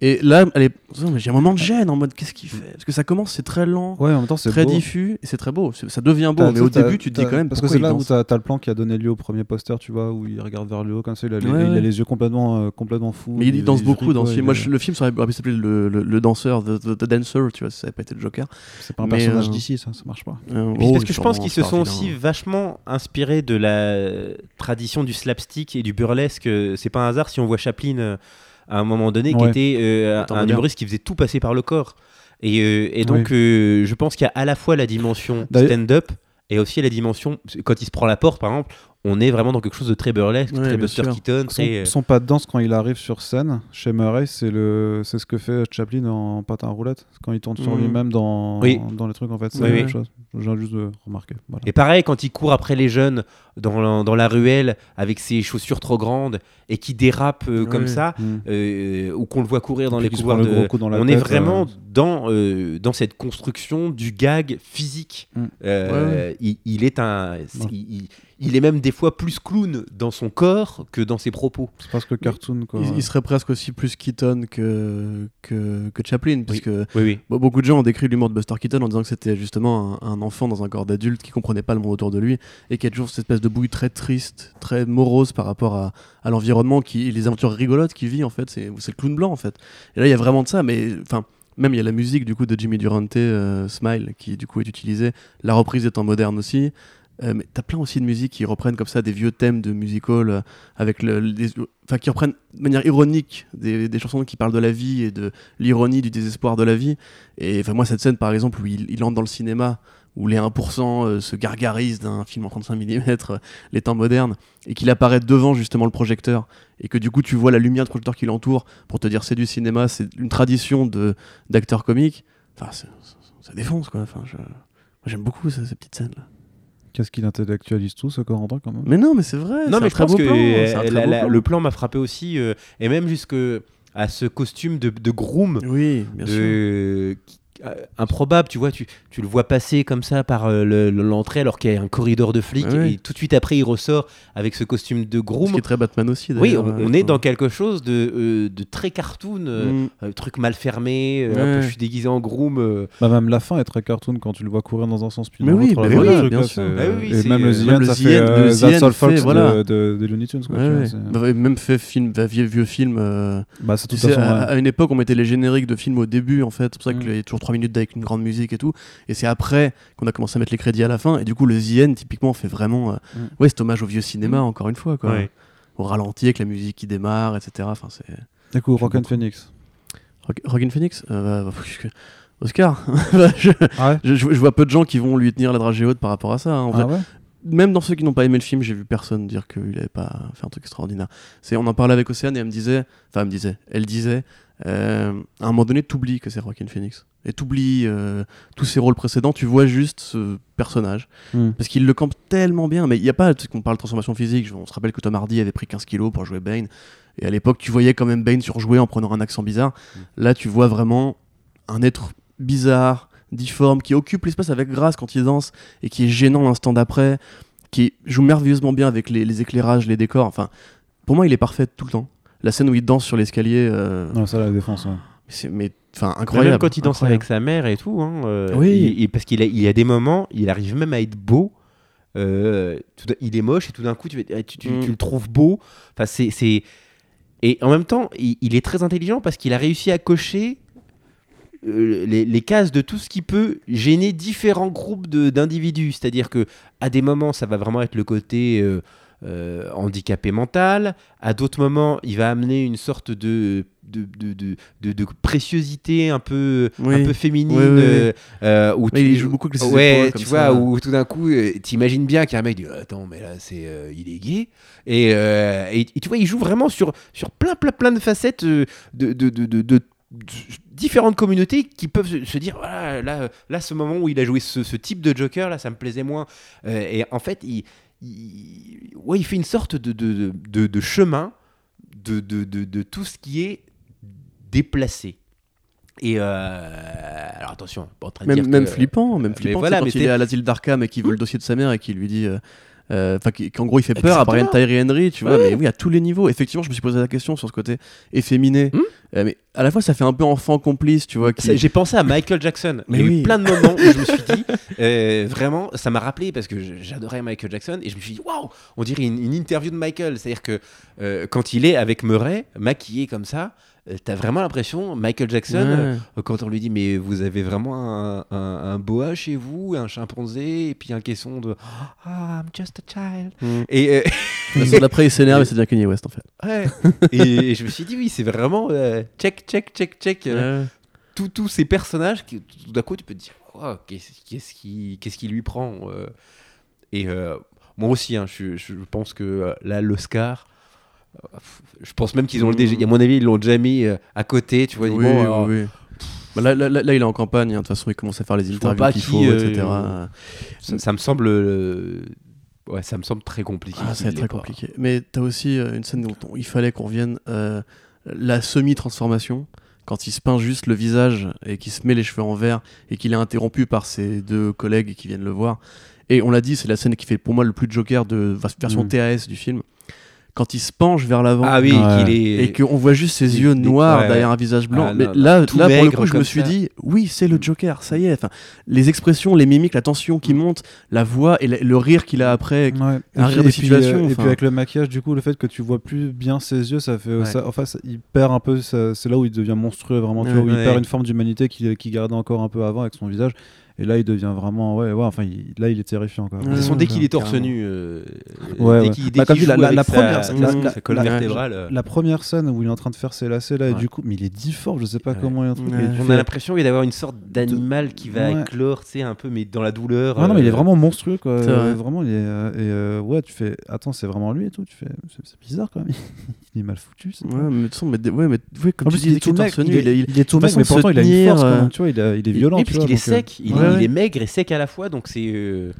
Et là, elle est... Oh, j'ai un moment de gêne en mode qu'est-ce qu'il fait? Parce que ça commence, c'est très lent, Ouais, en même temps, c'est très beau. diffus, et c'est très beau. Ça devient beau, mais au début, tu te dis quand même Parce que c'est il là où t'as as le plan qui a donné lieu au premier poster, tu vois, où il regarde vers le haut comme ça, il a, les, Ouais, il a ouais. les yeux complètement, euh, complètement fous. Mais il, danse beaucoup dans ce film. Moi, je- le film ça aurait pu s'appeler le, le, le danseur, the, the- the Dancer, tu vois, ça n'avait pas été le Joker. C'est pas un mais, personnage euh, d'ici, ça, ça marche pas. Euh, Puis oh, parce que je pense qu'ils se sont aussi vachement inspirés de la tradition du slapstick et du burlesque. C'est pas un hasard si on voit Chaplin euh, à un moment donné qui était euh, un humoriste qui faisait tout passer par le corps. Et, euh, et donc euh, je pense qu'il y a à la fois la dimension stand-up et aussi la dimension quand il se prend la porte par exemple. On est vraiment dans quelque chose de très burlesque, Ouais, très Buster sûr. Keaton, Son, très. euh, son pas de danse quand il arrive sur scène chez Murray, c'est le, c'est ce que fait Chaplin en patin à roulette quand il tourne sur Mhm. lui-même dans, Oui. dans les trucs en fait. C'est Oui, la oui. même chose. Viens juste de remarquer. Voilà. Et pareil, quand il court après les jeunes dans la, dans la ruelle avec ses chaussures trop grandes et qui dérape euh, comme ça, Mhm. euh, ou qu'on le voit courir dans les couloirs le de... gros coup dans la On est vraiment euh. dans, euh, dans cette construction du gag physique. Mm. Euh, Il, il est un... Ouais. Il, il- il est même des fois plus clown dans son corps que dans ses propos. C'est presque cartoon, quoi. Il, il serait presque aussi plus Keaton que, que, que Chaplin, puisque Oui, oui. Bon, beaucoup de gens ont décrit l'humour de Buster Keaton en disant que c'était justement un, un enfant dans un corps d'adulte qui comprenait pas le monde autour de lui et qui a toujours cette espèce de bouille très triste, très morose par rapport à, à l'environnement, qui les aventures rigolotes qu'il vit en fait. C'est c'est le clown blanc en fait. Et là, il y a vraiment de ça, mais enfin. Même il y a la musique du coup de Jimmy Durante, euh, Smile, qui du coup est utilisée. La reprise étant moderne aussi. Euh, mais t'as plein aussi de musiques qui reprennent comme ça des vieux thèmes de musical euh, avec le, enfin qui reprennent de manière ironique des, des chansons qui parlent de la vie et de l'ironie du désespoir de la vie. Et enfin moi cette scène par exemple où il, il entre dans le cinéma où les 1% euh, se gargarisent d'un film en 35 mm, les temps modernes, et qu'il apparaît devant justement le projecteur, et que du coup tu vois la lumière de projecteur qui l'entoure pour te dire c'est du cinéma, c'est une tradition de d'acteurs comiques. Enfin, ça défonce quoi. Enfin, j'aime beaucoup ça, ces petites scènes là. Qu'est-ce qu'il intellectualise tout, ce Corentin, quand même? Mais non, mais c'est vrai. Non, c'est mais un je très pense beau que plan, c'est un euh, très la- beau la- plan. le plan m'a frappé aussi, euh, et même jusque à ce costume de, de groom. Oui, bien sûr. qui- improbable, tu vois, tu, tu le vois passer comme ça par euh, le- le- l'entrée alors qu'il y a un corridor de flics Ah oui. et tout de suite après il ressort avec ce costume de Ce groom. qui est très Batman aussi. Oui, d'ailleurs, on, euh, on est dans quelque chose de, euh, de très cartoon, euh, Mm. euh, truc mal fermé, euh, Ouais. un peu, je suis déguisé en groom. euh, Bah, même la fin est très cartoon quand tu le vois courir dans un sens puis Mais dans oui, l'autre. oui, bien sûr. Bah oui, et c'est, même euh, le le ça The fait euh, de- voilà. de, des Looney Tunes. Quoi, Ouais, tu vois, ouais. c'est- Bah, et même fait film, bah, vieux, vieux film. euh, Bah, à une époque, on mettait les génériques de films au début, en fait. C'est pour ça Mm. qu'il y a toujours 3 minutes avec une grande musique et tout. Et c'est après qu'on a commencé à mettre les crédits à la fin. Et du coup, le End, typiquement, fait vraiment. euh, Mm. Ouais, c'est hommage au vieux cinéma, encore une fois. Quoi. ouais. Au ralenti, avec la musique qui démarre, etc. Enfin, c'est. Du coup, J'aime Rock and beaucoup. Phoenix. Rock- Rockin' Phoenix Euh, bah, bah, Oscar Bah, je, Ah ouais je, je vois peu de gens qui vont lui tenir la dragée haute par rapport à ça. hein. En Ah vrai, ouais même dans ceux qui n'ont pas aimé le film, j'ai vu personne dire qu'il avait pas fait un truc extraordinaire. C'est, on en parlait avec Océane et elle me disait, enfin elle me disait, elle disait, euh, à un moment donné, t'oublies que c'est Joaquin Phoenix. Et t'oublies euh, tous ses rôles précédents, tu vois juste ce personnage. Hmm. Parce qu'il le campe tellement bien, mais il n'y a pas, qu'on parle de transformation physique, on se rappelle que Tom Hardy avait pris 15 kilos pour jouer Bane, et à l'époque tu voyais quand même Bane surjouer en prenant un accent bizarre. Là tu vois vraiment un être bizarre, difforme, qui occupe l'espace avec grâce quand il danse, et qui est gênant l'instant d'après, qui joue merveilleusement bien avec les, les éclairages, les décors, enfin, pour moi il est parfait tout le temps. La scène où il danse sur l'escalier, euh, Non, ça, la défense. ouais. c'est mais enfin incroyable. Même quand il danse incroyable. avec sa mère et tout, hein, euh, Oui. il- il- parce qu'il a, il y a des moments, il arrive même à être beau. euh, tout il est moche et tout d'un coup tu, tu- Mm. tu le trouves beau. Enfin, c'est, c'est- Et en même temps, il, il est très intelligent parce qu'il a réussi à cocher euh, les, les cases de tout ce qui peut gêner différents groupes de- d'individus. C'est-à-dire que à des moments, ça va vraiment être le côté euh, handicapé mental. À d'autres moments, il va amener une sorte de, de, de, de, préciosité un peu, Oui. un peu féminine. Oui, oui, oui. euh, euh, où tu- il joue beaucoup avec ses Ouais, épaules, comme tu ça. vois, où tout d'un coup, t'imagines bien qu'un mec dit Attends, mais là, c'est, il est gay. Et, et, et tu vois, il joue vraiment sur, sur plein, plein, plein de facettes de, de, différentes communautés qui peuvent se, se dire Voilà, là, là, ce moment où il a joué ce, ce type de Joker, là, ça me plaisait moins. Euh, et en fait, il, il, ouais, il fait une sorte de, de, de, de- chemin de, de, tout ce qui est déplacé. Et euh, alors attention, pas en train de même, dire même que- flippant, même mais flippant. voilà, mais sais, quand il c'est- est à l'asile d'Arkham et qu'il veut le dossier de sa mère et qu'il lui dit, euh, euh, enfin, qui- qu'en gros il fait peur à Brian. Tyree Henry, tu vois. Mais oui, à tous les niveaux. Effectivement, je me suis posé la question sur ce côté efféminé, Hmm. Euh, mais à la fois ça fait un peu enfant complice, tu vois. qui- J'ai pensé à Michael Jackson. Mais Il y a oui. eu plein de moments où je me suis dit, euh, vraiment, ça m'a rappelé parce que j'adorais Michael Jackson et je me suis dit, waouh, on dirait une, une interview de Michael. C'est-à-dire que euh, quand il est avec Murray, maquillé comme ça, euh, t'as vraiment l'impression, Michael Jackson, Ouais. euh, quand on lui dit, mais vous avez vraiment un, un- un boa chez vous, un chimpanzé, et puis un caisson de, ah, I'm just a child. Hmm. Et, euh, d'après il s'énerve et c'est bien Kanye West en fait. ouais. et, et je me suis dit, oui, c'est vraiment euh, check, check, check, check. euh, Ouais. tous tous ces personnages qui tout d'un coup tu peux te dire Wow, qu'est-ce qui qu'est-ce qui lui prend euh. et euh, moi aussi hein, je, je pense que euh, là l'Oscar euh, je pense même qu'ils ont le déjà à mon avis ils l'ont déjà mis euh, à côté tu vois Oui, bon, alors, oui. Bah, là, là, là, là, il est en campagne, hein. de toute façon il commence à faire les interviews qu'il faut, euh, etc. ça, ça me semble euh, ouais ça me semble très compliqué Ah, l'ait très pas. compliqué. Mais t'as aussi euh, une scène dont on- il fallait qu'on revienne, euh, la semi-transformation, quand il se peint juste le visage et qu'il se met les cheveux en vert et qu'il est interrompu par ses deux collègues qui viennent le voir. Et on l'a dit, c'est la scène qui fait pour moi le plus de Joker de version Mm. TAS du film. Quand il se penche vers l'avant. Ah oui, Ouais. qu'il est. Et qu'on voit juste ses yeux noirs ouais, derrière un visage blanc. Ah, mais non, là, tout là pour le coup, je me suis ça. dit, oui, c'est le Joker, ça y est. Enfin, les expressions, les mimiques, la tension qui monte, la voix et le, le rire qu'il a après. Ouais. Et, un puis, rire de et puis, situation, euh, et puis enfin. avec le maquillage, du coup, le fait que tu vois plus bien ses yeux, ça fait. Ouais. ça- enfin, ça- il perd un peu. ça- C'est là où il devient monstrueux, vraiment. Tu Ouais. vois, où il perd une forme d'humanité qu'il qu'il gardait encore un peu avant avec son visage. Et là, il devient vraiment. Ouais, ouais. Enfin, il- là, il est terrifiant. Quoi. De toute dès qu'il est torse nu, euh, Ouais, dès ouais. qu'il Bah, la- joue la- avec la sa- première- sa, la- sa colonne la- vertébrale, euh, La première scène où il est en train de faire ses lacets là, et du coup, mais il est difforme, je sais pas Ouais. comment il est un truc. Ouais. et tu on a l'impression qu'il va y avoir une sorte d'animal qui va Ouais. éclore, tu sais, un peu, mais dans la douleur. Ah non, mais il est euh, vraiment monstrueux quoi. Vraiment, il est. euh, et euh, ouais, tu fais. Attends, c'est vraiment lui et tout. Tu fais. C'est bizarre quand même. il est mal foutu. Ouais, mais, de toute façon, mais, ouais, mais ouais, comme En tu plus, dis, il dès est qu'il tout est mec. torse Il nu, est, est tout mec, mais de pourtant il a une force. Tu vois, il, est violent. Vois, qu'il est sec, il, ouais, il est maigre et sec à la fois, donc c'est. euh,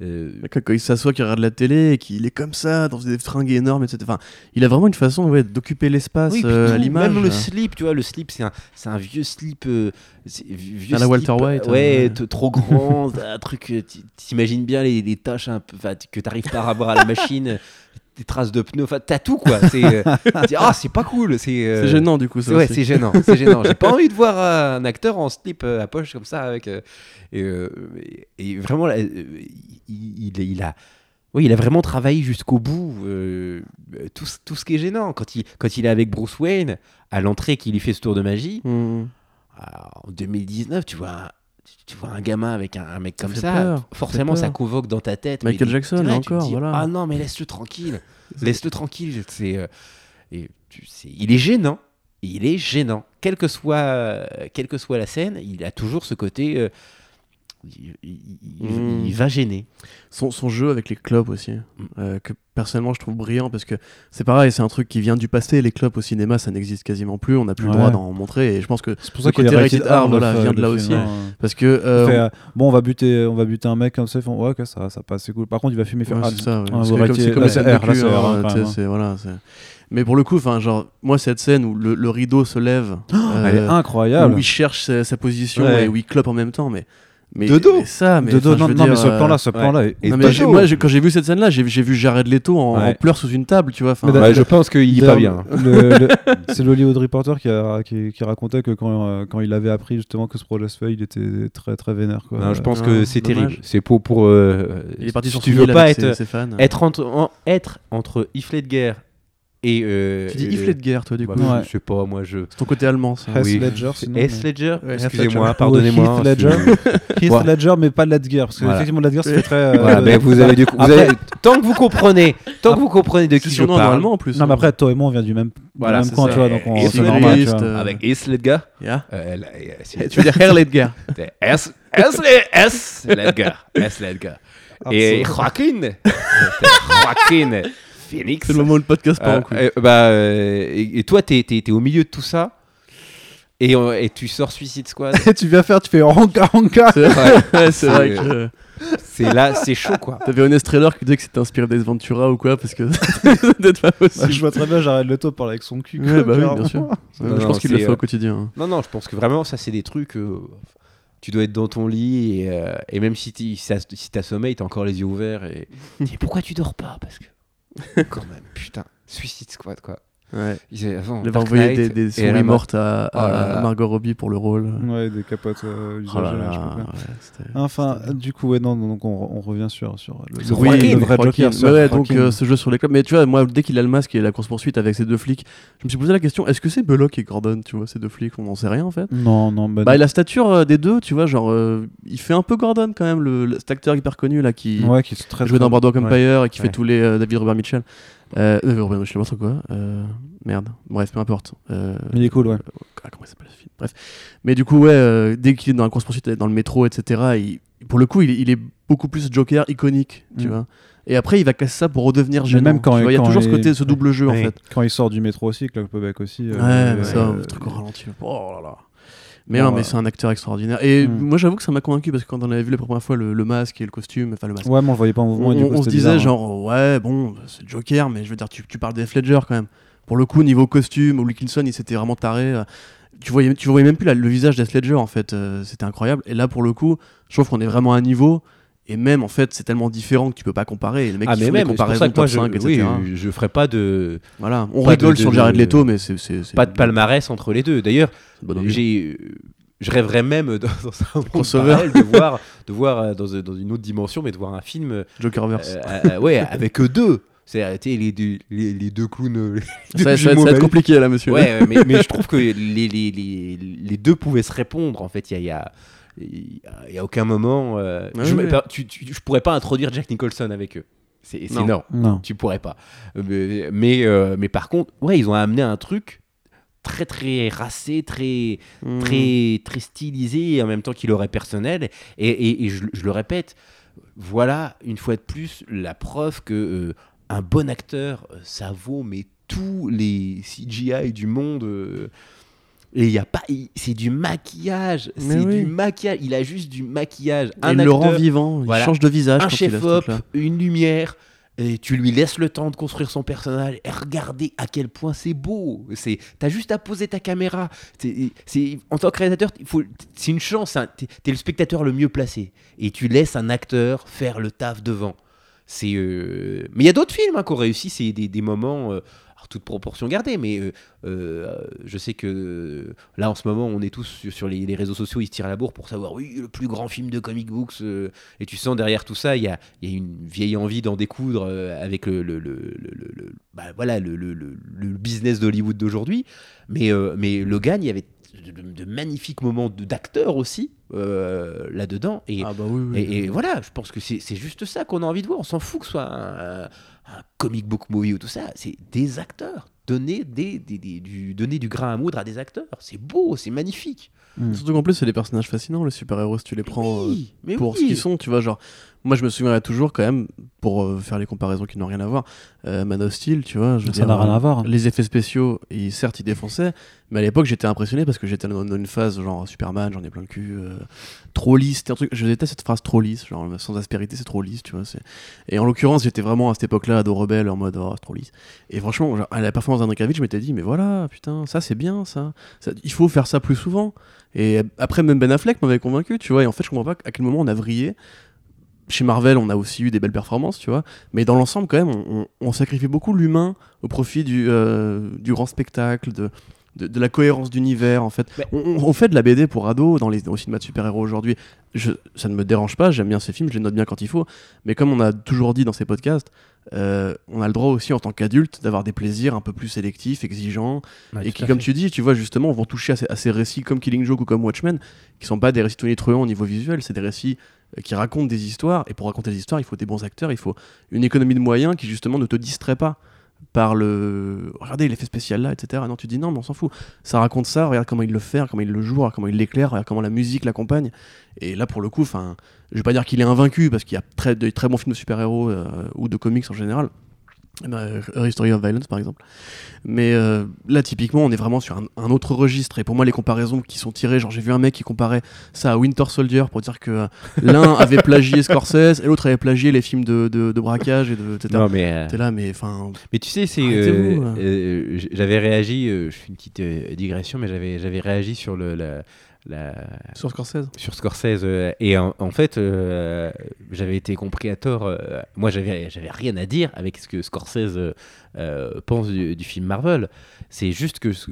euh, Quand, quand il s'assoit, qu'il regarde la télé et qu'il est comme ça, dans des fringues énormes, etc. Enfin, il a vraiment une façon ouais, d'occuper l'espace oui, euh, à l'image. Même le slip, tu vois, le slip, c'est un, c'est un vieux slip. euh, vieux À la slip, Walter White, Ouais, ouais. trop grand, un truc. euh, T'imagines bien les, les taches un peu, que t'arrives pas à avoir à la machine, des traces de pneus, enfin, t'as tout quoi. C'est, euh, ah, c'est pas cool. C'est euh, gênant du coup. Ça ouais, c'est gênant, c'est gênant. J'ai pas envie de voir un acteur en slip euh, à poche comme ça avec. euh, et, vraiment, là, il, a. Oui, il a vraiment travaillé jusqu'au bout euh, tout, ce- tout ce qui est gênant. Quand il, quand il est avec Bruce Wayne, à l'entrée, qu'il lui fait ce tour de magie, Hmm. alors, en 2019, tu vois, tu vois un gamin avec un, un mec comme ça, peur, forcément ça convoque dans ta tête. Michael mais Jackson, là encore, dis, voilà. Ah non, mais laisse-le tranquille. laisse-le tranquille. C'est, euh, et tu sais, il est gênant. Il est gênant. Quelle que soit, euh, quelle que soit la scène, il a toujours ce côté. euh, il, il- va gêner. son, son jeu avec les clubs aussi, Mm. euh, que personnellement je trouve brillant parce que c'est pareil, c'est un truc qui vient du passé. Les clubs au cinéma, ça n'existe quasiment plus. On n'a plus le droit d'en montrer. Et je pense que C'est pour ça Le qu'il est côté rated rated R, R, voilà, le- vient de là aussi. parce que euh, fait, euh, bon, on va buter, on va buter un mec comme ça. Ils font, ouais, ok, ça, ça passe, c'est cool. Par contre, il va fumer. fait, Ouais, ah, c'est ça. ouais. que c'est voilà, Mais pour le coup, enfin, genre, moi cette scène où le, le rideau se lève, Elle est euh, incroyable. où il cherche sa, sa position Ouais. et où il clope en même temps, mais mais, De dos. mais ça, mais de dos, enfin, je non, veux non, dire, mais ce euh, plan-là, ce ouais. plan-là est- est non, de mais moi, quand j'ai vu cette scène-là, j'ai j'ai vu Jared Leto en, Ouais. en pleurs sous une table, tu vois. Ouais, je pense qu'il est pas bien. C'est le Hollywood Reporter qui, a- qui, qui racontait que quand, euh, quand il avait appris justement que ce projet se fait, il était très très vénère. Quoi. Non, je pense Ah, que c'est dommage. terrible. C'est pour pour. euh, il est parti si sur tu veux pas être ses, ses fans. être entre en- être entre Heath Ledger et. euh, Tu dis euh, Heath Ledger, toi, du bah, coup. Ouais. Je sais pas, moi je. C'est ton côté allemand, ça. Heath Oui. Ledger, sinon, Heath mais- Ledger Ouais, Excusez-moi, pardonnez-moi. Ou Heath Ledger. Heath Ouais. Ledger, mais pas Ledger, parce que Voilà. effectivement Ledger, fait très. euh, Voilà, ben, vous avez du coup. vous avez- tant que vous comprenez, tant que vous comprenez de qui C'est je parle. allemand en plus. Non, mais après, toi et moi, on vient du même, Voilà, même c'est coin, ça. tu vois, donc on- c'est c'est normal. Avec Heath Ledger. Euh, c'est- Tu veux dire Herr Ledger? c'est S S S Ledger. S Ledger. Et Joaquin. Joaquin Phoenix. C'est le moment où le podcast part Euh, en couille. euh, bah, euh, et, et toi, t'es t'es- t'es au milieu de tout ça. Et, euh, et tu sors Suicide Squad. tu viens faire, tu fais ranka ranka. C'est vrai, ouais, c'est vrai que C'est là, c'est chaud quoi. t'avais Honest Trailer qui disait que c'était inspiré d'Ace Ventura ou quoi, parce que ça doit être pas Bah, possible. je vois très bien Jared Leto parler avec son cul. Ouais, bah oui, bien sûr. Non, je pense qu'il le fait euh, au quotidien. Non, non, je pense que vraiment, ça, c'est des trucs. euh, tu dois être dans ton lit et, euh, et même si t'as sommeil, t'as encore les yeux ouverts. Et dis, pourquoi tu dors pas? Parce que, quand même, putain, Suicide Squad quoi. Ouais. Ils- avant, Il envoyé Knight, des, des souris mortes à, à- Oh là là. à Margot Robbie pour le rôle. Ouais, des capotes euh, Oh là ouais, Enfin, du coup, ouais, non, donc on, on revient sur, sur le, le Oui, Joaquin, le vrai Joaquin. Joker. Sur ouais, donc euh, ce jeu sur les clubs. Mais tu vois, moi, dès qu'il a le masque et la course-poursuite avec ces deux flics, je me suis posé la question est-ce que c'est Belloc et Gordon, tu vois, ces deux flics? On n'en sait rien en fait. Non, non, bah, Bah, la stature euh, des deux, tu vois, genre, euh, il fait un peu Gordon quand même, le, le- cet acteur hyper connu là qui ouais, qui est très jouait dans ouais. Empire et qui fait tous les David Robert Mitchell. Euh, euh, Robert Mitchell, n'importe quoi. Euh, merde, bref, peu importe. Euh, Mais il est cool, ouais. ah, comment il s'appelle ce film? Bref. Mais du coup, ouais, euh, dès qu'il est dans la course-poursuite, dans le métro, etc., il- pour le coup, il, est- il est beaucoup plus Joker iconique, tu Mm. vois. Et après, il va casser ça pour redevenir gênant. même quand- tu vois, il y a toujours ce côté, ce double jeu, en fait. Quand il sort du métro aussi, avec Clockback aussi. euh, Ouais, euh, mais ça, euh, le truc au ralenti. Oh là là. Mais non, mais c'est un acteur extraordinaire. Et Mm. moi, j'avoue que ça m'a convaincu parce que quand on avait vu la première fois le, le masque et le costume, enfin le masque, Ouais, mais on le voyait pas en on, mouvement. et du coup, on se disait bizarre, hein. genre, ouais, bon, c'est Joker, mais je veux dire, tu, tu parles des Ledger quand même. Pour le coup, niveau costume, Wilkinson, il s'était vraiment taré. euh, Tu voyais, tu voyais même plus la- le visage d'Heath Ledger, en fait. euh, C'était incroyable. Et là, pour le coup, je trouve qu'on est vraiment à un niveau. Et même, en fait, c'est tellement différent que tu peux pas comparer. Et les mecs Ah, qui mais font même, des comparaisons que moi, top je, 5, oui, etc. je ferai pas de, Voilà, on rigole de- sur Jared de- Leto, mais c'est. pas de palmarès entre les deux. D'ailleurs, j'ai, euh, je rêverais même dans, dans un monde de voir, de voir euh, dans, dans une autre dimension, mais de voir un film, euh, Jokerverse. euh, euh, ouais, avec eux deux. C'est les deux, les, les deux clowns. euh, les deux ça, ça, va être- jumeaux ça va être maléfiques. compliqué là, monsieur. Ouais, mais, mais je trouve que les, deux pouvaient se répondre. En fait, il y a, il y a- il y a- aucun moment. euh, Ouais, je, tu, tu- je pourrais pas introduire Jack Nicholson avec eux. C'est c'est Non. non. Non. Tu pourrais pas. Euh, Mais, mais, euh, mais par contre, ouais, ils ont amené un truc très très racé, très Mmh. très très stylisé et en même temps qu'il aurait personnel. Et, et- et je, je le répète, voilà une fois de plus la preuve que euh, un bon acteur, ça vaut mais tous les CGI du monde. euh, et il y a pas, c'est du maquillage, c'est oui. du maquillage. Il a juste du maquillage. Et Un il le rend vivant, voilà. il change de visage. un chef-op, une lumière, et tu lui laisses le temps de construire son personnage et regardez à quel point c'est beau. C'est, t'as juste à poser ta caméra. C'est, c'est- en tant que réalisateur, c'est une chance. hein. T'es, t'es le spectateur le mieux placé et tu laisses un acteur faire le taf devant. C'est, euh, mais il y a d'autres films hein, qui ont réussi. C'est des, des moments. euh, alors, toute proportion gardée, mais euh, euh, je sais que là en ce moment on est tous sur, les, les réseaux sociaux, ils se tirent à la bourre pour savoir oui le plus grand film de comic books euh, et tu sens derrière tout ça, il y a, il y a une vieille envie d'en découdre avec le, bah, voilà, business d'Hollywood d'aujourd'hui. Mais, mais Logan, il y avait de, de- de magnifiques moments d'acteurs aussi euh, là-dedans. Et, Ah bah oui, oui. et, et voilà, je pense que c'est c'est juste ça qu'on a envie de voir. On s'en fout que ce soit un, un comic book movie ou tout ça. C'est des acteurs. Donner, des, des- des- du, donner du grain à moudre à des acteurs. C'est beau, c'est magnifique. Surtout qu'en plus, c'est des personnages fascinants, les super-héros, si tu les prends euh, mais pour oui. ce qu'ils sont, tu vois. Genre, moi, je me souviendrai toujours, quand même, pour euh, faire les comparaisons qui n'ont rien à voir, euh, Man of Steel, tu vois. Je veux Ça n'a rien euh, à voir. Les effets spéciaux, ils, certes, ils défonçaient, mais à l'époque, j'étais impressionné parce que j'étais dans, dans une phase genre Superman, j'en ai plein le cul, euh, trop lisse, un truc. Je déteste cette phrase trop lisse, genre sans aspérité, c'est trop lisse, tu vois. Et en l'occurrence, j'étais vraiment à cette époque-là, ado rebelle, en mode, oh, c'est trop lisse. Et franchement, genre, à la performance Cavill, je m'étais dit, mais voilà, putain, ça c'est bien, ça. Ça- Il faut faire ça plus souvent. Et après, même Ben Affleck m'avait convaincu, tu vois. Et en fait, je comprends pas à quel moment on a vrillé. Chez Marvel, on a aussi eu des belles performances, tu vois. Mais dans l'ensemble, quand même, on, on- on sacrifie beaucoup l'humain au profit du, euh, du grand spectacle, de, de, de la cohérence d'univers, en fait. On, fait de la BD pour ados dans les au cinéma de super-héros aujourd'hui. Ça ne me dérange pas, j'aime bien ces films, je les note bien quand il faut. Mais comme on a toujours dit dans ces podcasts, euh, on a le droit aussi en tant qu'adulte d'avoir des plaisirs un peu plus sélectifs, exigeants, et qui, comme tu dis, tu vois, justement, vont toucher à ces, à ces récits comme Killing Joke ou comme Watchmen, qui sont pas des récits tonitruants au niveau visuel, c'est des récits qui racontent des histoires, et pour raconter des histoires, il faut des bons acteurs, il faut une économie de moyens qui, justement, ne te distrait pas par le... Regardez l'effet spécial là, etc. Non, tu dis non, mais on s'en fout. Ça raconte ça, regarde comment il le fait, comment il le joue, comment il l'éclaire, regarde comment la musique l'accompagne. Et là, pour le coup, enfin, je vais pas dire qu'il est invaincu, parce qu'il y a très, de très bons films de super-héros euh, ou de comics en général. Eh ben, A History of Violence par exemple. Mais euh, là typiquement on est vraiment sur un, un autre registre et pour moi les comparaisons qui sont tirées, genre j'ai vu un mec qui comparait ça à Winter Soldier pour dire que euh, l'un avait plagié Scorsese et l'autre avait plagié les films de, de, de braquage et de etc. Non, mais, euh, T'es là mais enfin mais tu sais, c'est. Hein. j'avais réagi, je fais une petite digression, mais j'avais j'avais réagi sur le. La, la- sur Scorsese. sur Scorsese euh, et en, en fait euh, j'avais été compris à tort euh, moi j'avais rien à dire avec ce que Scorsese pense du, du film Marvel. C'est juste que ce,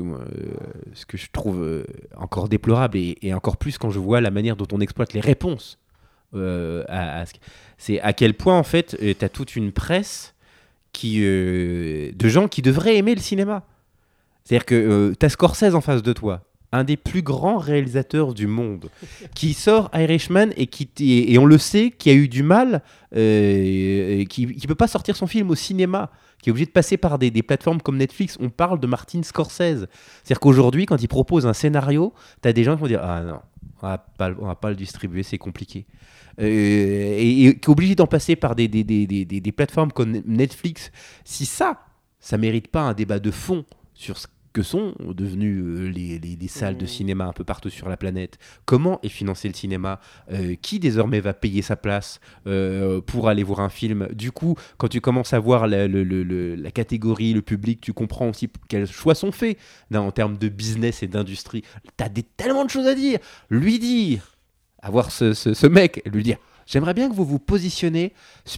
ce que je trouve encore déplorable et, et encore plus quand je vois la manière dont on exploite les réponses à, à ce c'est à quel point en fait tu as toute une presse qui de gens qui devraient aimer le cinéma. C'est-à-dire que tu as Scorsese en face de toi un des plus grands réalisateurs du monde, qui sort Irishman et qui et, on le sait, qui a eu du mal, euh, qui ne peut pas sortir son film au cinéma, qui est obligé de passer par des, plateformes comme Netflix. On parle de Martin Scorsese. C'est-à-dire qu'aujourd'hui, quand il propose un scénario, tu as des gens qui vont dire Ah non, on va pas, on va pas le distribuer, c'est compliqué. Euh, et, qui est obligé d'en passer par des, des- des plateformes comme Netflix. Si ça, ça mérite pas un débat de fond sur ce que sont devenues euh, les, les- les salles de cinéma un peu partout sur la planète. Comment est financé le cinéma? Euh, Qui désormais va payer sa place euh, pour aller voir un film? Du coup, quand tu commences à voir la, le- le- le- la catégorie, le public, tu comprends aussi quels choix sont faits dans- en termes de business et d'industrie. Tu as tellement de choses à dire. Lui dire, avoir ce, ce- ce mec, lui dire J'aimerais bien que vous vous positionnez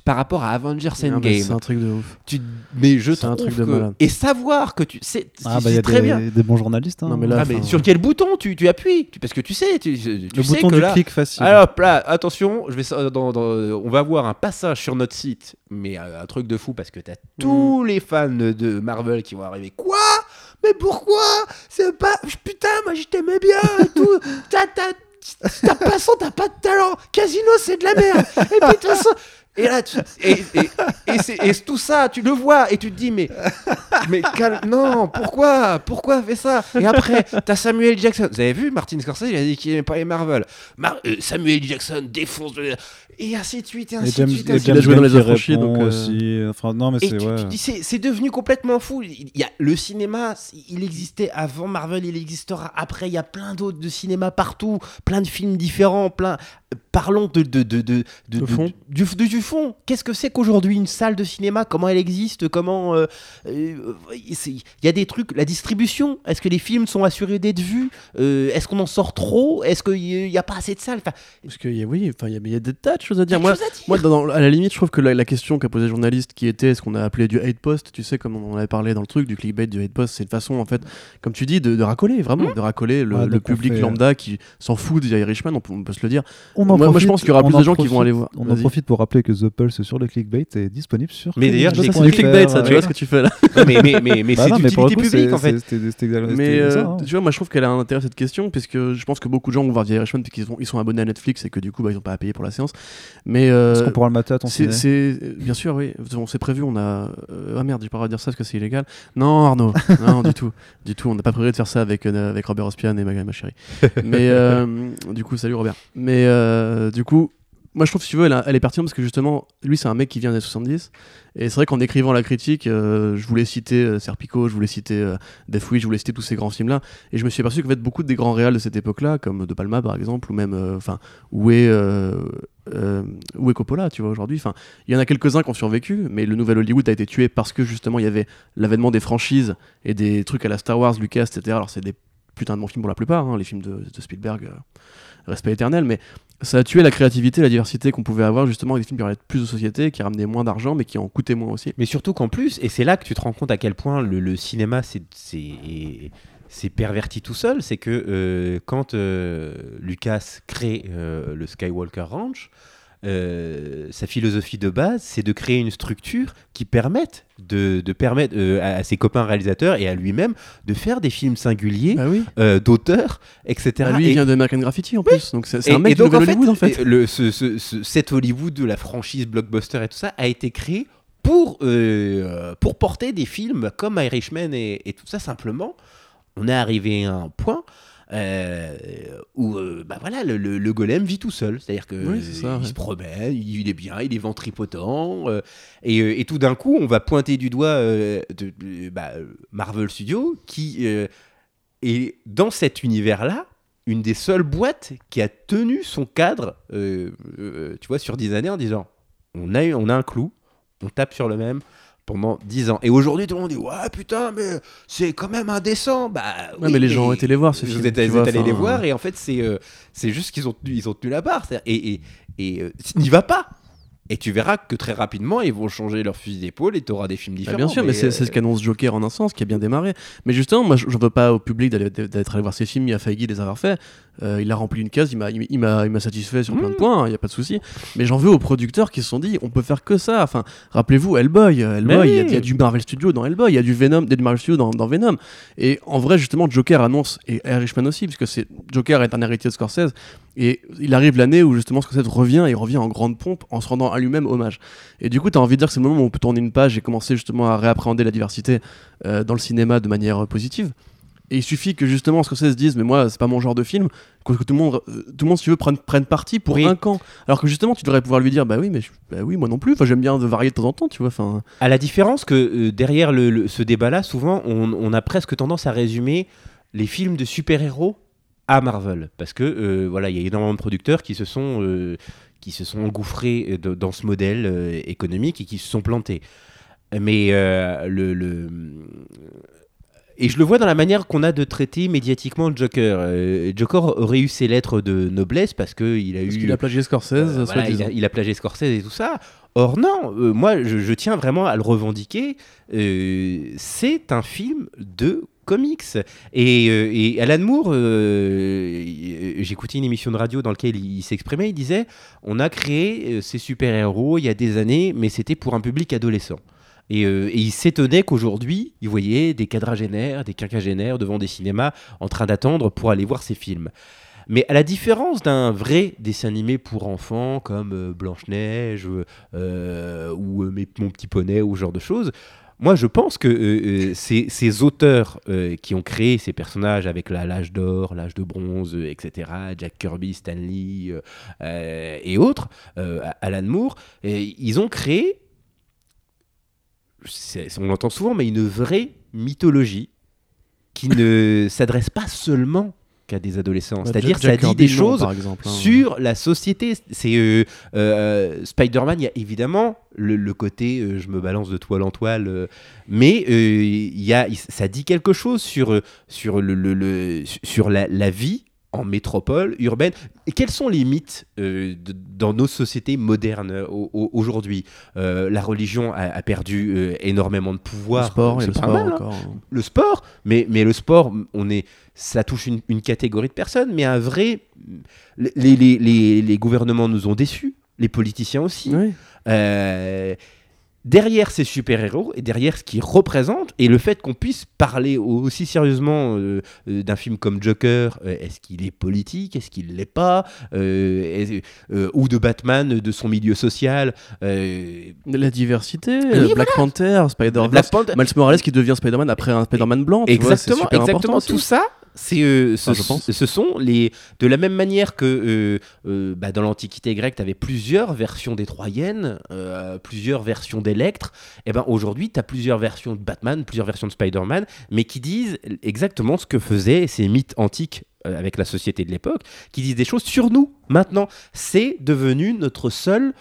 par rapport à Avengers Ah, mais Endgame. C'est un truc de ouf. Tu- mais je C'est un trouve truc de malade. et savoir que tu sais Ah, tu bah, il y sais a très des, bien. des bons journalistes. hein. Non, mais là, Ah, mais sur quel bouton tu, tu appuies? Tu- Parce que tu sais, tu, tu le sais bouton que du là, clic facile. alors là, attention, je vais ça- dans- dans- on va voir un passage sur notre site, mais euh, un truc de fou parce que t'as tous les fans de Marvel qui vont arriver. Quoi? Mais pourquoi? C'est pas putain, moi je t'aimais bien et tout. T'as t'as pas ça, t'as pas de talent. Casino c'est de la merde. Et puis de toute façon- Et là, tu- et, et, et c'est- et tout ça, tu le vois et tu te dis, mais, mais calme, non, pourquoi Pourquoi fait ça? Et après, t'as Samuel Jackson. Vous avez vu, Martin Scorsese, il a dit qu'il aimait pas les Marvel. Mar- euh, Samuel Jackson défonce. le- Et ainsi de suite, et ainsi James, de suite. et ainsi de James Il a joué dans Les Affranchis, donc, euh, aussi. Enfin, non, mais c'est ouais. tu dis, c'est, c'est devenu complètement fou. Il y a, le cinéma, il existait avant Marvel, il existera après. Il y a plein d'autres de cinéma partout, plein de films différents, plein. Parlons de, de, de, de, de- De fond. du, du- du fond. Qu'est-ce que c'est qu'aujourd'hui une salle de cinéma? Comment elle existe? Comment euh, euh, Il y a des trucs. La distribution. Est-ce que les films sont assurés d'être vus? Euh, Est-ce qu'on en sort trop? Est-ce qu'il n'y a pas assez de salles? Enfin, Parce qu'il y a, oui, enfin, il y a, il y a des tas de choses à dire. Moi, à dire. Moi, dans- à la limite, je trouve que la, la question qu'a posé le journaliste, qui était ce qu'on a appelé du hate post, tu sais, comme on en avait parlé dans le truc, du clickbait, du hate post, c'est une façon, en fait, comme tu dis, de, de racoler, vraiment, de racoler le, Ouais, public fait- lambda qui s'en fout des Irishman, on peut, on peut se le dire. On Moi- moi, je pense qu'il y aura plus de gens qui vont aller voir. On en profite pour rappeler que The Pulse sur le clickbait est disponible sur. Mais d'ailleurs, C'est du clickbait, ça, tu euh, vois ce que tu fais là. Non, mais, mais, mais, mais Bah c'est d'utilité publique en fait. Mais ça, euh, hein. tu vois, moi je trouve qu'elle a un intérêt cette question, puisque je pense que beaucoup de gens vont voir The Irishman parce qu'ils sont, ils sont abonnés à Netflix et que du coup bah, ils n'ont pas à payer pour la séance. Mais euh, Est-ce qu'on pourra le mater à ton c'est, bien sûr, oui. On s'est prévu, on a. euh, ah merde, j'ai pas le droit de dire ça parce que c'est illégal. Non, Arnaud, non, du tout. Du tout, on n'a pas prévu de faire ça avec, euh, avec Robert Ospian et ma, ma chérie. Mais euh, du coup, salut Robert. Mais euh, du coup, moi je trouve, si tu veux, elle, elle est pertinente parce que justement, lui c'est un mec qui vient des 70. Et c'est vrai qu'en écrivant la critique, euh, je voulais citer euh, Serpico, je voulais citer euh, Wish, je voulais citer tous ces grands films-là. Et je me suis aperçu qu'en fait, beaucoup des grands réals de cette époque-là, comme De Palma par exemple, ou même. Enfin, où est. où est Coppola, tu vois, aujourd'hui Enfin, il y en a quelques-uns qui ont survécu, mais le nouvel Hollywood a été tué parce que justement il y avait l'avènement des franchises et des trucs à la Star Wars, Lucas, etc. Alors c'est des putains de bons films pour la plupart, hein, les films de, Spielberg, respect éternel, mais ça a tué la créativité, la diversité qu'on pouvait avoir justement avec des films qui parlaient plus de société, qui ramenaient moins d'argent, mais qui en coûtaient moins aussi. Mais surtout qu'en plus, et c'est là que tu te rends compte à quel point le, cinéma c'est perverti tout seul, c'est que euh, quand euh, Lucas crée euh, le Skywalker Ranch, euh, sa philosophie de base, c'est de créer une structure qui permette de, de permettre euh, à, à ses copains réalisateurs et à lui-même de faire des films singuliers Bah oui. euh, d'auteurs, etc. Bah, lui, Et- il vient de American Graffiti en plus, donc c'est un mec et de donc, Nouvel en Hollywood en fait. le- ce- ce- ce- cet Hollywood de la franchise blockbuster et tout ça a été créé pour, pour porter des films comme Irishman et, et tout ça simplement. On est arrivé à un point où euh, bah voilà, le, le- le golem vit tout seul. C'est-à-dire que Oui, c'est ça, il ouais. se promène, il est bien, il est ventripotent. euh, et, euh, et tout d'un coup, on va pointer du doigt euh, de, bah, euh, Marvel Studios qui euh, est dans cet univers-là une des seules boîtes qui a tenu son cadre, euh, euh, tu vois, sur 10 années en disant on a, on a un clou, on tape sur le même pendant 10 ans. Et aujourd'hui, tout le monde dit Ouais, putain, mais c'est quand même indécent. Bah, Ouais, oui, mais les gens ont été les voir, Vous êtes, tu vous vois, êtes allés les voir, et en fait, c'est euh, c'est juste qu'ils ont, tenu- ils ont tenu la barre. Et, et, et euh, n'y va pas. Et tu verras que très rapidement, ils vont changer leur fusil d'épaule et tu auras des films Bah, différents. bien sûr, mais, c'est ce qu'annonce Joker en un sens, qui a bien démarré. Mais justement, moi, je ne veux pas au public d'aller- d'être allé voir ces films, il a de les avoir fait. Euh, il a rempli une case, il m'a- il satisfait sur plein de Mmh. points, il n'y a pas de souci. Mais j'en veux aux producteurs qui se sont dit, on peut faire que ça. Enfin, rappelez-vous, Hellboy, euh, Hellboy, Mais il y a- oui. il y, a du Marvel Studio dans Hellboy, il y a du Venom, du Marvel Studio dans, dans Venom. Et en vrai, justement, Joker annonce, et Irishman aussi, puisque c'est Joker est un héritier de Scorsese, et il arrive l'année où justement Scorsese revient, et revient en grande pompe en se rendant à lui-même hommage. Et du coup, tu as envie de dire que c'est le moment où on peut tourner une page et commencer justement à réappréhender la diversité euh, dans le cinéma de manière euh, positive. Et il suffit que justement Scorsese dise mais moi c'est pas mon genre de film que, que tout le monde euh, tout le monde si tu veux prenne, prenne parti pour Oui. un camp alors que justement tu devrais pouvoir lui dire bah oui mais je- bah oui moi non plus enfin j'aime bien de varier de temps en temps tu vois enfin À la différence que euh, derrière le- le- ce débat-là, souvent, on, on a presque tendance à résumer les films de super-héros à Marvel. Parce que euh, voilà, il y a énormément de producteurs qui se sont, euh, qui se sont engouffrés euh, de- dans ce modèle économique et qui se sont plantés. Mais le, le- et je le vois dans la manière qu'on a de traiter médiatiquement Joker. Euh, Joker aurait eu ses lettres de noblesse parce qu'il a Parce eu. qu'il a plagié Scorsese, Euh, voilà, il, a, il a plagié Scorsese et tout ça. Or non, euh, moi je, je tiens vraiment à le revendiquer. C'est un film de comics. Et, euh, et Alan Moore, euh, j'écoutais une émission de radio dans laquelle il, s'exprimait, il disait, on a créé euh, ces super-héros il y a des années, mais c'était pour un public adolescent. Et, il s'étonnait qu'aujourd'hui, il voyait des quadragénaires, des quinquagénaires devant des cinémas en train d'attendre pour aller voir ces films. Mais à la différence d'un vrai dessin animé pour enfants comme Blanche-Neige ou Mon Petit Poney ou ce genre de choses, moi je pense que euh, euh, ces, auteurs euh, qui ont créé ces personnages avec l'âge d'or, l'âge de bronze, etc., Jack Kirby, Stan Lee euh, et autres, Alan Moore, ils ont créé, on l'entend souvent, mais une vraie mythologie qui ne s'adresse pas seulement qu'à des adolescents. Bah, C'est-à-dire, ça dit des choses par exemple, hein. sur la société. C'est euh, euh, Spider-Man, il y a évidemment le, le côté euh, je me balance de toile en toile, mais il y a, ça dit quelque chose sur, sur, le, le- le- sur la, la vie en métropole urbaine. Et quels sont les mythes euh, de- dans nos sociétés modernes euh, au- au- aujourd'hui? Euh, La religion a, a perdu euh, énormément de pouvoir. Le sport, et le c'est pas sport mal, hein encore. hein. le sport, mais, mais le sport, on est, ça touche une, une catégorie de personnes, mais un vrai. Les, les, les, les gouvernements nous ont déçus, les politiciens aussi. Oui. Derrière ces super-héros et derrière ce qu'ils représentent et le fait qu'on puisse parler aussi sérieusement euh, euh, d'un film comme Joker, euh, est-ce qu'il est politique, est-ce qu'il l'est pas, euh, ou de Batman, de son milieu social. La diversité, Oui, Black Panther, Spider-Man. Miles Morales qui devient Spider-Man après un Spider-Man blanc. tu vois, c'est Exactement, super exactement. important Tout ça, c'est euh, ce, Enfin, je pense. ce sont les de la même manière que euh, euh, bah, dans l'Antiquité grecque, tu avais plusieurs versions des Troyennes, plusieurs versions d'Électre. Et ben aujourd'hui, tu as plusieurs versions de Batman, plusieurs versions de Spider-Man, mais qui disent exactement ce que faisaient ces mythes antiques avec la société de l'époque, qui disent des choses sur nous. Maintenant, c'est devenu notre seul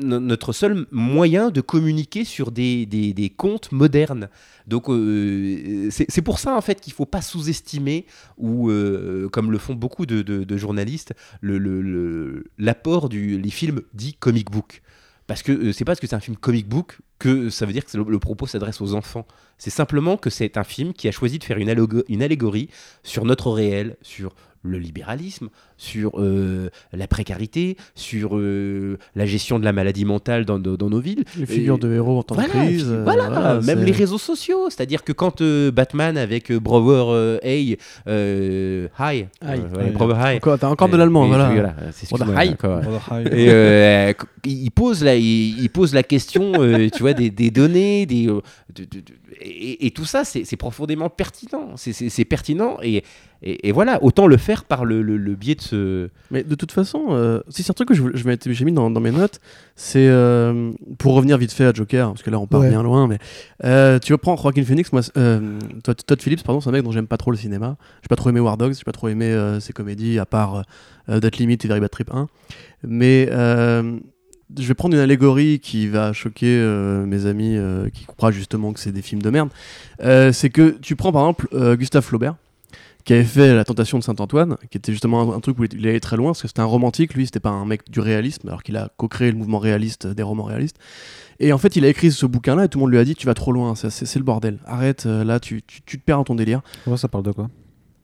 notre seul moyen de communiquer sur des, des, contes modernes. Donc euh, c'est pour ça en fait qu'il faut pas sous-estimer ou euh, comme le font beaucoup de, de- journalistes le- le- le- l'apport du films dits comic book. Parce que euh, c'est pas parce que c'est un film comic book que ça veut dire que le, le propos s'adresse aux enfants. C'est simplement que c'est un film qui a choisi de faire une, une allégorie sur notre réel, sur le libéralisme, sur euh, la précarité, sur euh, la gestion de la maladie mentale dans, dans- dans nos villes. Les figures Et- de héros en temps Voilà, de crise. puis euh, voilà, voilà, même les réseaux sociaux. C'est-à-dire que quand euh, Batman avec euh, Brower euh, euh, Hi, euh, Brower Encore, t'as encore de l'allemand, et- voilà. voilà. Et euh, il il pose la, il, il pose la question, euh, tu vois, des, des données, des, euh, de- de- de- et, et tout ça, c'est c'est profondément pertinent. C'est- C'est c'est pertinent et, et, et voilà, autant le faire par le, le- le biais de ce. Mais de toute façon, euh, si c'est un truc que je, voulais- je j'ai mis dans, dans mes notes, c'est euh, pour revenir vite fait à Joker, parce que là on part Ouais. bien loin, mais euh, tu reprends Joaquin Phoenix, moi, euh, Todd, Todd Phillips, pardon, c'est un mec dont j'aime pas trop le cinéma. J'ai pas trop aimé War Dogs, j'ai pas trop aimé euh, ses comédies, à part euh, That Limit et Very Bad Trip 1. Mais euh, je vais prendre une allégorie qui va choquer euh, mes amis euh, qui croient justement que c'est des films de merde. Euh, c'est que tu prends par exemple euh, Gustave Flaubert qui avait fait La Tentation de Saint-Antoine, qui était justement un, un truc où il allait très loin, parce que c'était un romantique, lui, c'était pas un mec du réalisme, alors qu'il a co-créé le mouvement réaliste euh, des romans réalistes. Et en fait, il a écrit ce bouquin-là, et tout le monde lui a dit Tu vas trop loin, c'est- le bordel, arrête, euh, là, tu, tu, tu te perds dans ton délire. Ouais, ça parle de quoi?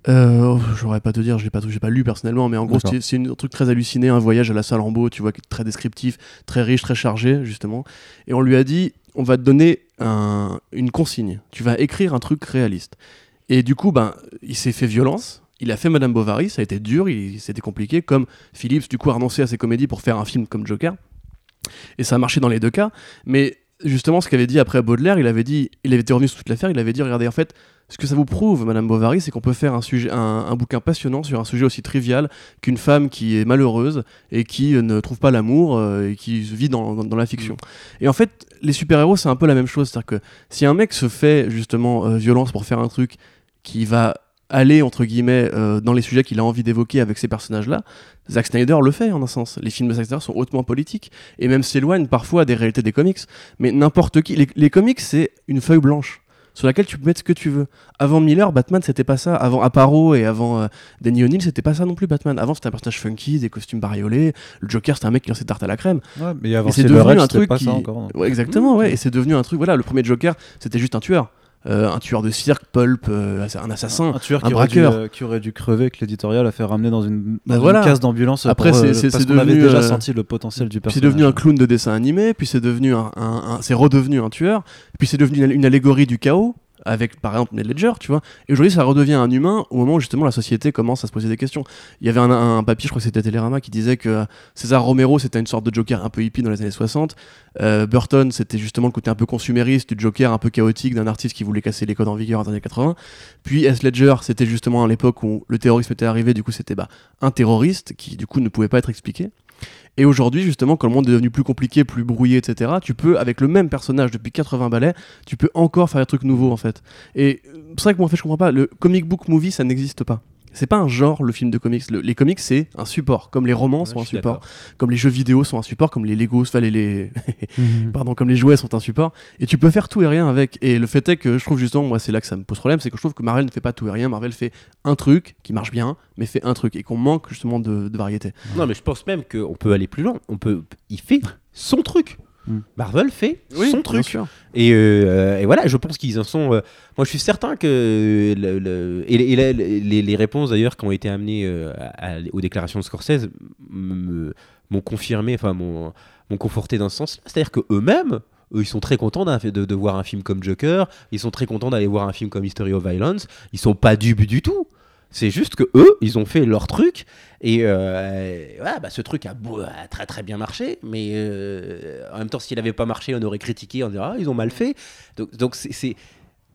Euh, oh, J'aurais pas te dire, j'ai pas, j'ai pas lu personnellement, mais en gros, c'est un truc très halluciné, un voyage à la Salambo, tu vois, très descriptif, très riche, très chargé, justement. Et on lui a dit On va te donner un- une consigne, tu vas écrire un truc réaliste. Et du coup, ben, il s'est fait violence. Il a fait Madame Bovary, ça a été dur, c'était compliqué. Comme Phillips, du coup, a renoncé à ses comédies pour faire un film comme Joker. Et ça a marché dans les deux cas. Mais justement, ce qu'avait dit après Baudelaire, il avait dit, il avait été revenu sur toute l'affaire, il avait dit, regardez, en fait, ce que ça vous prouve, Madame Bovary, c'est qu'on peut faire un, sujet, un, bouquin passionnant sur un sujet aussi trivial qu'une femme qui est malheureuse et qui euh, ne trouve pas l'amour euh, et qui vit dans la fiction. Et en fait, les super-héros, c'est un peu la même chose. C'est-à-dire que si un mec se fait justement euh, violence pour faire un truc qui va aller, entre guillemets, euh, dans les sujets qu'il a envie d'évoquer avec ces personnages-là, Zack Snyder le fait en un sens. Les films de Zack Snyder sont hautement politiques et même s'éloignent parfois des réalités des comics. Mais n'importe qui, les, les comics, c'est une feuille blanche. sur laquelle tu peux mettre ce que tu veux. Avant Miller, Batman, c'était pas ça. Avant Aparo et avant euh, Danny O'Neill, c'était pas ça non plus, Batman. Avant, c'était un personnage funky, des costumes bariolés. Le Joker, c'était un mec qui lançait tarte à la crème. Ouais, mais avant Et c'est devenu un truc pas qui- ça encore. donc. Ouais, exactement, ouais. Et c'est devenu un truc. Voilà, le premier Joker, c'était juste un tueur. Euh, un tueur de cirque, pulp, euh, un assassin. Un tueur un qui aurait, dû, braqueur. euh, qui aurait dû crever, que l'éditorial a fait ramener dans une, Bah voilà. case d'ambulance. Après, c'est- parce qu'on avait déjà senti le potentiel du c'est devenu un clown de dessin animé, puis c'est devenu un, c'est redevenu un tueur, puis c'est devenu une allégorie du chaos avec par exemple Ned Ledger, tu vois. Et aujourd'hui, ça redevient un humain au moment où justement la société commence à se poser des questions. Il y avait un, un papier, je crois que c'était Télérama, qui disait que César Romero c'était une sorte de Joker un peu hippie dans les années 60. Euh, Burton c'était justement le côté un peu consumériste du Joker un peu chaotique d'un artiste qui voulait casser les codes en vigueur dans les années 80. Puis S. Ledger c'était justement à l'époque où le terrorisme était arrivé, du coup c'était bah, un terroriste qui du coup ne pouvait pas être expliqué. Et aujourd'hui, justement, quand le monde est devenu plus compliqué, plus brouillé, etc., tu peux, avec le même personnage depuis 80 balais, tu peux encore faire des trucs nouveaux, en fait. Et euh, c'est vrai que moi, en fait, je comprends pas. Le comic book movie, ça n'existe pas. C'est pas un genre, le film de comics. Le- les comics, c'est un support. Comme les romans Ouais, sont un support. Comme les jeux vidéo sont un support. Comme les Legos, enfin, les, les- Mhm. pardon, comme les jouets sont un support. Et tu peux faire tout et rien avec. Et le fait est que je trouve justement, moi, c'est là que ça me pose problème, c'est que je trouve que Marvel ne fait pas tout et rien. Marvel fait un truc qui marche bien, mais fait un truc. Et qu'on manque justement de, de variété. Non, mais je pense même qu'on peut aller plus loin. On peut, il fait son truc. Mm. Marvel fait son bien truc. sûr. Et, euh, et voilà, je pense qu'ils en sont. euh, moi, je suis certain que. le- le- et les- et les, les- les réponses d'ailleurs qui ont été amenées euh, à- aux déclarations de Scorsese m'ont confirmé, enfin, m'ont conforté dans ce sens. C'est-à-dire que eux-mêmes. Eux, ils sont très contents de, de voir un film comme Joker. Ils sont très contents d'aller voir un film comme History of Violence. Ils sont pas dupes du tout. C'est juste que eux, ils ont fait leur truc et euh, bah, ce truc a, beau- a très très bien marché, mais euh, en même temps, s'il n'avait pas marché, on aurait critiqué, on dirait ah, ils ont mal fait. Donc donc c'est c'est-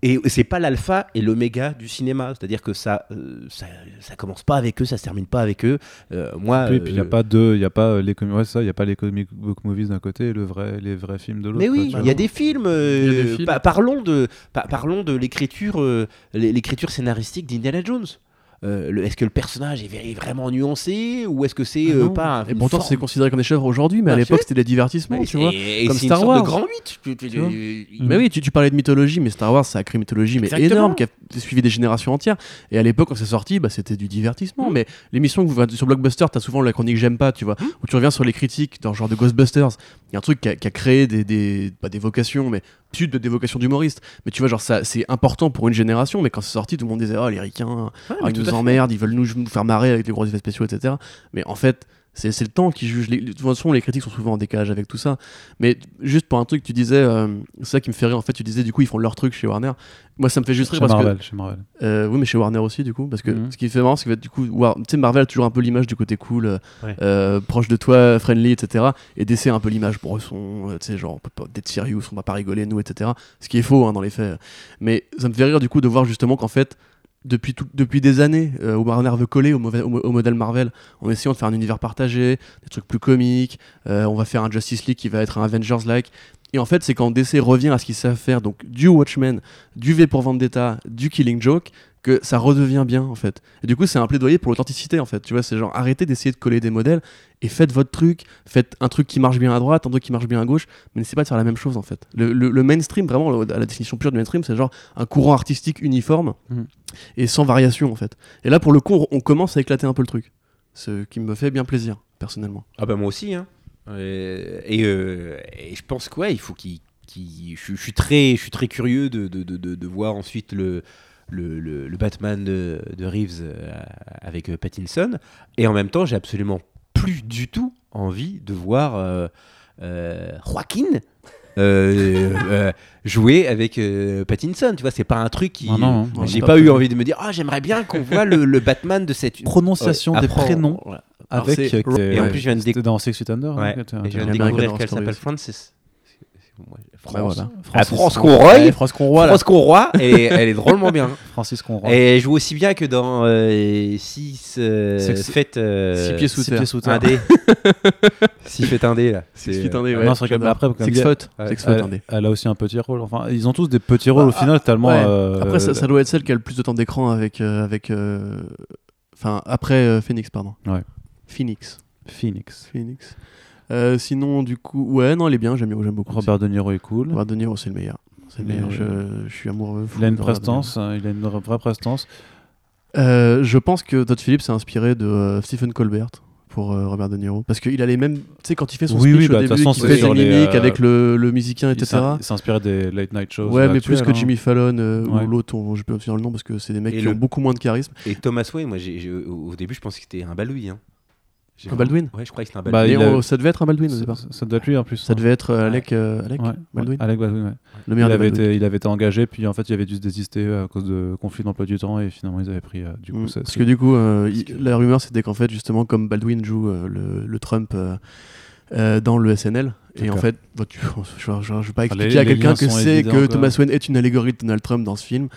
et c'est pas l'alpha et l'oméga du cinéma, c'est-à-dire que ça, euh, ça ça commence pas avec eux, ça se termine pas avec eux. Euh, moi, Oui, et puis il n'y a pas deux, il y a pas les comi- ouais, ça, il y a pas les comic book movies d'un côté et le vrai, les vrais films de l'autre. Mais oui, il y a des films. euh, Il y a des films. pa- parlons de, pa- parlons de l'écriture, euh, l'é- l'écriture scénaristique d'Indiana Jones. Euh, est-ce que le personnage est, vraiment nuansé ou est-ce que c'est Ah euh, pas un- Et pourtant, forme- c'est considéré comme des chefs aujourd'hui, mais à Ouais, l'époque, c'était des divertissements, Ouais, tu vois. et- comme Star une sorte Wars. de grand 8. tu- tu- Tu vois. tu- Mais oui, tu, parlais de mythologie, mais Star Wars, ça a créé une mythologie mais Exactement. énorme qui a suivi des générations entières. Et à l'époque, quand c'est sorti, bah, c'était du divertissement. Mais l'émission que vous sur Blockbuster, tu as souvent la chronique J'aime pas, tu vois, où tu reviens sur les critiques dans le genre de Ghostbusters. Il y a un truc qui a, qui a créé des, des, pas des vocations, mais de des vocations d'humoristes. Mais tu vois, genre, ça, c'est important pour une génération, mais quand c'est sorti, tout le monde disait, oh, les ricains, ah, ils nous emmerdent, ils veulent nous, nous faire marrer avec les gros effets spéciaux, etc. Mais en fait, c'est le temps qui juge. Les, de toute façon, les critiques sont souvent en décalage avec tout ça. Mais juste pour un truc, tu disais, euh, c'est ça qui me fait rire. En fait, tu disais, du coup, ils font leur truc chez Warner. Moi, ça me fait juste rire Chez parce Marvel, chez Marvel. que. euh, oui, mais chez Warner aussi, du coup. Parce que Mhm. ce qui fait marrant, c'est que du coup, War- tu sais, Marvel a toujours un peu l'image du côté cool, euh, Ouais. euh, proche de toi, friendly, etc. Et DC a un peu l'image, euh, tu sais, genre, on peut pas d'être sérieux, on va pas rigoler, nous, etc. Ce qui est faux, hein, dans les faits. Mais ça me fait rire, du coup, de voir justement qu'en fait, depuis, depuis des années, euh, Warner veut coller au modèle Marvel en essayant de faire un univers partagé, des trucs plus comiques. euh, on va faire un Justice League qui va être un Avengers-like. Et en fait, c'est quand DC revient à ce qu'ils savent faire, donc du Watchmen, du V pour Vendetta, du Killing Joke, que ça redevient bien en fait. Et du coup, c'est un plaidoyer pour l'authenticité en fait. Tu vois, c'est genre arrêtez d'essayer de coller des modèles et faites votre truc. Faites un truc qui marche bien à droite, un truc qui marche bien à gauche, mais n'essayez pas de faire la même chose en fait. Le, le- le mainstream, vraiment, le- à la définition pure du mainstream, c'est genre un courant artistique uniforme Mhm. et sans variation en fait. Et là, pour le coup, on- on commence à éclater un peu le truc. Ce qui me fait bien plaisir, personnellement. Ah bah moi aussi. Hein. Euh, et, euh, et je pense que ouais, il faut qu'il. qu'il- je, je suis très, je suis très curieux de, de, de, de- de voir ensuite le, le, le- le Batman de, de Reeves euh, avec euh, Pattinson. Et en même temps, j'ai absolument plus du tout envie de voir euh, Joaquin euh, euh, jouer avec euh, Pattinson. Tu vois, c'est pas un truc qui. Non, non, j'ai pas pas eu envie de me dire, ah, j'aimerais bien qu'on voit le, le Batman de cette. Prononciation Ouais, des prénoms voilà. Avec. Et en ouais, plus, je viens de c'était dans Six Feet Under. Ouais, hein, t'as- et je viens de découvrir qu'elle s'appelle aussi. France. Bah voilà. Ah, France Conroy. Ouais, France Conroy. France Conroy, et elle est drôlement bien. Francis Conroy. Et elle joue aussi bien que dans 6 Sex- fêtes. euh, Six pieds sous Six terre. pieds sous terre. un dé. 6 fêtes un dé là. Six C'est- feet un dé, Ah ouais. non, c'est après, Six foot, un Elle, a aussi un petit rôle. Enfin, ils ont tous des petits rôles au Ah, final, tellement. ouais. euh, Après, ça, ça doit être celle qui a le plus de temps d'écran avec. euh, avec euh, Enfin, après euh, Phoenix, pardon. Ouais. Phoenix. Phoenix. Phoenix. Euh, sinon, du coup, ouais, non, elle est bien, j'aime j'aime beaucoup. Robert De Niro est cool. Robert De Niro, c'est le meilleur. C'est le meilleur. euh, Je, je suis amoureux. Il a une prestance, hein, il a une vraie prestance. Euh, je pense que Todd Phillips s'est inspiré de euh, Stephen Colbert pour euh, Robert De Niro parce qu'il a les mêmes tu sais quand il fait son Oui, speech oui, au bah, début façon, c'est fait des mimiques euh, avec le, le musicien Il etc il s'inspirait des late night shows. ouais mais plus que hein. Jimmy Fallon euh, Ouais. ou l'autre je peux pas me souvenir le nom parce que c'est des mecs Et qui le- ont beaucoup moins de charisme Et Thomas Wayne, moi, au au début, je pensais que c'était un Baldwin. Hein. Un vraiment- Baldwin Ouais, je croyais que c'était un Bah, Baldwin. il a- on- ça devait être un Baldwin au Ça, départ ça doit être lui en plus. ça hein. devait être euh, Alec euh, Alec Ouais, Baldwin Alec Baldwin, ouais. le Il meilleur des avait, Baldwin. été, il avait été engagé, puis en fait, il avait dû se désister à cause de conflits d'emploi du temps, et finalement, ils avaient pris. euh, du coup, Mm. ça- Parce que du coup, euh, il- que- la rumeur c'était qu'en fait, justement, comme Baldwin joue euh, le, le Trump euh, euh, dans le SNL, et en fait, bah, tu- je ne vais pas les- expliquer à les quelqu'un liens que c'est que quoi. Thomas Wayne est une allégorie de Donald Trump dans ce film.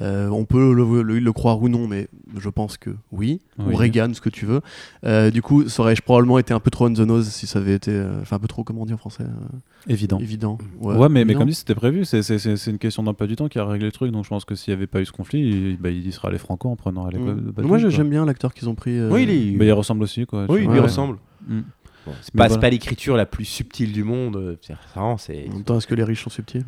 Euh, on peut le, le- le croire ou non, mais je pense que oui. Oui. Ou Reagan, ce que tu veux. Euh, du coup, ça aurait probablement été un peu trop on the nose si ça avait été. euh, Enfin, un peu trop, comment on dit en français euh, Évident. Évident. Ouais, mais, mais comme dit, c'était prévu. C'est- une question d'emploi du temps qui a réglé le truc. Donc je pense que s'il n'y avait pas eu ce conflit, il, bah, il y serait allé franco en prenant Alec Mm. Baldwin. Moi, j'aime bien l'acteur qu'ils ont pris. euh, Oui, il est- Bah, il ressemble aussi. Quoi, Oui, il lui Ouais. ressemble. Mm. Bon, c'est Mais pas, voilà. c'est pas l'écriture la plus subtile du monde. euh, C'est vraiment, c'est. En même temps, est-ce que les riches sont subtils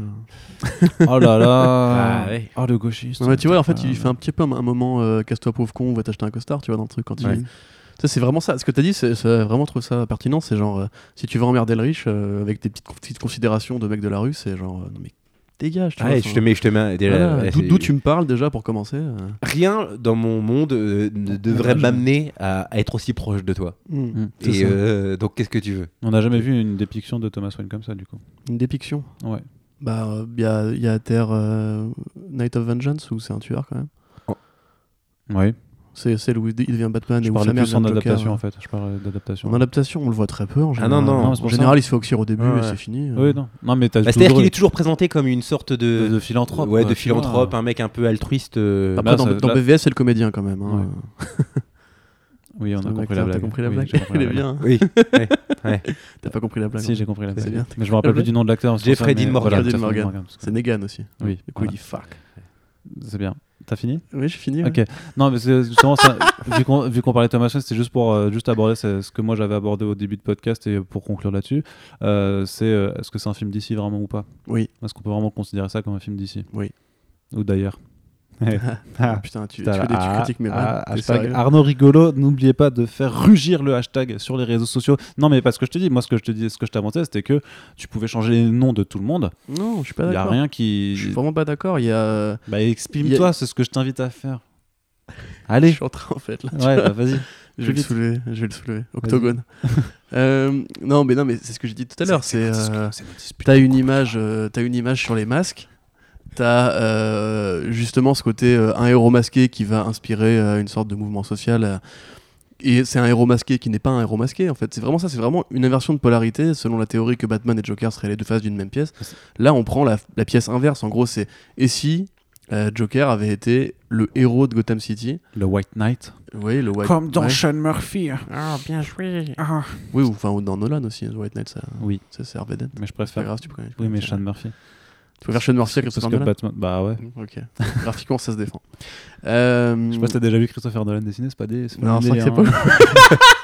Oh là là Ah ouais. Oh le gauchiste Non, mais tu vois, en fait, il Ah, fait un petit peu un, un moment euh, casse-toi pauvre con, on va t'acheter un costard, tu vois, dans le truc quand Ouais. il. Ça, c'est vraiment ça. Ce que t'as dit, c'est c'est vraiment trouvé ça pertinent. C'est genre, euh, si tu veux emmerder le riche euh, avec des petites, petites considérations de mec de la rue, c'est genre, euh, non mais dégage. Tu Ah, vois, je te mets, je te mets déjà, voilà. ouais, D'où tu me parles déjà pour commencer euh. Rien dans mon monde euh, ne devrait m'amener à, à être aussi proche de toi. Hmm. Mm, c'est Et euh, donc, qu'est-ce que tu veux? On n'a jamais vu une dépiction de Thomas Wayne comme ça, du coup. Une dépiction? Ouais. Bah, il y a, y a à terre euh, Night of Vengeance où c'est un tueur quand même. Oui. C'est celle où il devient Batman et où sa mère plus en Joker. adaptation, en fait. Je parle d'adaptation. En adaptation, on le voit très peu en Ah général. non, non. Non, c'est en général, il se fait oxyre au début Ouais, et c'est fini. Oui, non. Non, mais Bah, C'est-à-dire qu'il est toujours présenté comme une sorte de, de, de philanthrope. ouais, de vois. philanthrope, un mec un peu altruiste. euh, Après, Là, dans, ça- dans là- BVS, c'est le comédien quand même. hein. Oui, on a compris la t'as blague. compris la Oui, blague j'ai compris Elle la est blague. bien. hein. Oui, ouais, ouais. T'as pas compris la blague Si, hein. j'ai compris la C'est blague. bien. Mais je me rappelle plus du nom de l'acteur. Jeffrey Dean Morgan. C'est Negan aussi. Oui, Du coup, il dit fuck. c'est bien. T'as fini Oui, j'ai fini. Ok. ouais. Non, mais c'est justement, ça, vu qu'on parlait de Thomas c'était juste pour euh, juste aborder ce, ce que moi j'avais abordé au début de podcast et pour conclure là-dessus. euh, c'est euh, est-ce que c'est un film d'ici vraiment ou pas? Oui. Est-ce qu'on peut vraiment considérer ça comme un film d'ici? Oui. Ou d'ailleurs Ah, putain, tu, tu fais des tu critiques mes ah, hashtag Arnaud Rigolo, n'oubliez pas de faire rugir le hashtag sur les réseaux sociaux. Non, mais parce que je te dis, moi ce que je te dis, ce que je t'avançais, c'était que tu pouvais changer les noms de tout le monde. Non, je suis pas Il y a d'accord. rien Je suis qui. vraiment pas d'accord. Il y a. Bah exprime-toi, a- c'est ce que je t'invite à faire. Je Allez. suis en train en fait là. Ouais, bah, vas-y. Je vais le soulever. Je vais le soulever. Octogone. Euh, non, mais non, mais c'est ce que j'ai dit tout à l'heure. C'est. euh, T'as une image, euh, t'as une image sur les masques. T'as euh, justement ce côté euh, un héros masqué qui va inspirer euh, une sorte de mouvement social. euh, et c'est un héros masqué qui n'est pas un héros masqué en fait. C'est vraiment ça. C'est vraiment une inversion de polarité selon la théorie que Batman et Joker seraient les deux faces d'une même pièce. Là, on prend la, la pièce inverse. En gros, c'est et si euh, Joker avait été le héros de Gotham City? Le White Knight. Oui, le White. Comme dans ouais. Sean Murphy. Ah, bien joué. Oui, ou enfin ou dans Nolan aussi. The White Knight, ça, Oui, ça c'est mais je préfère. grave, tu peux. tu peux- Oui, mais Sean Murphy. Tu peux faire Sean Murphy à Christopher Nolan Batman. Bah ouais. Ok. Graphiquement, ça se défend. Euh, Je sais pas si t'as déjà vu Christopher Nolan dessiner, c'est pas des. pas Non, c'est délire,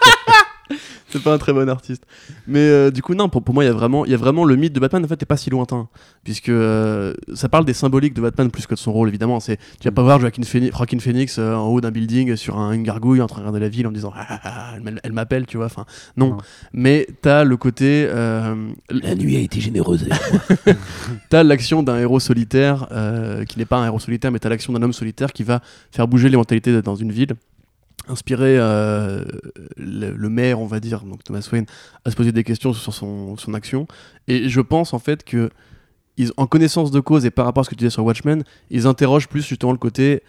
c'est pas un très bon artiste. Mais euh, du coup, non, pour, pour moi, il y, a vraiment- il y a vraiment le mythe de Batman, en fait, n'est pas si lointain. Puisque euh, ça parle des symboliques de Batman plus que de son rôle, évidemment. C'est, tu vas Mm. pas voir Joaquin Phoenix, Joaquin Phoenix euh, en haut d'un building sur un- une gargouille en train de regarder la ville en disant Ah, ah, ah, elle, elle m'appelle, tu vois. Enfin, non. Non. Mais t'as le côté. La nuit a été généreuse. t'as l'action d'un héros solitaire qui n'est pas un héros solitaire, mais t'as l'action d'un homme solitaire qui va faire bouger les mentalités dans une ville. Inspirer euh, le, le maire, on va dire, donc Thomas Wayne, à se poser des questions sur son, son action. Et je pense en fait que, ils, en connaissance de cause et par rapport à ce que tu disais sur Watchmen, ils interrogent plus justement le côté,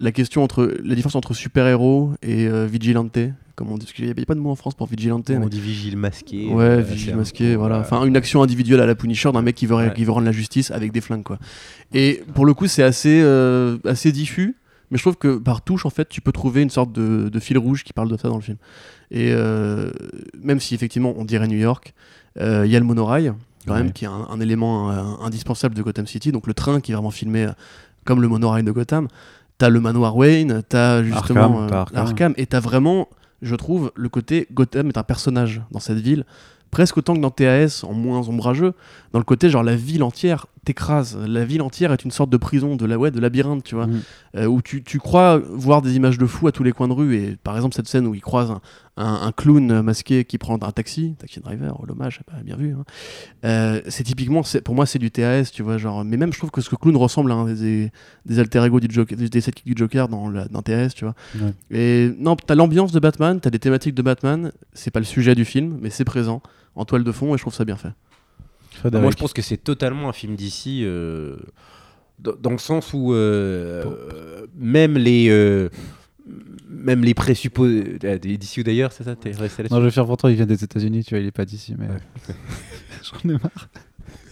la question entre la différence entre super-héros et euh, vigilante. Comme on dit, parce qu'il n'y a pas de mot en France pour vigilante. On mais- dit vigile masqué. Ouais, euh, vigile un masqué, voilà. euh, Enfin, une action individuelle à la Punisher d'un mec qui veut, Ouais. qui veut rendre la justice avec des flingues, quoi. Et pour le coup, c'est assez, assez diffus, mais je trouve que par touche, en fait, tu peux trouver une sorte de, de fil rouge qui parle de ça dans le film. Et euh, même si effectivement on dirait New York, euh, il y a le monorail, quand Ouais. même, qui est un, un élément euh, indispensable de Gotham City, donc le train qui est vraiment filmé comme le monorail de Gotham. T'as le manoir Wayne, t'as justement Arkham, Arkham. Arkham, et t'as vraiment, je trouve, le côté Gotham est un personnage dans cette ville, presque autant que dans TAS, en moins ombrageux, dans le côté genre la ville entière t'écrase. La ville entière est une sorte de prison, de la ouais, de labyrinthe, tu vois, Mhm. euh, où tu, tu crois voir des images de fou à tous les coins de rue. Et par exemple, cette scène où il croise un, un- un clown masqué qui prend un taxi, taxi driver, oh, l'hommage, bien vu. hein. Euh, c'est typiquement, c'est- pour moi, c'est du TAS, tu vois, genre. Mais même, je trouve que ce clown ressemble à un des, des alter ego du Joker, des, des du Joker dans, la, dans TAS, tu vois. Ouais. Et non, t'as l'ambiance de Batman, t'as des thématiques de Batman. C'est pas le sujet du film, mais c'est présent en toile de fond et je trouve ça bien fait. Frédéric. Moi, je pense que c'est totalement un film d'ici, euh, dans, dans le sens où euh, euh, même les. euh, même les présupposés. D'ici ou d'ailleurs, c'est ça resté Non, je vais faire pour toi, il vient des États-Unis, tu vois, il est pas d'ici, mais. J'en ai marre.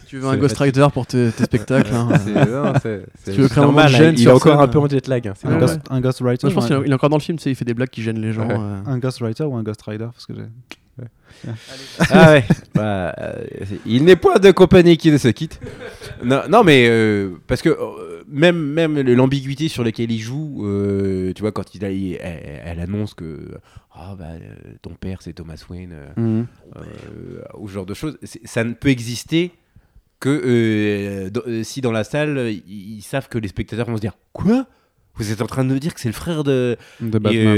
Tu veux un Ghostwriter pour tes, tes spectacles hein? C'est- non, Tu veux créer un moment gêne Il est encore scène? un peu en jet lag. hein, Un, Ouais, ghost, un ghostwriter je pense qu'il est encore dans le film, tu sais, il fait des blagues qui gênent les gens. Ouais. euh. un ghostwriter ou un ghostwriter parce que j'ai. Ah ouais. Bah, euh, il n'est point de compagnie qui ne se quitte. Non, non mais euh, parce que euh, même même l'ambiguïté sur laquelle il joue, tu vois, quand il, a- il- elle, elle annonce que ah bah ton père c'est Thomas Wayne, euh, ou ce genre de choses, ça ne peut exister que si dans la salle ils, ils savent que les spectateurs vont se dire quoi? Vous êtes en train de me dire que c'est le frère de De Batman.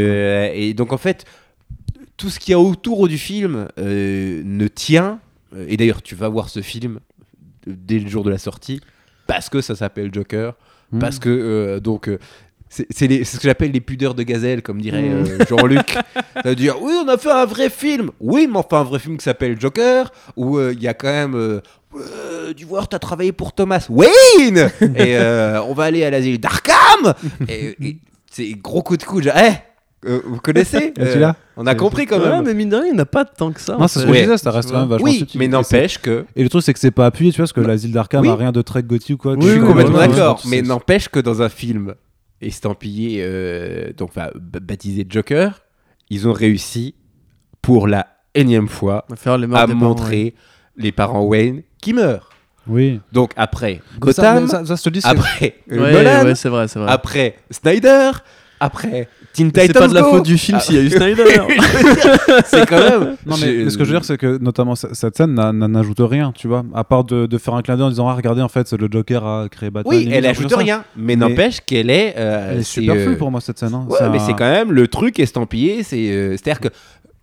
et donc en fait, tout ce qu'il y a autour du film euh, ne tient. Et d'ailleurs, tu vas voir ce film dès le jour de la sortie parce que ça s'appelle Joker, Hmm. parce que euh, donc. euh, c'est ce que j'appelle les pudeurs de gazelle, comme dirait Mm. euh, Jean-Luc. Ça veut dire, oui, on a fait un vrai film. Oui, mais enfin, un vrai film qui s'appelle Joker, où il y a quand même. Euh, du voir, t'as travaillé pour Thomas Wayne Et euh, on va aller à l'asile d'Arkham Et, et c'est gros coup de coude. genre, Eh, euh, vous connaissez l'as On a compris quand Ouais, même. mais mine de rien, il n'a pas tant que ça. Non, en c'est ce fait. que je Ouais. disais, ça reste quand même vachement oui, subtil. mais Et n'empêche que. Et le truc, c'est que c'est pas appuyé, tu vois, parce que l'asile d'Arkham Oui. a rien de très gothique ou quoi. Je suis complètement ouais, ouais, d'accord. ouais, Mais n'empêche que dans un film estampillé, euh, donc enfin, baptisé Joker, ils ont réussi pour la énième fois faire les à parents, montrer ouais. les parents Wayne qui meurent. Oui. Donc après ça- Gotham, ça, ça, te dis, c'est- après euh, Ouais, Nolan, ouais, c'est vrai, c'est vrai. après Snyder, après Teen C'est pas de la Go. faute du film Ah. s'il y a eu Snyder. c'est quand même. Non, mais, ce que je veux dire, c'est que notamment cette scène n'a- n'a- n'ajoute rien, tu vois, à part de, de faire un clin d'œil en disant Ah, regardez, en fait, le Joker a créé Batman. Oui, elle ajoute rien, mais, Mais- n'empêche qu'elle est. euh, Elle est c'est, superflue euh, pour moi, cette scène. hein. Ouais, mais un- c'est quand même le truc estampillé. C'est, euh, c'est-à-dire que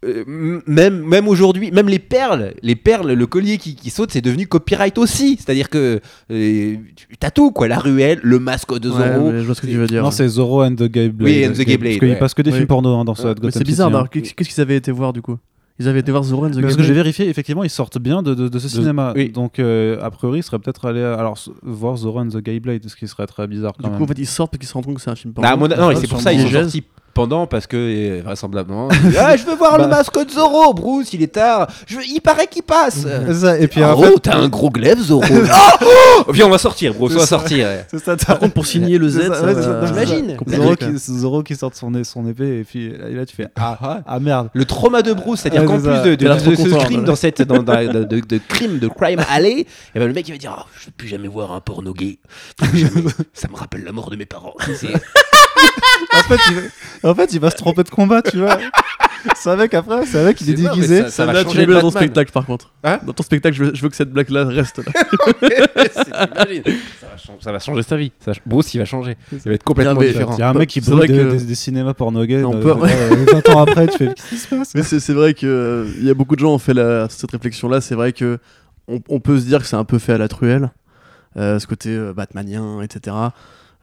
euh, même, même aujourd'hui, même les perles, les perles, le collier qui, qui saute, c'est devenu copyright aussi. C'est-à-dire que euh, tu- t'as tout, quoi. La ruelle, le masque de Zorro. je vois ce que tu veux dire. Non, c'est Zorro and the Gay Blade. Oui, and the Gay Blade, Parce qu'il ouais. passe que des Oui. films porno hein, dans ce Ouais. Gotham c'est bizarre, hein. qu'est-ce qu'ils avaient été voir du coup? Ils avaient été voir The Run, The Parce que j'ai vérifié, effectivement, ils sortent bien de, de, de ce De- cinéma. oui. Donc, euh, a priori, ils seraient peut-être allés alors, voir Zorro and the Gay Blade, ce qui serait très bizarre quand Du coup, même. en fait, ils sortent parce qu'ils se rendent compte que c'est un film Bah, porno. mon- non, c'est pour ça ils sont sortis pendant parce que vraisemblablement. ah, je veux voir le Bah. masque de Zorro, Bruce, il est tard. Je veux- il paraît qu'il passe. C'est ça, et puis Ah, en fait, oh, t'as un gros glaive, Zorro. Ah, oh Viens, on va sortir, Bruce, on va C'est ça. sortir. ouais. c'est ça, Par contre, pour signer le Z, C'est ça, ouais, c'est J'imagine. c'est Zorro quoi. qui, Zorro qui sort son, son épée, et puis et là, tu fais Ah, ah merde. Le trauma de Bruce, c'est-à-dire Ouais, qu'en c'est plus de, ce crime dans cette dans, dans- de, de- de crime de crime alley, et ben le mec il va dire Ah, je veux plus jamais voir un porno gay. Ça me rappelle la mort de mes parents. En, fait, il va, en fait, il va se tromper de combat, tu vois. C'est un mec après, c'est un mec, il est déguisé. ça- ça va Celle-là, tu le dans ton spectacle par contre. Hein Dans ton spectacle, je veux, je veux que cette blague-là reste là. T'imagines ça, va changer, ça va changer sa vie. Ça- Bruce il va changer. Il va être complètement différent. Il y a un mec qui brûle des, que- des- des cinémas porno gays. On euh, peut- euh, 20 ans après, tu fais Qu'est-ce qui se passe Mais c'est vrai que euh, il y a beaucoup de gens ont fait la- cette réflexion-là. C'est vrai que on, on peut se dire que c'est un peu fait à la truelle, euh, ce côté euh, batmanien, etc.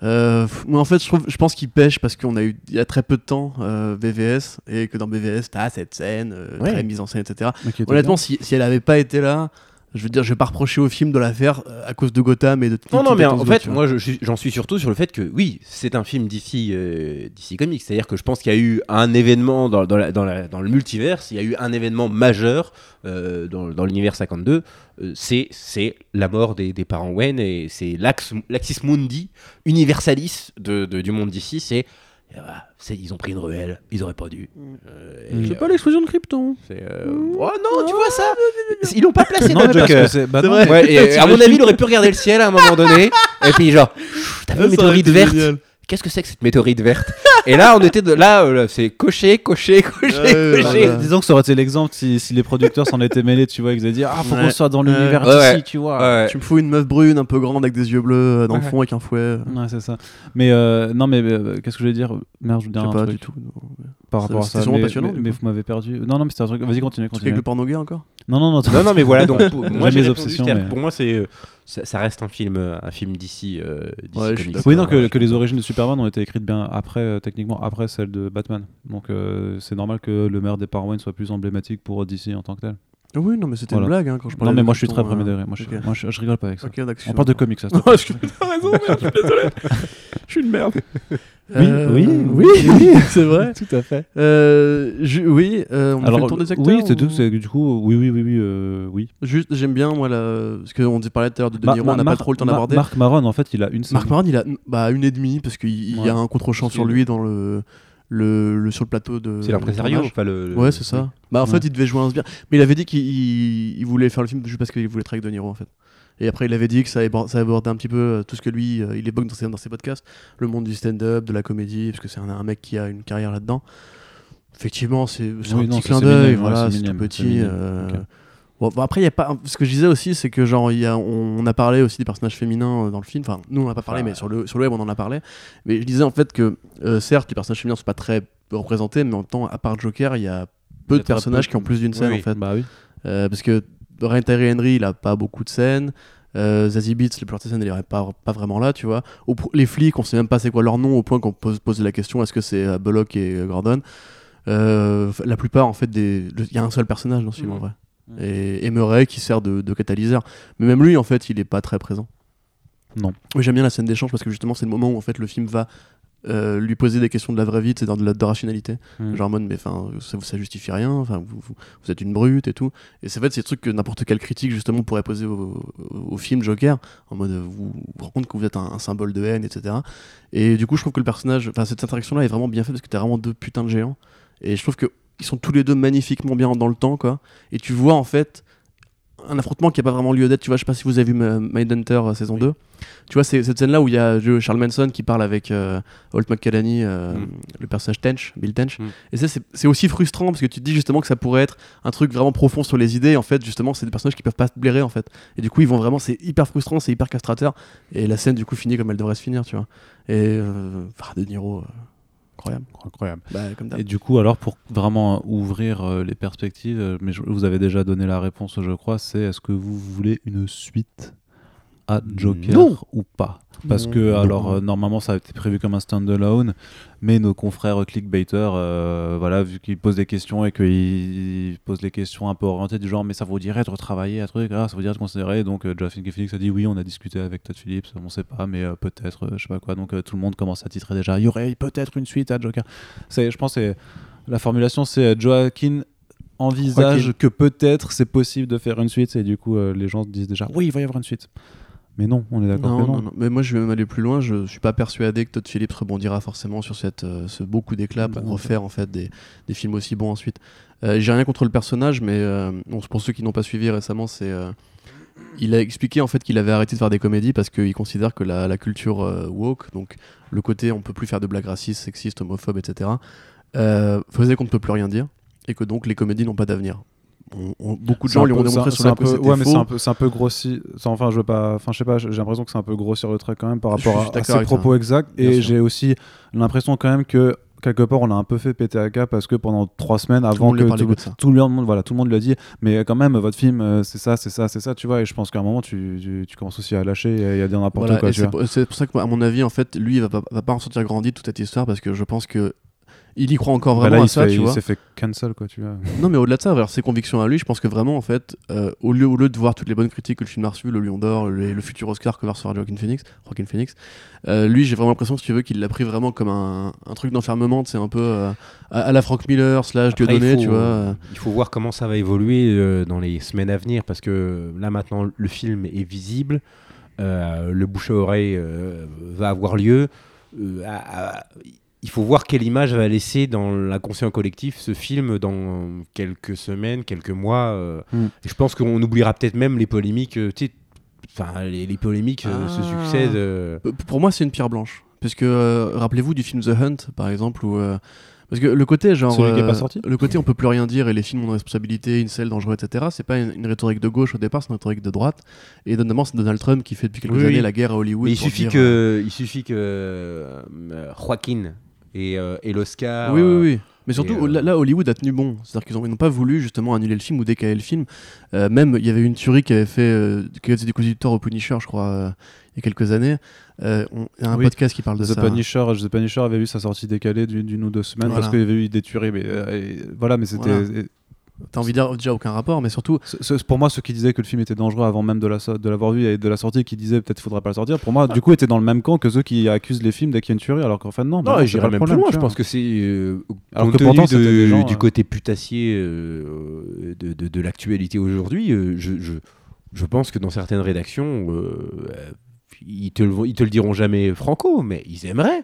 Euh, moi, en fait, je, trouve, je pense qu'il pêche parce qu'on a eu il y a très peu de temps euh, BVS et que dans BVS, t'as cette scène euh, Ouais. très mise en scène, etc. Honnêtement, si, si elle avait pas été là, je veux dire, je vais pas reprocher au film de la faire euh, à cause de Gotham et de. Non, non, mais en fait, moi, j'en suis surtout sur le fait que oui, c'est un film d'ici, euh, d'ici comics. C'est-à-dire que je pense qu'il y a eu un événement dans, dans, la- dans, la- dans le multiverse, il y a eu un événement majeur euh, dans, dans l'univers 52. euh, c'est, c'est la mort des, des parents Wayne et c'est l'axis mundi universalis de, de- du monde d'ici. C'est, voilà, c'est- ils ont pris une ruelle, ils auraient pas dû. Euh, et, Mm. C'est pas euh, l'explosion de Krypton. c'est, euh, oh non, tu vois ça Ils l'ont pas placé Non, dans le Joker. que c'est bah C'est. Ouais, et, euh, à mon avis, il aurait pu regarder le ciel à un moment donné. et puis, genre, t'as vu une météorite été verte génial. Qu'est-ce que c'est que cette météorite verte Et là, on était de là, euh, là, c'est cocher, cocher, cocher, Ouais, cocher. voilà. Disons que ça aurait été l'exemple si, si les producteurs s'en étaient mêlés, tu vois, ils avaient dit Ah, faut qu'on Ouais. soit dans l'univers Ouais, d'ici, ouais. tu vois. Ouais. Tu me fous une meuf brune un peu grande avec des yeux bleus euh, dans le Ouais. fond avec un fouet. Ouais, c'est ça. Mais euh, non, mais euh, qu'est-ce que je voulais dire? Merde, je voulais Je dire sais un pas truc du tout. non. par rapport à c'était ça. sûrement mais, passionnant, mais- du mais coup. vous m'avez perdu. Non, non, mais c'était un truc. Vas-y, continue, truc continue. avec le porno gay encore? Non, non, non. Non, non, mais voilà. Donc, pour- moi, J'ai mes répondu, obsessions, c'est-à-dire mais- Pour moi, c'est euh, ça, ça reste un film, euh, un film d'ici. euh, DC Ouais. Oui, non, que, les origines de Superman ont été écrites bien après, euh, techniquement, après celles de Batman. Donc euh, c'est normal que le meurtre des Parwayne soit plus emblématique pour DC en tant que tel. Oui, non, mais c'était Voilà. une blague hein, quand je parlais. Non, mais de moi je suis carton, très premier euh, degré. Moi, je, ok. moi, je, je rigole pas avec ça. Ok, d'accord. On parle de comics, ça. s'il te Ouais, plaît. je- T'as raison, merde, je suis désolé. Je suis une merde. Oui, oui, oui, oui, c'est vrai. Tout à fait. Euh, je- oui, euh, on fait le tour des acteurs oui, c'est ou- tout. c'est- Du coup, oui, oui, oui, oui, euh, oui. Juste, j'aime bien, moi, la... parce qu'on parlait tout à l'heure de De Niro, on n'a pas trop le temps d'aborder. Marc Maron, en fait, il a une scène. Marc Maron, il a bah, une et demie, parce qu'il il y Ouais. a un contre-champ Parce sur qu'il- lui dans le, le, le- sur le plateau de. C'est l'impresario. Enfin, le, Ouais, c'est ça. Bah, en Ouais. fait, il devait jouer un sbire. Mais il avait dit qu'il il- il voulait faire le film juste parce qu'il voulait travailler avec De Niro, en fait. Et après, il avait dit que ça, abordait un petit peu euh, tout ce que lui, euh, il évoque dans ses, dans ses podcasts, le monde du stand-up, de la comédie, parce que c'est un, un mec qui a une carrière là-dedans. Effectivement, c'est Oui, un non, petit clin d'œil, voilà, c'est tout petit. Bon, bon, après, il y a pas. Ce que je disais aussi, c'est que genre, y a, on, a parlé aussi des personnages féminins euh, dans le film. Enfin, nous, on n'a pas parlé, Enfin, mais sur le, sur le web, on en a parlé. Mais je disais en fait que, euh, certes, les personnages féminins sont pas très représentés, mais en même temps, à part Joker, il y a peu Il y a de personnages peu qui ont plus d'une scène Oui, en fait. Bah oui. Euh, parce que Ryan Tyree Henry, il a pas beaucoup de scènes. Euh, Zazie Beats, des scènes, elle est pas, pas vraiment là, tu vois. Au les flics, on sait même pas c'est quoi leur nom, au point qu'on pose, pose la question est-ce que c'est euh, Bullock et euh, Gordon? La plupart, en fait, il y a un seul personnage dans ce film en Mhm. vrai. Mhm. Et, et Murray qui sert de, de catalyseur. Mais même lui, en fait, il est pas très présent. Non. J'aime bien la scène d'échange parce que justement, c'est le moment où en fait le film va euh, lui poser des questions de la vraie vie, c'est dans de la de rationalité. Mm. Genre en mode, mais enfin, ça, ça justifie rien, enfin, vous, vous, vous êtes une brute et tout. Et c'est en fait, c'est des trucs que n'importe quelle critique justement pourrait poser au, au film Joker, en mode, vous vous rendez compte que vous êtes un, un symbole de haine, etc. Et du coup, je trouve que le personnage, enfin, cette interaction-là est vraiment bien faite parce que t'as vraiment deux putains de géants. Et je trouve que ils sont tous les deux magnifiquement bien dans le temps, quoi. Et tu vois en fait un affrontement qui n'a pas vraiment lieu d'être. Tu vois, je sais pas si vous avez vu Mindhunter euh, saison 2. Tu vois, c'est cette scène-là où il y a Charles Manson qui parle avec euh, Holt McCallany, euh, Mm. le personnage Tench, Bill Tench. Mm. Et ça, c'est aussi frustrant parce que tu te dis justement que ça pourrait être un truc vraiment profond sur les idées. En fait, justement, c'est des personnages qui peuvent pas se blairer, en fait. Et du coup, ils vont vraiment, c'est hyper frustrant, c'est hyper castrateur. Et la scène, du coup, finit comme elle devrait se finir, tu vois. Et euh, enfin, De Niro, euh, incroyable. Incroyable. Bah, comme. Et du coup, alors pour vraiment ouvrir euh, les perspectives, euh, mais je- vous avez déjà donné la réponse, je crois, c'est est-ce que vous voulez une suite? À Joker Non. ou pas Parce Non. que Non. alors euh, normalement ça a été prévu comme un standalone, mais nos confrères clickbaiters, euh, voilà, vu qu'ils posent des questions et qu'ils ils posent les questions un peu orientées du genre, mais ça vous dirait de retravailler un truc, ah, ça vous dirait de considérer? Donc euh, Justin Phoenix a dit oui, on a discuté avec Todd Phillips, on sait pas, mais euh, peut-être, euh, je sais pas quoi. Donc euh, tout le monde commence à titrer déjà. Il y aurait peut-être une suite à Joker. C'est, je pense, c'est la formulation, c'est euh, Joaquin envisage que peut-être c'est possible de faire une suite et du coup euh, les gens disent déjà oui il va y avoir une suite mais non on est d'accord Non, non, non. Mais moi, je vais même aller plus loin. Je suis pas persuadé que Todd Phillips rebondira forcément sur cette, euh, ce beau coup d'éclat pour refaire en fait des, des films aussi bons ensuite. Euh, J'ai rien contre le personnage, mais euh, bon, pour ceux qui n'ont pas suivi récemment, c'est euh, il a expliqué en fait qu'il avait arrêté de faire des comédies parce qu'il considère que la, la culture woke, donc le côté on peut plus faire de blagues racistes, sexistes, homophobes, etc., faisait qu'on ne peut plus rien dire et que donc les comédies n'ont pas d'avenir. On- on- beaucoup de gens lui ont démontré sur la ouais mais c'est un peu c'est un peu grossi enfin je veux pas enfin je sais pas j'ai l'impression que c'est un peu grossir le trait quand même par rapport à- ses ça. propos exacts. Et j'ai aussi l'impression quand même que quelque part on a un peu fait péter à cap parce que pendant trois semaines avant que tout, le monde voilà tout le monde lui a dit mais quand même votre film euh, c'est ça c'est ça c'est ça tu vois. Et je pense qu'à un moment tu, tu, tu commences aussi à lâcher et à dire n'importe Voilà, quoi c'est pour, ça que, à mon avis, en fait, lui, il va pas, va pas en sortir grandi toute cette histoire parce que je pense que il y croit encore Bah vraiment là, à il ça, tu il vois. s'est fait cancel quoi tu vois Non, mais au-delà de ça, vers ses convictions à lui, je pense que vraiment, en fait, euh, au, lieu, au lieu de voir toutes les bonnes critiques que le film a reçues, le Lion d'Or, le, le futur Oscar que va recevoir Joaquin Phoenix, Joaquin Phoenix, euh, lui, j'ai vraiment l'impression, si tu veux, qu'il l'a pris vraiment comme un, un truc d'enfermement, c'est un peu euh, à, à la Frank Miller slash Dieudonné, il faut- tu vois. Il faut voir comment ça va évoluer euh, dans les semaines à venir parce que là maintenant le film est visible, euh, le bouche à oreille euh, va avoir lieu. Euh, à- à- il faut voir quelle image va laisser dans l'inconscient collectif ce film dans quelques semaines, quelques mois. euh. Mm. Et je pense qu'on oubliera peut-être même les polémiques. euh, Enfin, les, les polémiques euh, se Ah. succèdent. euh. Pour moi, c'est une pierre blanche. parce que euh, rappelez-vous du film The Hunt, par exemple, où euh, parce que le côté genre Celui qui est euh, pas sorti le côté on peut plus rien dire et les films ont une responsabilité, une selle dangereux, etc. C'est pas une, une rhétorique de gauche au départ, c'est une rhétorique de droite. Et notamment c'est Donald Trump qui fait depuis quelques Oui, années oui. la guerre à Hollywood. Mais il suffit dire, que, il suffit que euh, Joaquin et, euh, et l'Oscar. Oui, oui, euh, oui. Mais surtout, et, euh, là, là, Hollywood a tenu bon. C'est-à-dire qu'ils ont- ils n'ont pas voulu justement annuler le film ou décaler le film. Euh, même, il y avait une tuerie qui avait fait, euh, qui avait été du compositeur au Punisher, je crois, euh, il y a quelques années. Euh, on- il y a un Oui. podcast qui parle de The ça. Punisher, The Punisher avait vu sa sortie décalée d'une d'une ou deux semaines Voilà. parce qu'il y avait eu des tueries. Mais, euh, et- voilà, mais c'était. Voilà. T'as envie de dire déjà aucun rapport, mais surtout, pour moi, ceux qui disaient que le film était dangereux avant même de la so- de l'avoir vu et de la sortie, qui disaient peut-être qu'il faudrait pas le sortir, pour moi, du coup, étaient dans le même camp que ceux qui accusent les films dès qu'il y a une tuerie, alors qu'en fait, non. bah Non, c'est j'irais même problème, plus loin. Je pense que c'est euh, Alors que pourtant, de- gens, du euh, côté putassier euh, de, de- de l'actualité aujourd'hui. euh, je, je, je pense que dans certaines rédactions, euh, euh, ils, te le, ils te le diront jamais franco, mais ils aimeraient.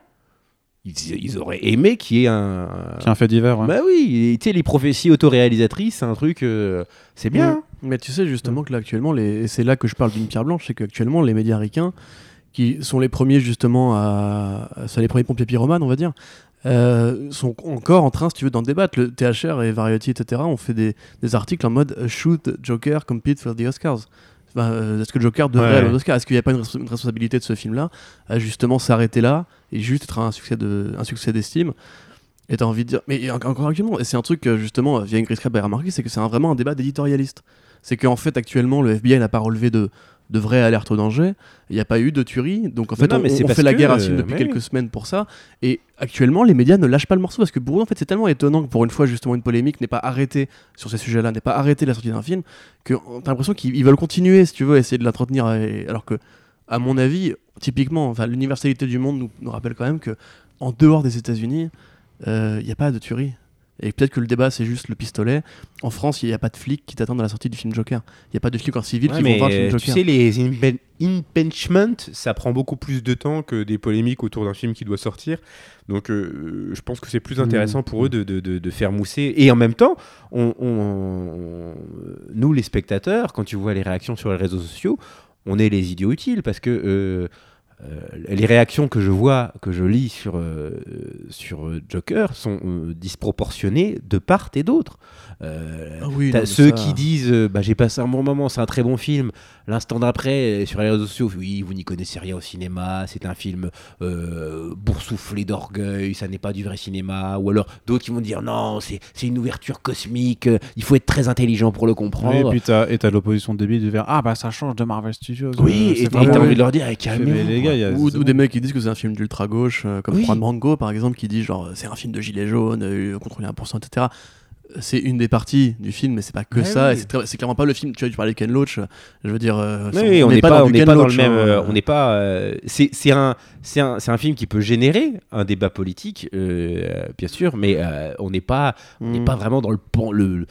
Ils, ils auraient aimé qu'il y ait un. Qui est un fait divers. ouais. Bah oui, tu sais, les prophéties autoréalisatrices, c'est un truc. euh, c'est bien. Mais tu sais justement que là actuellement, les... et c'est là que je parle d'une pierre blanche, c'est qu'actuellement les médias ricains, qui sont les premiers justement à, à- c'est les premiers pompiers pyromanes, on va dire, euh, sont encore en train, si tu veux, d'en débattre. Le THR et Variety, etc., ont fait des, des articles en mode euh, Shoot Joker compete for the Oscars. Enfin, euh, Est-ce que Joker devrait Ouais. aller aux Oscars? Est-ce qu'il n'y a pas une, res- une responsabilité de ce film-là à justement s'arrêter là et juste être un succès de, un succès d'estime? Et t'as envie de dire, mais en- encore actuellement, et c'est un truc que justement, via Ingrid Crab a remarqué, c'est que c'est un- vraiment un débat d'éditorialiste. C'est qu'en fait, actuellement, le FBI n'a pas relevé de, de vraies alertes au danger, il n'y a pas eu de tuerie, donc en fait, Non, on, mais fait la guerre à euh, ce film depuis mais quelques semaines pour ça, et actuellement, les médias ne lâchent pas le morceau, parce que pour eux, en fait, c'est tellement étonnant que pour une fois, justement, une polémique n'est pas arrêtée sur ces sujets-là, n'est pas arrêtée la sortie d'un film, que t'as l'impression qu'ils ils veulent continuer, si tu veux, essayer de l'entretenir, et- alors que, à mon avis, typiquement, enfin, l'universalité du monde nous, nous rappelle quand même que, en dehors des États-Unis, il n'y a pas de tuerie. Et peut-être que le débat, c'est juste le pistolet. En France, il n'y a pas de flics qui t'attendent à la sortie du film Joker. Il n'y a pas de flics en civil Ouais, qui vont voir le film euh, Joker. tu sais, les impe- impeachment, ça prend beaucoup plus de temps que des polémiques autour d'un film qui doit sortir. Donc, euh, je pense que c'est plus intéressant pour eux de, de- de- de faire mousser. Et en même temps, on, on- nous, les spectateurs, quand tu vois les réactions sur les réseaux sociaux, on est les idiots utiles parce que euh, euh, les réactions que je vois, que je lis sur, euh, euh, Joker sont disproportionnées de part et d'autre. Euh, Ah oui, non, ceux ça- qui disent euh, bah, j'ai passé un bon moment, c'est un très bon film. L'instant d'après, euh, sur les réseaux sociaux, oui, vous n'y connaissez rien au cinéma, c'est un film euh, boursouflé d'orgueil, ça n'est pas du vrai cinéma. Ou alors d'autres qui vont dire non, c'est c'est une ouverture cosmique, il faut être très intelligent pour le Oui, comprendre. et puis t'as l'opposition débile du dire Ah bah ça change de Marvel Studios. Oui, euh, et t'as envie de leur dire, eh, Mais calmez-vous. les gars, il y a- Ou, des mecs qui disent que c'est un film d'ultra gauche, comme Oui. Juan Branco par exemple, qui dit genre c'est un film de gilet jaune, euh, contrôler 1%, etc. C'est une des parties du film, mais c'est pas que Ouais, ça. oui. et c'est clairement pas le film. Tu vois, tu parlais de Ken Loach. euh, Je veux dire, euh, Oui, on n'est pas, dans on Ken pas dans le même. hein, euh, on n'est pas. euh, c'est c'est un, c'est un, c'est un film qui peut générer un débat politique, bien sûr, mais on n'est pas, on n'est mm. pas vraiment dans le pan, le, le-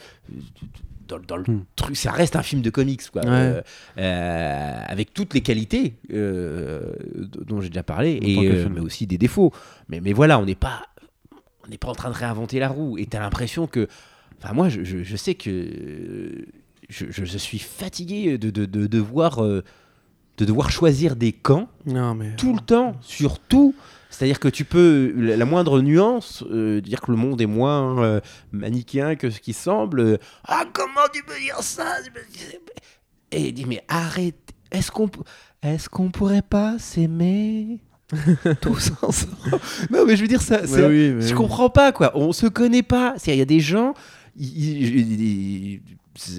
dans, dans le Hmm. truc. Ça reste un film de comics, quoi, Ouais. euh, euh, avec toutes les qualités euh, dont j'ai déjà parlé, et mais aussi des défauts. Mais, mais voilà, on n'est pas, on n'est pas en train de réinventer la roue. Et t'as l'impression que, enfin moi, je, je- je sais que euh, je, je- suis fatigué de, de, de devoir, euh, de devoir choisir des camps Non, mais. tout le temps, sur tout. C'est-à-dire que tu peux, la, la moindre nuance, euh, dire que le monde est moins euh, manichéen que ce qui semble. euh, ah, comment tu peux dire ça? Et il dit, mais arrête, est-ce qu'on est-ce qu'on pourrait pas s'aimer tous ensemble? Non, mais je veux dire, ça, oui, mais je oui. comprends pas, quoi. On se connaît pas. Il y a des gens.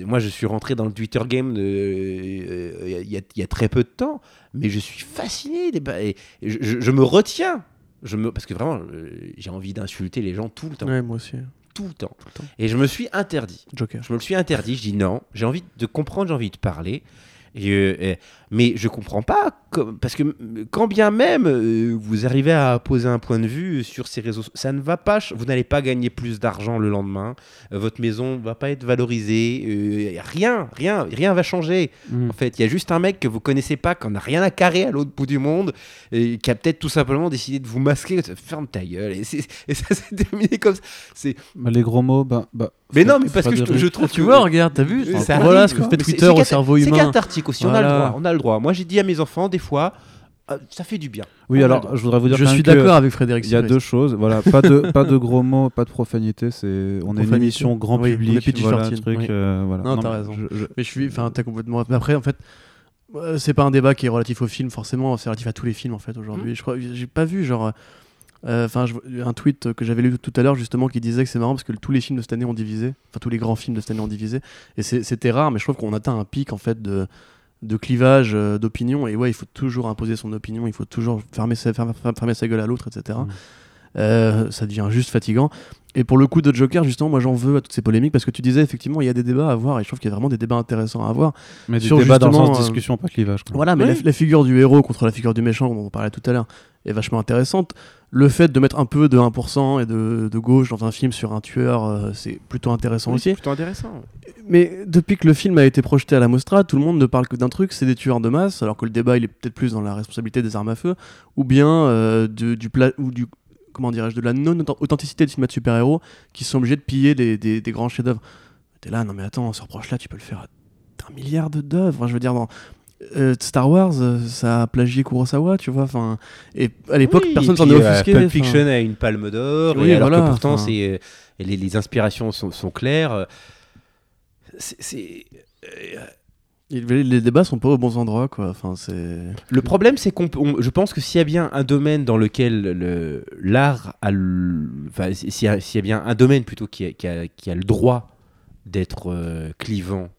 Moi, je suis rentré dans le Twitter game euh, il y, a- y très peu de temps, mais je suis fasciné. et je, me retiens. Je me, parce que vraiment, euh, j'ai envie d'insulter les gens tout le temps. Ouais, moi aussi. Tout le temps. le temps. Et je me suis interdit. Joker. Je me le suis interdit. Je dis non. J'ai envie de comprendre, j'ai envie de parler. Et, euh, et- mais je comprends pas, parce que quand bien même euh, vous arrivez à poser un point de vue sur ces réseaux, ça ne va pas, vous n'allez pas gagner plus d'argent le lendemain, euh, votre maison va pas être valorisée, euh, rien, rien, rien va changer. Mm. En fait, il y a juste un mec que vous connaissez pas, qui en a rien à carrer à l'autre bout du monde, et qui a peut-être tout simplement décidé de vous masquer. Ferme ta gueule. Et, c'est- et ça s'est terminé comme ça. C'est Bah, les gros mots, bah. bah mais non, mais parce que je, trouve Ah, tu vois, regarde, t'as vu Ça Voilà arrive, ce que fait c'est- Twitter c'est au cerveau C'est humain. cathartique aussi, on a le droit, on a le droit. Moi j'ai dit à mes enfants des fois, ah, ça fait du bien. Oui, On alors je voudrais vous dire Je suis d'accord avec Frédéric Il y a deux choses, voilà, pas de pas de gros mots, pas de profanité, c'est on est une émission grand Oui, on est public, PG-13, voilà, un truc, oui. euh, voilà. Non, t'as mais raison. je- je- Mais je suis, enfin, t'as complètement. Mais après, en fait, euh, c'est pas un débat qui est relatif au film, forcément, c'est relatif à tous les films, en fait, aujourd'hui. Je crois, j'ai pas vu, genre, euh, enfin, un tweet que j'avais lu tout à l'heure, justement, qui disait que c'est marrant parce que tous les films de cette année ont divisé, enfin, tous les grands films de cette année ont divisé, et c'est- c'était rare, mais je trouve qu'on atteint un pic, en fait, de de clivage euh, d'opinion. Et ouais il faut toujours imposer son opinion il faut toujours fermer sa, fermer, fermer sa gueule à l'autre etc Mm. Euh, ça devient juste fatigant et pour le coup de Joker justement moi j'en veux à toutes ces polémiques parce que tu disais effectivement il y a des débats à avoir et je trouve qu'il y a vraiment des débats intéressants à avoir mais des sur débats dans le sens euh, discussion, pas clivage. quoi. voilà, mais Oui. la, la figure du héros contre la figure du méchant, dont on parlait tout à l'heure, est vachement intéressante. Le fait de mettre un peu de 1% et de, de gauche dans un film sur un tueur, euh, c'est plutôt intéressant Oui, c'est aussi. plutôt intéressant. Mais depuis que le film a été projeté à la Mostra, tout le monde ne parle que d'un truc, c'est des tueurs de masse, alors que le débat il est peut-être plus dans la responsabilité des armes à feu, ou bien euh, de- du pla- ou du comment dirais-je de la non-authenticité des films de super-héros qui sont obligés de piller des, des- des grands chefs-d'œuvre. T'es là, non mais attends, ce reproche-là, tu peux le faire à un milliard d'œuvres. Je veux dire, dans euh, Star Wars, euh, ça a plagié Kurosawa, tu vois. Enfin, et à l'époque, Oui, personne s'en est euh, offusqué. Pulp. Fiction a une palme d'or, Oui, et alors voilà, que pourtant c'est, les, les inspirations sont, sont claires. c'est- Les, débats sont pas aux bons endroits, quoi. Enfin, c'est. Le problème, c'est qu'on, je pense que s'il y a bien un domaine dans lequel le, l'art a, le- enfin, s'il y, y a bien un domaine plutôt qui a, qui a- le droit d'être euh, clivant,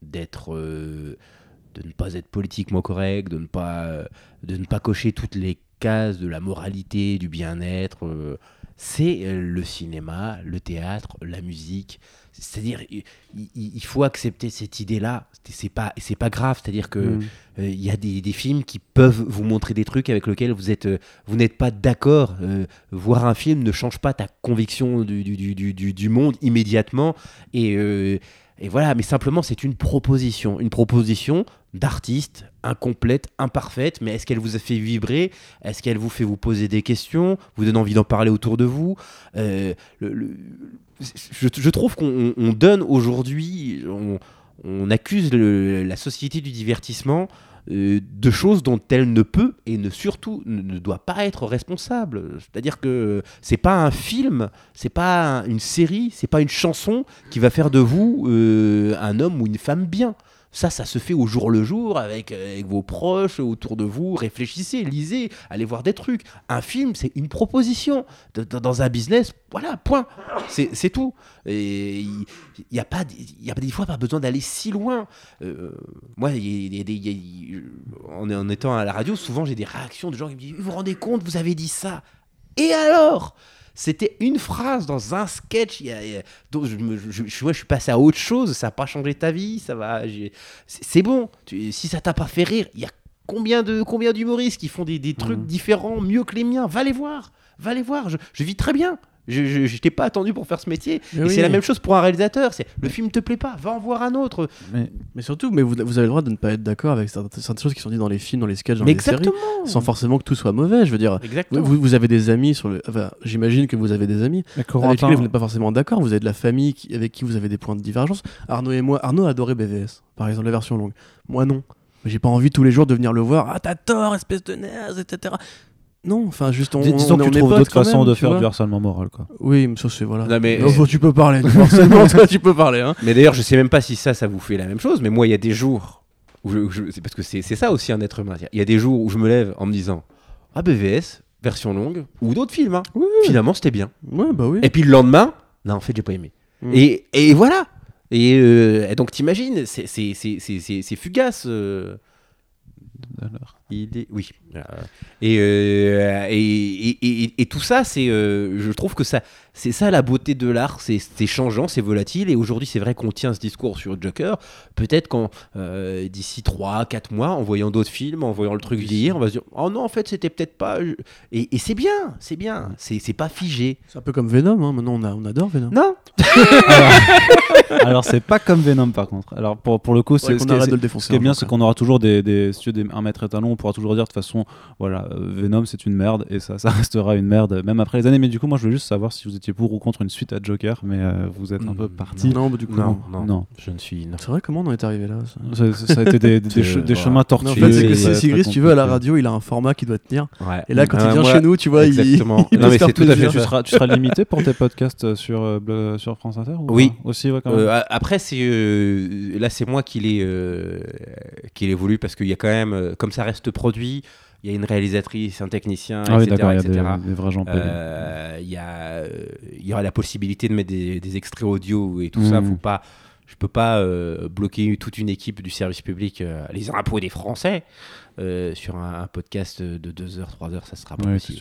d'être, euh, de ne pas être politiquement correct, de ne pas, de ne pas cocher toutes les cases de la moralité, du bien-être, euh, c'est le cinéma, le théâtre, la musique. C'est-à-dire, il, faut accepter cette idée-là. C'est- pas, c'est pas grave. C'est-à-dire que Mm. euh, Il y a des, des films qui peuvent vous montrer des trucs avec lesquels vous êtes, euh, vous n'êtes pas d'accord. Euh, voir un film ne change pas ta conviction du, du, du- du- du- du monde immédiatement. Et, euh, et voilà, mais simplement c'est une proposition, une proposition d'artiste incomplète, imparfaite. Mais est-ce qu'elle vous a fait vibrer? Est-ce qu'elle vous fait vous poser des questions? Vous donne envie d'en parler autour de vous? Euh, le- le- je, trouve qu'on on donne aujourd'hui, on, accuse la société du divertissement euh, de choses dont elle ne peut et ne surtout ne, doit pas être responsable. C'est-à-dire que c'est pas un film, c'est pas un- une série, c'est pas une chanson qui va faire de vous euh, un homme ou une femme bien. Ça, ça se fait au jour le jour avec, euh, avec vos proches autour de vous. Réfléchissez, lisez, allez voir des trucs. Un film, c'est une proposition. Dans un business, voilà, point. C'est tout. Et il n'y a pas, y a des fois pas besoin d'aller si loin. Euh, moi, en étant à la radio, souvent j'ai des réactions de gens qui me disent Vous vous rendez compte, vous avez dit ça Et alors? C'était une phrase dans un sketch. y a- y a- donc je, me- je- je- moi, je suis passé à autre chose. Ça n'a pas changé ta vie. Ça va. C'est bon. Tu- si ça t'a pas fait rire, il y a combien de combien d'humoristes qui font des, des trucs Mhm. différents, mieux que les miens? Va les voir. Va les voir. Je, je vis très bien. Je, je, je t'ai pas attendu pour faire ce métier. Mais et oui. c'est la même chose pour un réalisateur. C'est le film te plaît pas, va en voir un autre. Mais Mais surtout, mais vous, vous avez le droit de ne pas être d'accord avec certaines certaines choses qui sont dites dans les films, dans les sketchs, dans Mais les séries, exactement. sans forcément que tout soit mauvais. Je veux dire, Exactement. vous, vous avez des amis sur le. Enfin, j'imagine que vous avez des amis avec lesquels vous n'êtes pas forcément d'accord. Vous avez de la famille qui- avec qui vous avez des points de divergence. Arnaud et moi, Arnaud adorait BVS, par exemple, la version longue. Moi, non. J'ai pas envie tous les jours de venir le voir. Ah, t'as tort, espèce de naze, etc. Non, enfin, juste on. dis- disons on que tu trouves d'autres façons de faire du harcèlement moral, quoi. Oui, mais ça, c'est voilà. Non, mais- Oh, tu peux parler du harcèlement, toi, tu peux parler. Hein. Mais d'ailleurs, je sais même pas si ça, ça vous fait la même chose. Mais moi, il y a des jours où je, où je- c'est parce que c'est c'est ça aussi un être humain. Il y a des jours où je me lève en me disant ah BVS version longue ou d'autres films. hein. Oui, Finalement, c'était bien. Ouais, bah oui. Et puis le lendemain, non, en fait, j'ai pas aimé. Mm. Et, et voilà. Et, euh, et donc t'imagines, c'est c'est- c'est- c'est- c'est- c'est fugace. euh, Alors. il est... Oui. Et, euh, et, et, et- et tout ça, c'est, euh, je trouve que ça, c'est ça la beauté de l'art, c'est, c'est changeant, c'est volatile. Et aujourd'hui, c'est vrai qu'on tient ce discours sur Joker. Peut-être qu'en euh, d'ici 3-4 mois, en voyant d'autres films, en voyant le truc vieillir, on va se dire Oh non, en fait, c'était peut-être pas. Et, et c'est bien, c'est bien. C'est, c'est pas figé. C'est un peu comme Venom, hein. maintenant on, a- on adore Venom. Non Alors, c'est pas comme Venom par contre. Alors, pour, pour le coup, c'est ce qu'on qui est- arrête de le Ce qui est bien, c'est jour, qu'on aura toujours des, des, si tu veux, des- un maître étalon. On pourra toujours dire de toute façon, voilà, euh, Venom c'est une merde et ça, ça restera une merde même après les années. Mais du coup, moi je voulais juste savoir si vous étiez pour ou contre une suite à Joker, mais euh, vous êtes un peu Mm, parti. Non, bah, du coup, Non, non. non, Non. je ne suis. non. C'est vrai, comment on en est arrivé là ça Ça, a été des, des, che- voilà. chemins Non, en tortueux. fait, c'est que si- très si Gris, tu veux, à la radio, il a un format qui doit tenir. Ouais. Et là, quand il Euh, vient moi- chez nous, tu vois, il. Exactement. il Non, mais c'est tout à fait. Tu seras, tu seras limité pour tes podcasts sur, France Inter ou Oui. Aussi, ouais, quand même? Euh, après, c'est euh, là, c'est moi qui l'ai euh, qui l'ai voulu parce qu'il y a quand même, comme ça reste produit, il y a une réalisatrice, un technicien, ah etc. il y. Euh, euh, aura la possibilité de mettre des, des extraits audio et tout ça. Mhm. Faut pas, je peux pas euh, bloquer toute une équipe du service public, les impôts des Français, sur un, un podcast de 2 heures, 3 heures, ça sera pas Oui, possible.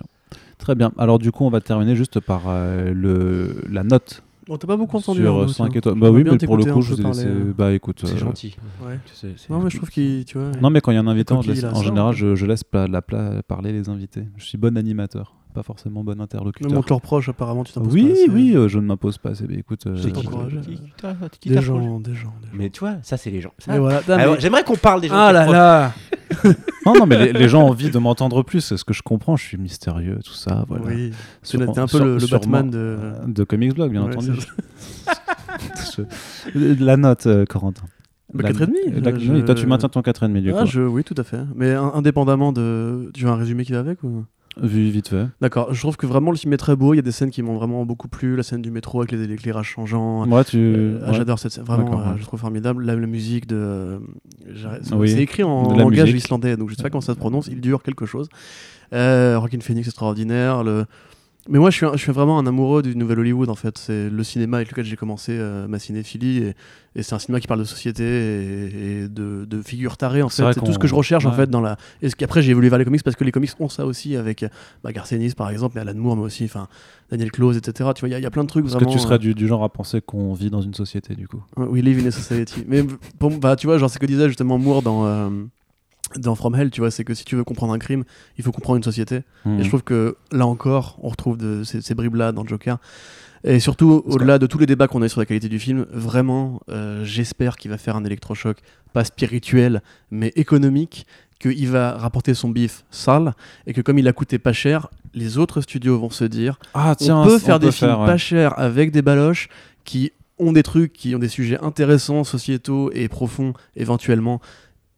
Très bien. Alors du coup, on va terminer juste par le, la note Bon, t'as pas beaucoup entendu. sur hein, euh. 5 étoiles. Bah oui, mais pour le coup, un je vous ai laissé... euh. Bah écoute... C'est euh, gentil. Ouais. Tu sais, c'est- Non, mais je trouve qu'il. Tu vois. Non, mais quand il y a un invité, on en général, je, je laisse la parler les invités. Je suis bon animateur, pas forcément bon interlocuteur. on te le reproche, apparemment, tu t'imposes Oui, pas assez. oui, euh, je ne m'impose pas. assez. Mais écoute, euh, qui- t'encourage. Des gens, des gens, des gens. Mais tu vois, ça, c'est les gens. Ça- Mais voilà. Ah, mais- J'aimerais qu'on parle des gens. Ah là là non, non, mais les, les gens ont envie de m'entendre plus. C'est ce que je comprends. Je suis mystérieux, tout ça. Voilà. Oui. Sur- T'es un peu sur- le, le sûrement, Batman de. euh, de Comics Blog, bien Ouais, entendu. Je- la note, euh, Corentin. Bah, La- 4,5, la- je- oui, Toi, tu maintiens ton 4,5 du Ah, coup. je... Oui, tout à fait. Mais in- indépendamment de. Tu veux un résumé qui va avec ou... Vu vite fait. D'accord, je trouve que vraiment le film est très beau. Il y a des scènes qui m'ont vraiment beaucoup plu. La scène du métro avec les éclairages changeants. Moi, tu. Euh, ah, ouais. J'adore cette scène, vraiment, euh, ouais. je trouve formidable. La, la musique de. euh, c'est Oui. écrit en la langage musique. islandais, donc je sais pas comment ça se prononce. Il dure quelque chose. Euh, Rockin' Phoenix extraordinaire. Le... Mais moi, je suis, un- je suis vraiment un amoureux du nouvel Hollywood, en fait. C'est le cinéma avec lequel j'ai commencé euh, ma cinéphilie. Et, et c'est un cinéma qui parle de société et, et de, de figures tarées, en fait. C'est tout ce que je recherche, en fait, dans la. Et ce qu'après, j'ai évolué vers les comics parce que les comics ont ça aussi avec bah, Garth Ennis, par exemple, mais Alan Moore, mais aussi enfin, Daniel Close, etc. Tu vois, il y a- il y, a plein de trucs Est-ce vraiment. que tu euh, serais du, du genre à penser qu'on vit dans une société, du coup We live in a society. Mais pour, bah, tu vois, genre, c'est ce que disait justement Moore dans, euh, dans From Hell, tu vois, c'est que si tu veux comprendre un crime, il faut comprendre une société. Hmm. Et je trouve que là encore, on retrouve de, ces, ces bribes-là dans Joker. Et surtout, au-delà de tous les débats qu'on a eu sur la qualité du film, vraiment, euh, j'espère qu'il va faire un électrochoc, pas spirituel, mais économique, qu'il va rapporter son bif sale, et que comme il a coûté pas cher, les autres studios vont se dire Ah, tiens, on peut faire des peut films faire, ouais. pas chers avec des baloches qui ont des trucs, qui ont des sujets intéressants, sociétaux et profonds éventuellement.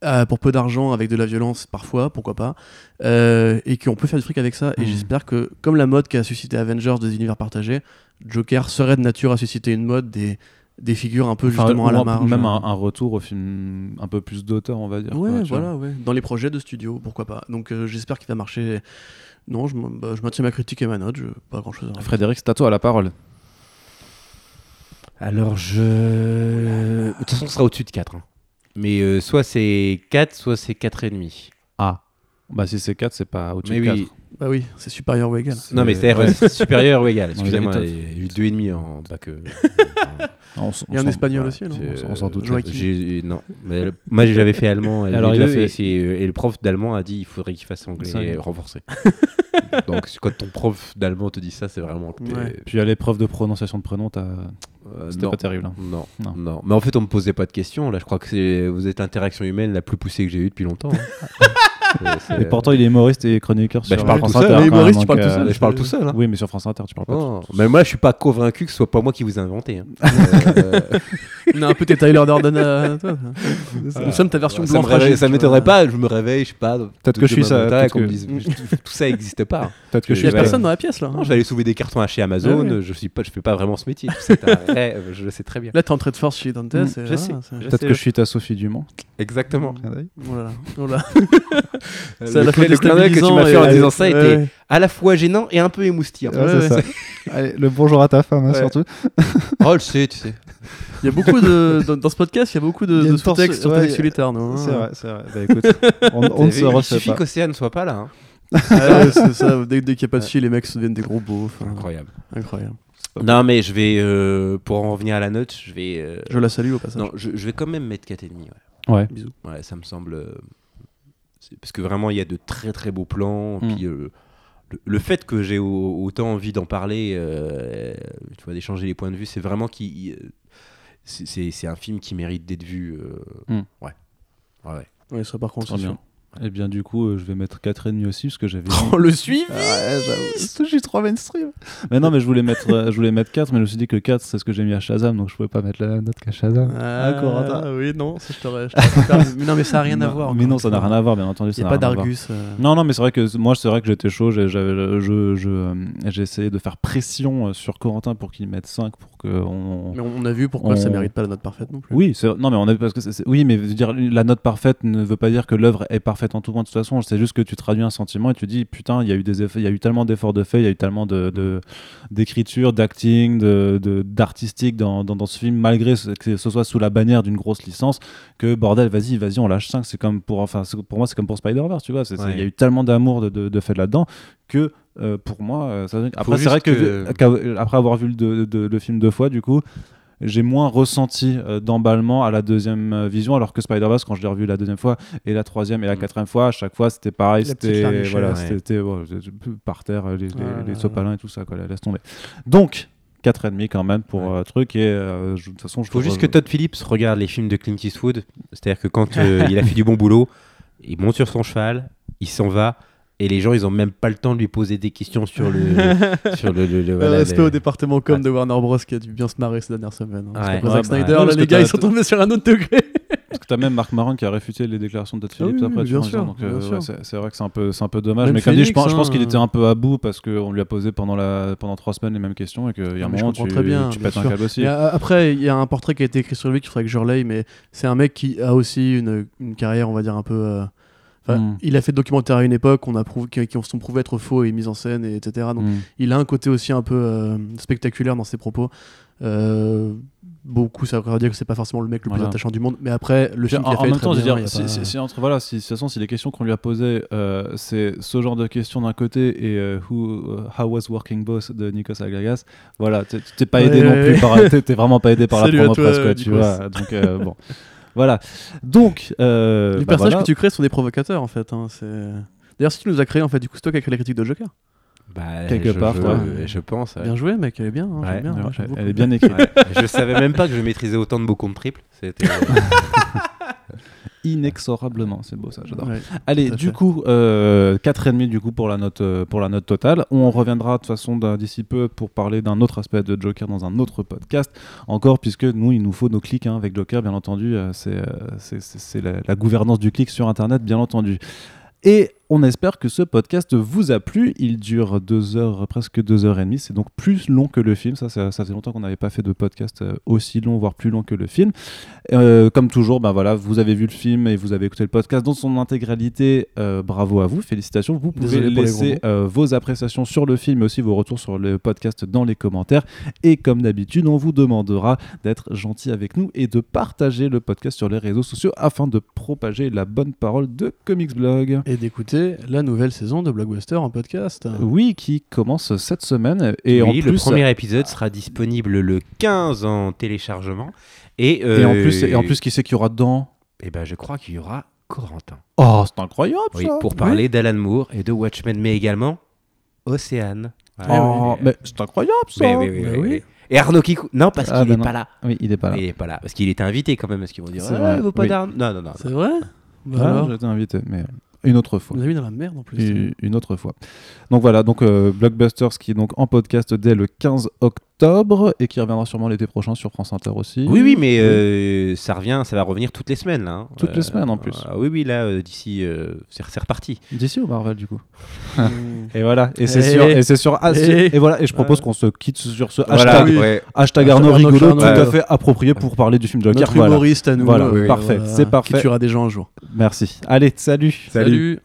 Euh, pour peu d'argent, avec de la violence parfois, pourquoi pas, euh, et qu'on peut faire du fric avec ça. Et Mhm. j'espère que, comme la mode qu'a suscité Avengers des univers partagés, Joker serait de nature à susciter une mode des, des figures un peu Enfin, justement à la marge. Même un, un retour au film un peu plus d'auteur, on va dire. Ouais, quoi, voilà, ouais. Dans les projets de studio, pourquoi pas. Donc euh, j'espère qu'il va marcher. Non, je, bah, je maintiens ma critique et ma note, je... pas grand chose à. Frédéric, c'est à toi la parole. Alors, je. De toute façon, ce sera au-dessus de 4. hein. Mais euh, soit c'est 4, soit c'est 4,5. Ah. Bah, si c'est 4, c'est pas au-dessus de 4. Bah oui, c'est supérieur ou égal. Non, mais C'est- ouais. supérieur ou égal. On Excusez-moi, j'ai eu 2,5 en bac. euh, On s- on Il y a un espagnol aussi, non on s'en doute. Joachim. j'ai- Non, mais le- moi j'avais fait allemand. Et, Alors, alors, il a fait, c'est- et le prof d'allemand a dit il faudrait qu'il fasse anglais renforcé. Donc quand ton prof d'allemand te dit ça, c'est vraiment que Ouais. Puis à l'épreuve de prononciation de prénom, t'as- Euh, c'était pas terrible. hein. Non, Non. non, Mais en fait, on me posait pas de questions. Là, je crois que c'est vous êtes l'interaction humaine la plus poussée que j'ai eue depuis longtemps. hein. Et pourtant, il est humoriste et chroniqueur Bah, sur je parle France tout seul, Inter. quand Mais même, tu donc, parles tout euh, seul. je parle tout seul. hein. Oui, mais sur France Inter, tu parles pas Oh, tout mais moi, je suis pas convaincu que ce soit pas moi qui vous ai inventé. hein. Euh, On a un peu tes Tyler Durden à toi. Nous sommes ta version ça blanc me réveille- ça tu m'étonnerait vois. pas. Je me réveille, je sais pas. Peut-être que je suis ça, peut-être que- tout ça n'existe pas. Peut-être que je Il y a suis personne dans la pièce là. Non, j'allais soulever des cartons à chez Amazon. Ouais. Je suis pas, je fais pas vraiment ce métier. C'est un rêve, je le sais très bien. Là, t'es en trait de force chez Dante. Mm, c'est- je voilà, sais. c'est- Je Peut-être que je suis ta Sophie Dumont. Exactement. Oh là là, oh là. Le, C'est à la fois le clin d'œil que tu m'as fait en et- disant ça Ouais, était ouais. à la fois gênant et un peu émoustillant. Ouais, ça. Allez, le bonjour à ta femme, hein, Ouais. surtout. Oh, je sais, tu sais. Il y a beaucoup de dans, dans ce podcast, il y a beaucoup Il de, de sous-textes sur solitaire, non hein. C'est vrai, c'est vrai. Bah écoute, on, on ne se Il refait suffit pas. qu'Océane soit pas là. hein. Ah ouais, c'est ça. Dès, dès qu'il n'y a pas de fil, les mecs se deviennent des gros beaufs. hein. Incroyable. Incroyable. Non, mais je vais, euh, pour en revenir à la note, je vais. euh, Je la salue au passage. non, je, je vais quand même mettre 4,5. Ouais. Ouais. Bisous. Ouais, ça me semble. Euh, Parce que vraiment, il y a de très très beaux plans. Mm. Puis euh, le, le fait que j'ai au- autant envie d'en parler, euh, tu vois, d'échanger les points de vue, c'est vraiment qui. c'est- c'est un film qui mérite d'être vu. euh, Hmm. Ouais. Ouais, ouais. Ouais, ça par contre, c'est bien. Et bien du coup, euh, je vais mettre 4,5 aussi parce que j'avais Oh, le suivi Ouais, j'avoue. Je suis trop mainstream. Mais non, mais je voulais mettre, euh, je voulais mettre 4, mais je me suis dit que 4, c'est ce que j'ai mis à Shazam, donc je pouvais pas mettre la même note qu'à Shazam. Ah, Corentin. oui, non, ça je t'aurais. mais non, mais ça n'a rien à voir. Mais non, ça n'a rien à voir, bien entendu. Il n'y a pas d'Argus. euh. Non, non, mais c'est vrai que moi, c'est vrai que j'étais chaud. j'ai- J'avais, je, je, j'ai essayé de faire pression sur Corentin pour qu'il mette 5 pour que on. Mais on a vu pourquoi ça On- mérite pas la note parfaite non plus. Oui, non, mais on a parce que oui, mais dire la note parfaite ne veut pas dire que l'œuvre est parfaite en tout point. De toute façon, c'est juste que tu traduis un sentiment et tu dis putain, il y a eu des effets, il y a eu tellement d'efforts de fait, il y a eu tellement de, d'écriture, d'acting, de, d'artistique dans, dans, dans ce film, malgré ce- que ce soit sous la bannière d'une grosse licence, que bordel, vas-y, vas-y, on lâche 5 C'est comme pour, enfin, c'est- pour moi, c'est comme pour Spider-Verse, tu vois. Il y a eu tellement d'amour de, de, de fait là-dedans que euh, pour moi, euh, après, c'est vrai que, après avoir vu le, de- de- le film deux fois, du coup, j'ai moins ressenti euh, d'emballement à la deuxième euh, vision, alors que Spider-Verse, quand je l'ai revu la deuxième fois, et la troisième et la Mm. quatrième fois, à chaque fois, c'était pareil, c'était voilà, ouais. par terre, les, les, Ah les sopalins et tout ça, quoi, laisse tomber. Donc, 4,5 quand même pour Ouais. euh, truc, et euh, je- de toute façon, je Faut juste que Todd Phillips regarde les films de Clint Eastwood. C'est-à-dire que quand euh, il a fait du bon boulot, il monte sur son cheval, il s'en va, et les gens, ils ont même pas le temps de lui poser des questions sur le. sur le, le- le- Euh, voilà, respect les- au département com Ouais. de Warner Bros qui a dû bien se marrer ces dernières semaines. hein. Ouais. Ouais, Zack bah, Snyder, non, là, parce les gars, t'as- ils sont tombés sur un autre degré. Parce que t'as même Marc Maron qui a réfuté les déclarations de Todd Ah Phillips oui, après, bien sûr, donc, euh, c'est vrai que c'est un peu, c'est un peu dommage. Même mais comme dit, je pense, je pense hein, qu'il euh. était un peu à bout parce qu'on lui a posé pendant, la, pendant trois semaines les mêmes questions et qu'il y a un moment, tu, très bien, tu bien pètes un câble aussi. Euh, après, il y a un portrait qui a été écrit sur lui qu'il faudrait que je relaye, mais c'est un mec qui a aussi une, une carrière, on va dire, un peu. Euh, enfin, Mm. Il a fait de documentaires à une époque on a prouvé, qui, qui ont sont prouvés être faux et mis en scène, et etc. Donc Mm. il a un côté aussi un peu euh, spectaculaire dans ses propos. Euh, beaucoup, ça veut dire que c'est pas forcément le mec le plus attachant du monde, mais après, le film en, qu'il a en fait même temps, bien, dire, il si, pas- si- si entre, voilà, si, de toute façon, si les questions qu'on lui a posées, euh, c'est ce genre de questions d'un côté et who, How was Working Boss de Nikos Agagas, voilà, t'es- pas aidé Ouais, non ouais, plus par, t'es vraiment pas aidé par la promo presse, quoi, tu vois. Donc, bon. Voilà. Donc, euh, Les bah personnages voilà. que tu crées sont des provocateurs en fait. hein, D'ailleurs, si tu nous as créé, en fait, du coup, c'est toi qui as créé la critique de Joker. Bah, Quelque je- part, je, ouais. je pense. ouais. Bien joué, mec, elle est bien. hein, Ouais, j'aime bien, Ouais, ouais, j'aime elle, est bien écrite. Ouais. je savais même pas que je maîtrisais autant de mots comptes triples. C'était. Inexorablement, c'est beau ça, j'adore. Ouais. Allez, du fait. coup, euh, 4,5 du coup pour la note euh, pour la note totale. On reviendra de toute façon d'ici peu pour parler d'un autre aspect de Joker dans un autre podcast. Encore puisque nous, il nous faut nos clics hein, avec Joker, bien entendu. euh, c'est euh, c'est la, la gouvernance du clic sur Internet, bien entendu. Et on espère que ce podcast vous a plu. Il dure deux heures, presque deux heures et demie. C'est donc plus long que le film. Ça, ça, ça fait longtemps qu'on n'avait pas fait de podcast euh, aussi long, voire plus long que le film. Euh, comme toujours, ben voilà, vous avez vu le film et vous avez écouté le podcast dans son intégralité. euh, bravo à vous, félicitations. Vous pouvez Désolé laisser euh, vos appréciations sur le film, mais aussi vos retours sur le podcast dans les commentaires. Et comme d'habitude, on vous demandera d'être gentil avec nous et de partager le podcast sur les réseaux sociaux afin de propager la bonne parole de Comics Blog. Et d'écouter la nouvelle saison de Blockbuster en podcast. Oui, qui commence cette semaine. Et oui, en le plus, premier épisode sera disponible le 15 en téléchargement. Et, et en euh, plus, et en plus, qui c'est qu'il y aura dedans? Eh ben, je crois qu'il y aura Corentin. Oh, c'est incroyable Oui, ça pour parler d'Alan Moore et de Watchmen, mais également Océane. Oh, mais c'est incroyable ça Mais oui, oui, Bah oui, oui. oui. Et Arnaud Kikou Non, parce Ah, qu'il bah n'est pas là. Oui, il est pas là. Il est pas là. Parce qu'il était invité quand même. Parce qu'ils vont dire C'est Ah, vrai, il veut pas oui. d'Arnaud. Non, non, non. C'est vrai? Bah Ah, alors, j'ai été invité, mais une autre fois. Vous avez mis dans la merde en plus. Une, une autre fois. Donc voilà, donc euh, Blockbusters qui est donc en podcast dès le 15 octobre et qui reviendra sûrement l'été prochain sur France Inter aussi. Oui, oui, mais euh, ça revient, ça va revenir toutes les semaines là. hein. Toutes les semaines, en plus. ah oui, oui, là euh, d'ici, euh, c'est c'est reparti. D'ici ou Marvel du coup. Et voilà, et c'est Et- sur, et c'est sur, ah, c'est- et- et voilà, et je propose Ouais. qu'on se quitte sur ce Voilà, hashtag, oui. ouais. hashtag Arnaud rigolo, Arnaud, tout à fait approprié pour parler du film Joker. Notre Voilà. humoriste à nous. Voilà, euh, parfait, c'est parfait. Qui tuera des gens un jour. Merci. Allez, salut. Salut.